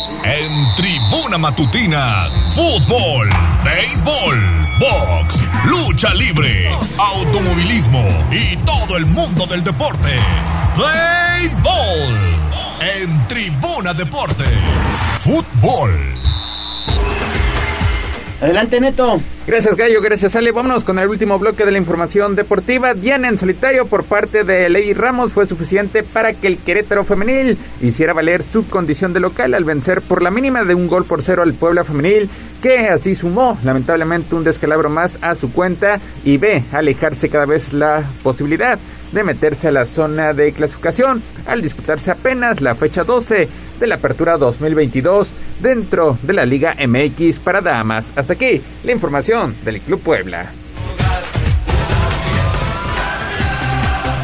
Speaker 2: En tribuna matutina, fútbol, béisbol, box, lucha libre, automovilismo y todo el mundo del deporte. Play Ball. En tribuna deportes, fútbol.
Speaker 1: Adelante, Neto.
Speaker 32: Gracias, Gallo. Gracias, Ale. Vámonos con el último bloque de la información deportiva. Diana en solitario por parte de Ley Ramos fue suficiente para que el Querétaro Femenil hiciera valer su condición de local al vencer por la mínima de un gol por cero al Puebla Femenil, que así sumó lamentablemente un descalabro más a su cuenta y ve alejarse cada vez la posibilidad de meterse a la zona de clasificación al disputarse apenas la fecha 12 de la apertura 2022 dentro de la Liga MX para damas. Hasta aquí la información del Club Puebla.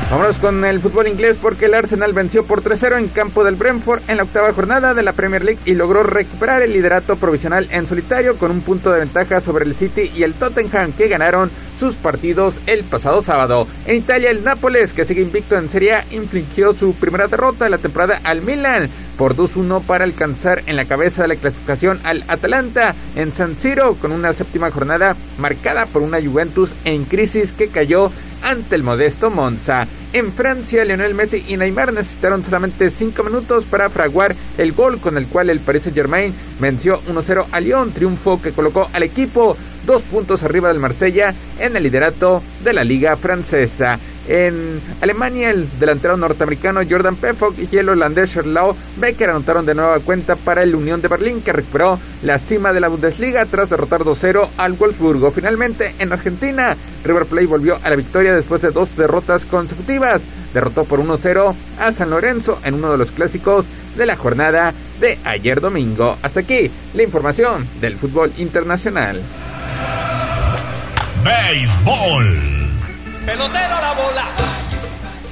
Speaker 32: Vámonos con el fútbol inglés porque el Arsenal venció por 3-0 en campo del Brentford en la octava jornada de la Premier League y logró recuperar el liderato provisional en solitario con un punto de ventaja sobre el City y el Tottenham que ganaron sus partidos el pasado sábado. En Italia el Nápoles que sigue invicto en Serie A infligió su primera derrota de la temporada al Milan por 2-1 para alcanzar en la cabeza de la clasificación al Atalanta en San Siro con una séptima jornada marcada por una Juventus en crisis que cayó ante el modesto Monza. En Francia, Lionel Messi y Neymar necesitaron solamente 5 minutos para fraguar el gol con el cual el Paris Saint-Germain venció 1-0 a Lyon, triunfo que colocó al equipo dos puntos arriba del Marsella en el liderato de la liga francesa. En Alemania, el delantero norteamericano Jordan Pefok y el holandés Sherlock Becker anotaron de nueva cuenta para el Unión de Berlín, que recuperó la cima de la Bundesliga tras derrotar 2-0 al Wolfsburgo. Finalmente, en Argentina, River Plate volvió a la victoria después de dos derrotas consecutivas. Derrotó por 1-0 a San Lorenzo en uno de los clásicos de la jornada de ayer domingo. Hasta aquí la información del fútbol internacional.
Speaker 2: Béisbol.
Speaker 38: Pelotero la bola.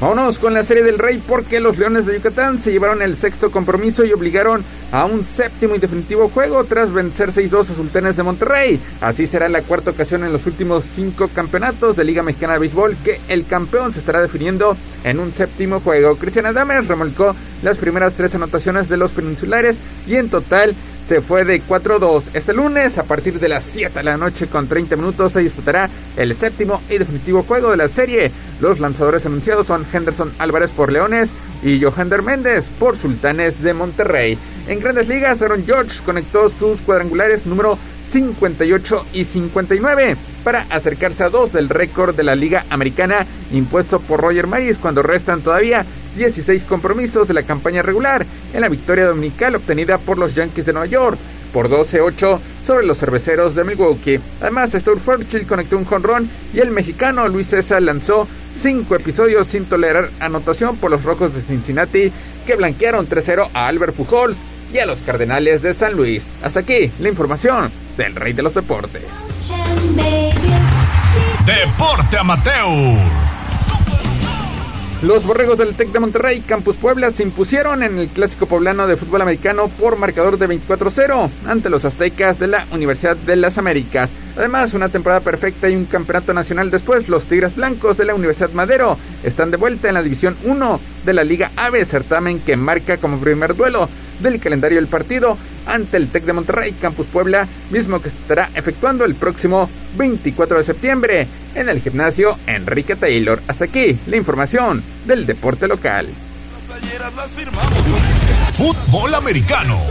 Speaker 32: Vámonos con la serie del Rey porque los Leones de Yucatán se llevaron el sexto compromiso y obligaron a un séptimo y definitivo juego tras vencer 6-2 a Sultanes de Monterrey. Así será la cuarta ocasión en los últimos cinco campeonatos de Liga Mexicana de Béisbol que el campeón se estará definiendo en un séptimo juego. Cristian Adames remolcó las primeras tres anotaciones de los peninsulares y en total se fue de 4-2. Este lunes, a partir de las 7 de la noche con 30 minutos, se disputará el séptimo y definitivo juego de la serie. Los lanzadores anunciados son Henderson Álvarez por Leones y Johander Méndez por Sultanes de Monterrey. En grandes ligas, Aaron George conectó sus cuadrangulares número 58 y 59 para acercarse a dos del récord de la Liga Americana impuesto por Roger Maris cuando restan todavía 16 compromisos de la campaña regular en la victoria dominical obtenida por los Yankees de Nueva York por 12-8 sobre los cerveceros de Milwaukee. Además, Stuart conectó un jonrón y el mexicano Luis César lanzó cinco episodios sin tolerar anotación por los Rojos de Cincinnati que blanquearon 3-0 a Albert Pujols y a los Cardenales de San Luis. Hasta aquí la información del Rey de los Deportes.
Speaker 2: Deporte Amateur.
Speaker 32: Los borregos del Tec de Monterrey, Campus Puebla, se impusieron en el clásico poblano de fútbol americano por marcador de 24-0 ante los aztecas de la Universidad de las Américas. Además, una temporada perfecta y un campeonato nacional después, los Tigres Blancos de la Universidad Madero están de vuelta en la División 1 de la Liga AVE, certamen que marca como primer duelo del calendario del partido ante el TEC de Monterrey, Campus Puebla, mismo que estará efectuando el próximo 24 de septiembre en el gimnasio Enrique Taylor. Hasta aquí la información del deporte local.
Speaker 2: Fútbol americano.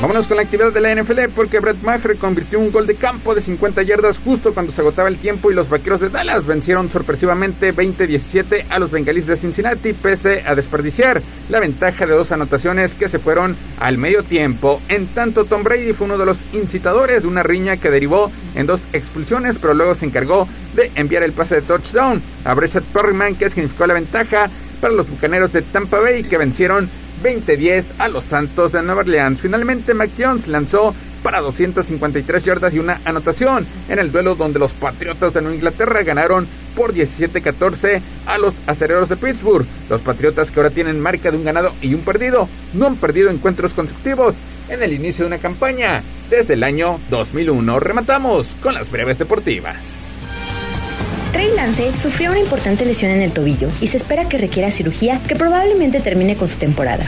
Speaker 32: Vámonos con la actividad de la NFL porque Brett Maher convirtió un gol de campo de 50 yardas justo cuando se agotaba el tiempo y los vaqueros de Dallas vencieron sorpresivamente 20-17 a los bengalíes de Cincinnati pese a desperdiciar la ventaja de dos anotaciones que se fueron al medio tiempo. En tanto, Tom Brady fue uno de los incitadores de una riña que derivó en dos expulsiones, pero luego se encargó de enviar el pase de touchdown a Breshad Perryman que significó la ventaja para los bucaneros de Tampa Bay que vencieron 20-10 a los Santos de Nueva Orleans. Finalmente, Mac Jones lanzó para 253 yardas y una anotación en el duelo donde los Patriotas de Nueva Inglaterra ganaron por 17-14 a los acereros de Pittsburgh. Los Patriotas que ahora tienen marca de un ganado y un perdido no han perdido encuentros consecutivos en el inicio de una campaña desde el año 2001. Rematamos con las breves deportivas.
Speaker 49: Trey Lance sufrió una importante lesión en el tobillo y se espera que requiera cirugía que probablemente termine con su temporada.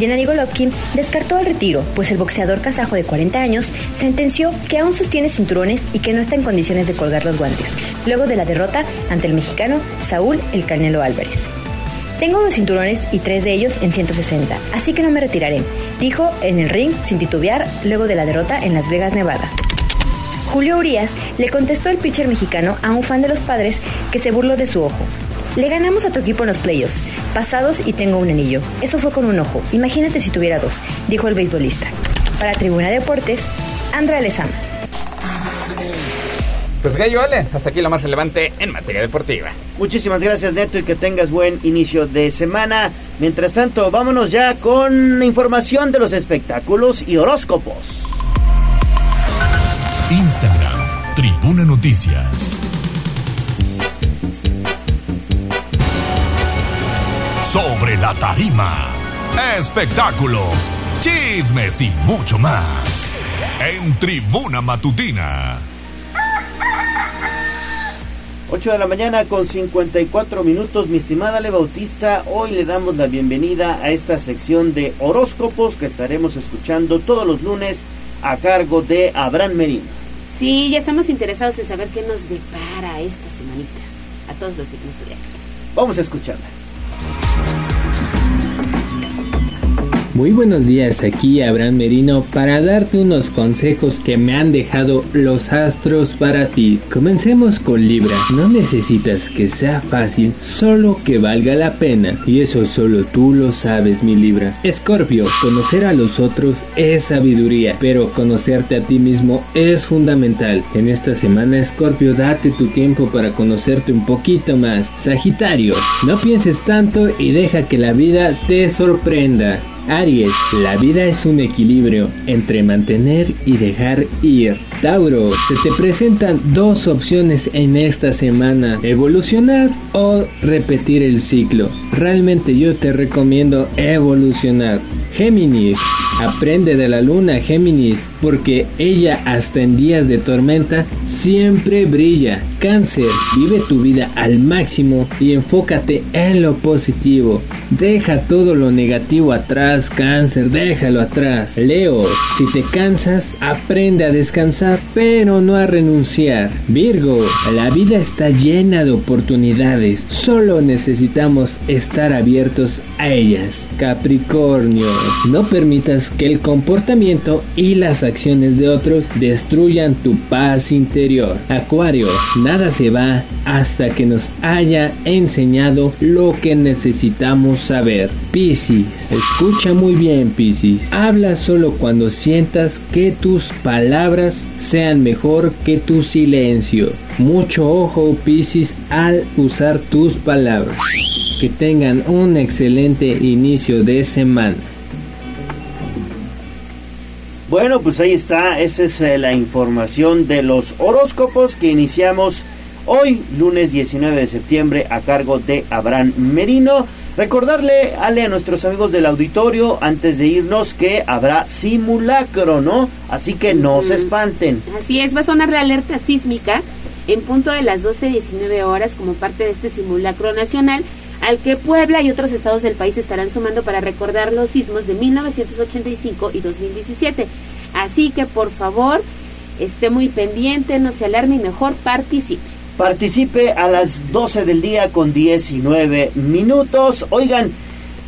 Speaker 49: Gennady Golovkin descartó el retiro, pues el boxeador kazajo de 40 años sentenció que aún sostiene cinturones y que no está en condiciones de colgar los guantes, luego de la derrota ante el mexicano Saúl El Canelo Álvarez. Tengo unos cinturones y tres de ellos en 160, así que no me retiraré, dijo en el ring sin titubear luego de la derrota en Las Vegas, Nevada. Julio Urias le contestó el pitcher mexicano a un fan de los padres que se burló de su ojo. Le ganamos a tu equipo en los playoffs, pasados y tengo un anillo. Eso fue con un ojo. Imagínate si tuviera dos, dijo el beisbolista. Para Tribuna Deportes, Andra Lezama.
Speaker 32: Pues Gallo Ale, hasta aquí lo más relevante en materia deportiva.
Speaker 1: Muchísimas gracias Neto y que tengas buen inicio de semana. Mientras tanto, vámonos ya con información de los espectáculos y horóscopos.
Speaker 2: Instagram, Tribuna Noticias. Sobre la tarima, espectáculos, chismes y mucho más. En Tribuna Matutina.
Speaker 1: 8 de la mañana con 54 minutos, mi estimada Le Bautista. Hoy le damos la bienvenida a esta sección de horóscopos que estaremos escuchando todos los lunes a cargo de Abraham Merino.
Speaker 8: Sí, ya estamos interesados en saber qué nos depara esta semanita a todos los signos zodiacales.
Speaker 1: Vamos a escucharla.
Speaker 50: Muy buenos días, aquí Abraham Merino para darte unos consejos que me han dejado los astros para ti. Comencemos con Libra. No necesitas que sea fácil, solo que valga la pena. Y eso solo tú lo sabes, mi Libra. Escorpio, conocer a los otros es sabiduría, pero conocerte a ti mismo es fundamental. En esta semana, Escorpio, date tu tiempo para conocerte un poquito más. Sagitario, no pienses tanto y deja que la vida te sorprenda. Aries, la vida es un equilibrio entre mantener y dejar ir. Tauro, se te presentan dos opciones en esta semana, evolucionar o repetir el ciclo. Realmente yo te recomiendo evolucionar. Géminis, aprende de la luna Géminis, porque ella hasta en días de tormenta siempre brilla. Cáncer, vive tu vida al máximo y enfócate en lo positivo. Deja todo lo negativo atrás, cáncer, déjalo atrás. Leo, si te cansas, aprende a descansar, pero no a renunciar. Virgo, la vida está llena de oportunidades, solo necesitamos estar abiertos a ellas. Capricornio, no permitas que el comportamiento y las acciones de otros destruyan tu paz interior. Acuario, nada se va hasta que nos haya enseñado lo que necesitamos saber. Piscis, escucha muy bien Piscis. Habla solo cuando sientas que tus palabras sean mejor que tu silencio. Mucho ojo Piscis al usar tus palabras. Que tengan un excelente inicio de semana.
Speaker 1: Bueno, pues ahí está, esa es eh, la información de los horóscopos que iniciamos hoy, lunes 19 de septiembre, a cargo de Abraham Merino. Recordarle, Ale, a nuestros amigos del auditorio, antes de irnos, que habrá simulacro, ¿no? Así que no se espanten.
Speaker 8: Así es, va a sonar la alerta sísmica en punto de las 12.19 horas como parte de este simulacro nacional al que Puebla y otros estados del país estarán sumando para recordar los sismos de 1985 y 2017. Así que por favor, esté muy pendiente, no se alarme y mejor participe.
Speaker 1: Participe a las 12 del día con 19 minutos. Oigan,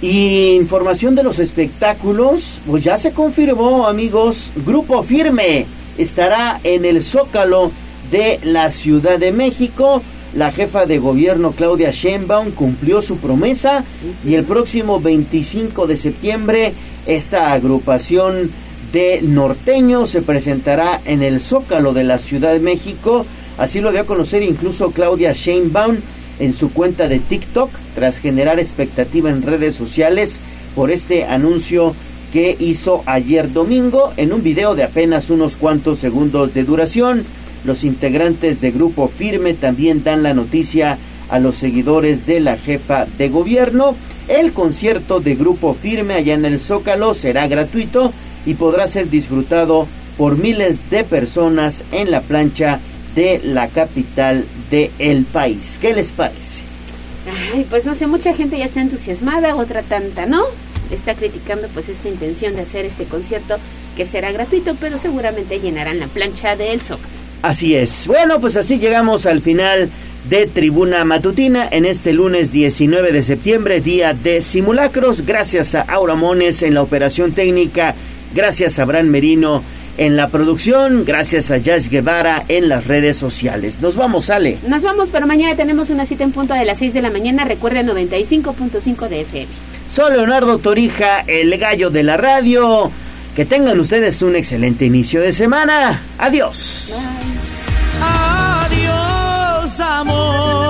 Speaker 1: información de los espectáculos, pues ya se confirmó, amigos, Grupo Firme estará en el Zócalo de la Ciudad de México. La jefa de gobierno Claudia Sheinbaum cumplió su promesa y el próximo 25 de septiembre esta agrupación de norteños se presentará en el Zócalo de la Ciudad de México. Así lo dio a conocer incluso Claudia Sheinbaum en su cuenta de TikTok tras generar expectativa en redes sociales por este anuncio que hizo ayer domingo en un video de apenas unos cuantos segundos de duración. Los integrantes de Grupo Firme también dan la noticia a los seguidores de la jefa de gobierno. El concierto de Grupo Firme allá en el Zócalo será gratuito y podrá ser disfrutado por miles de personas en la plancha de la capital del el país. ¿Qué les parece?
Speaker 8: Ay, pues no sé, mucha gente ya está entusiasmada, otra tanta, ¿no? Está criticando pues esta intención de hacer este concierto que será gratuito, pero seguramente llenarán la plancha del Zócalo.
Speaker 1: Así es. Bueno, pues así llegamos al final de Tribuna Matutina en este lunes 19 de septiembre, día de simulacros. Gracias a Aura Mones en la operación técnica, gracias a Abraham Merino en la producción, gracias a Jazz Guevara en las redes sociales. Nos vamos, Ale.
Speaker 8: Nos vamos, pero mañana tenemos una cita en punto de las 6 de la mañana. Recuerden 95.5 de FM.
Speaker 1: Soy Leonardo Torija, el gallo de la radio. Que tengan ustedes un excelente inicio de semana. Adiós.
Speaker 38: Adiós, amor,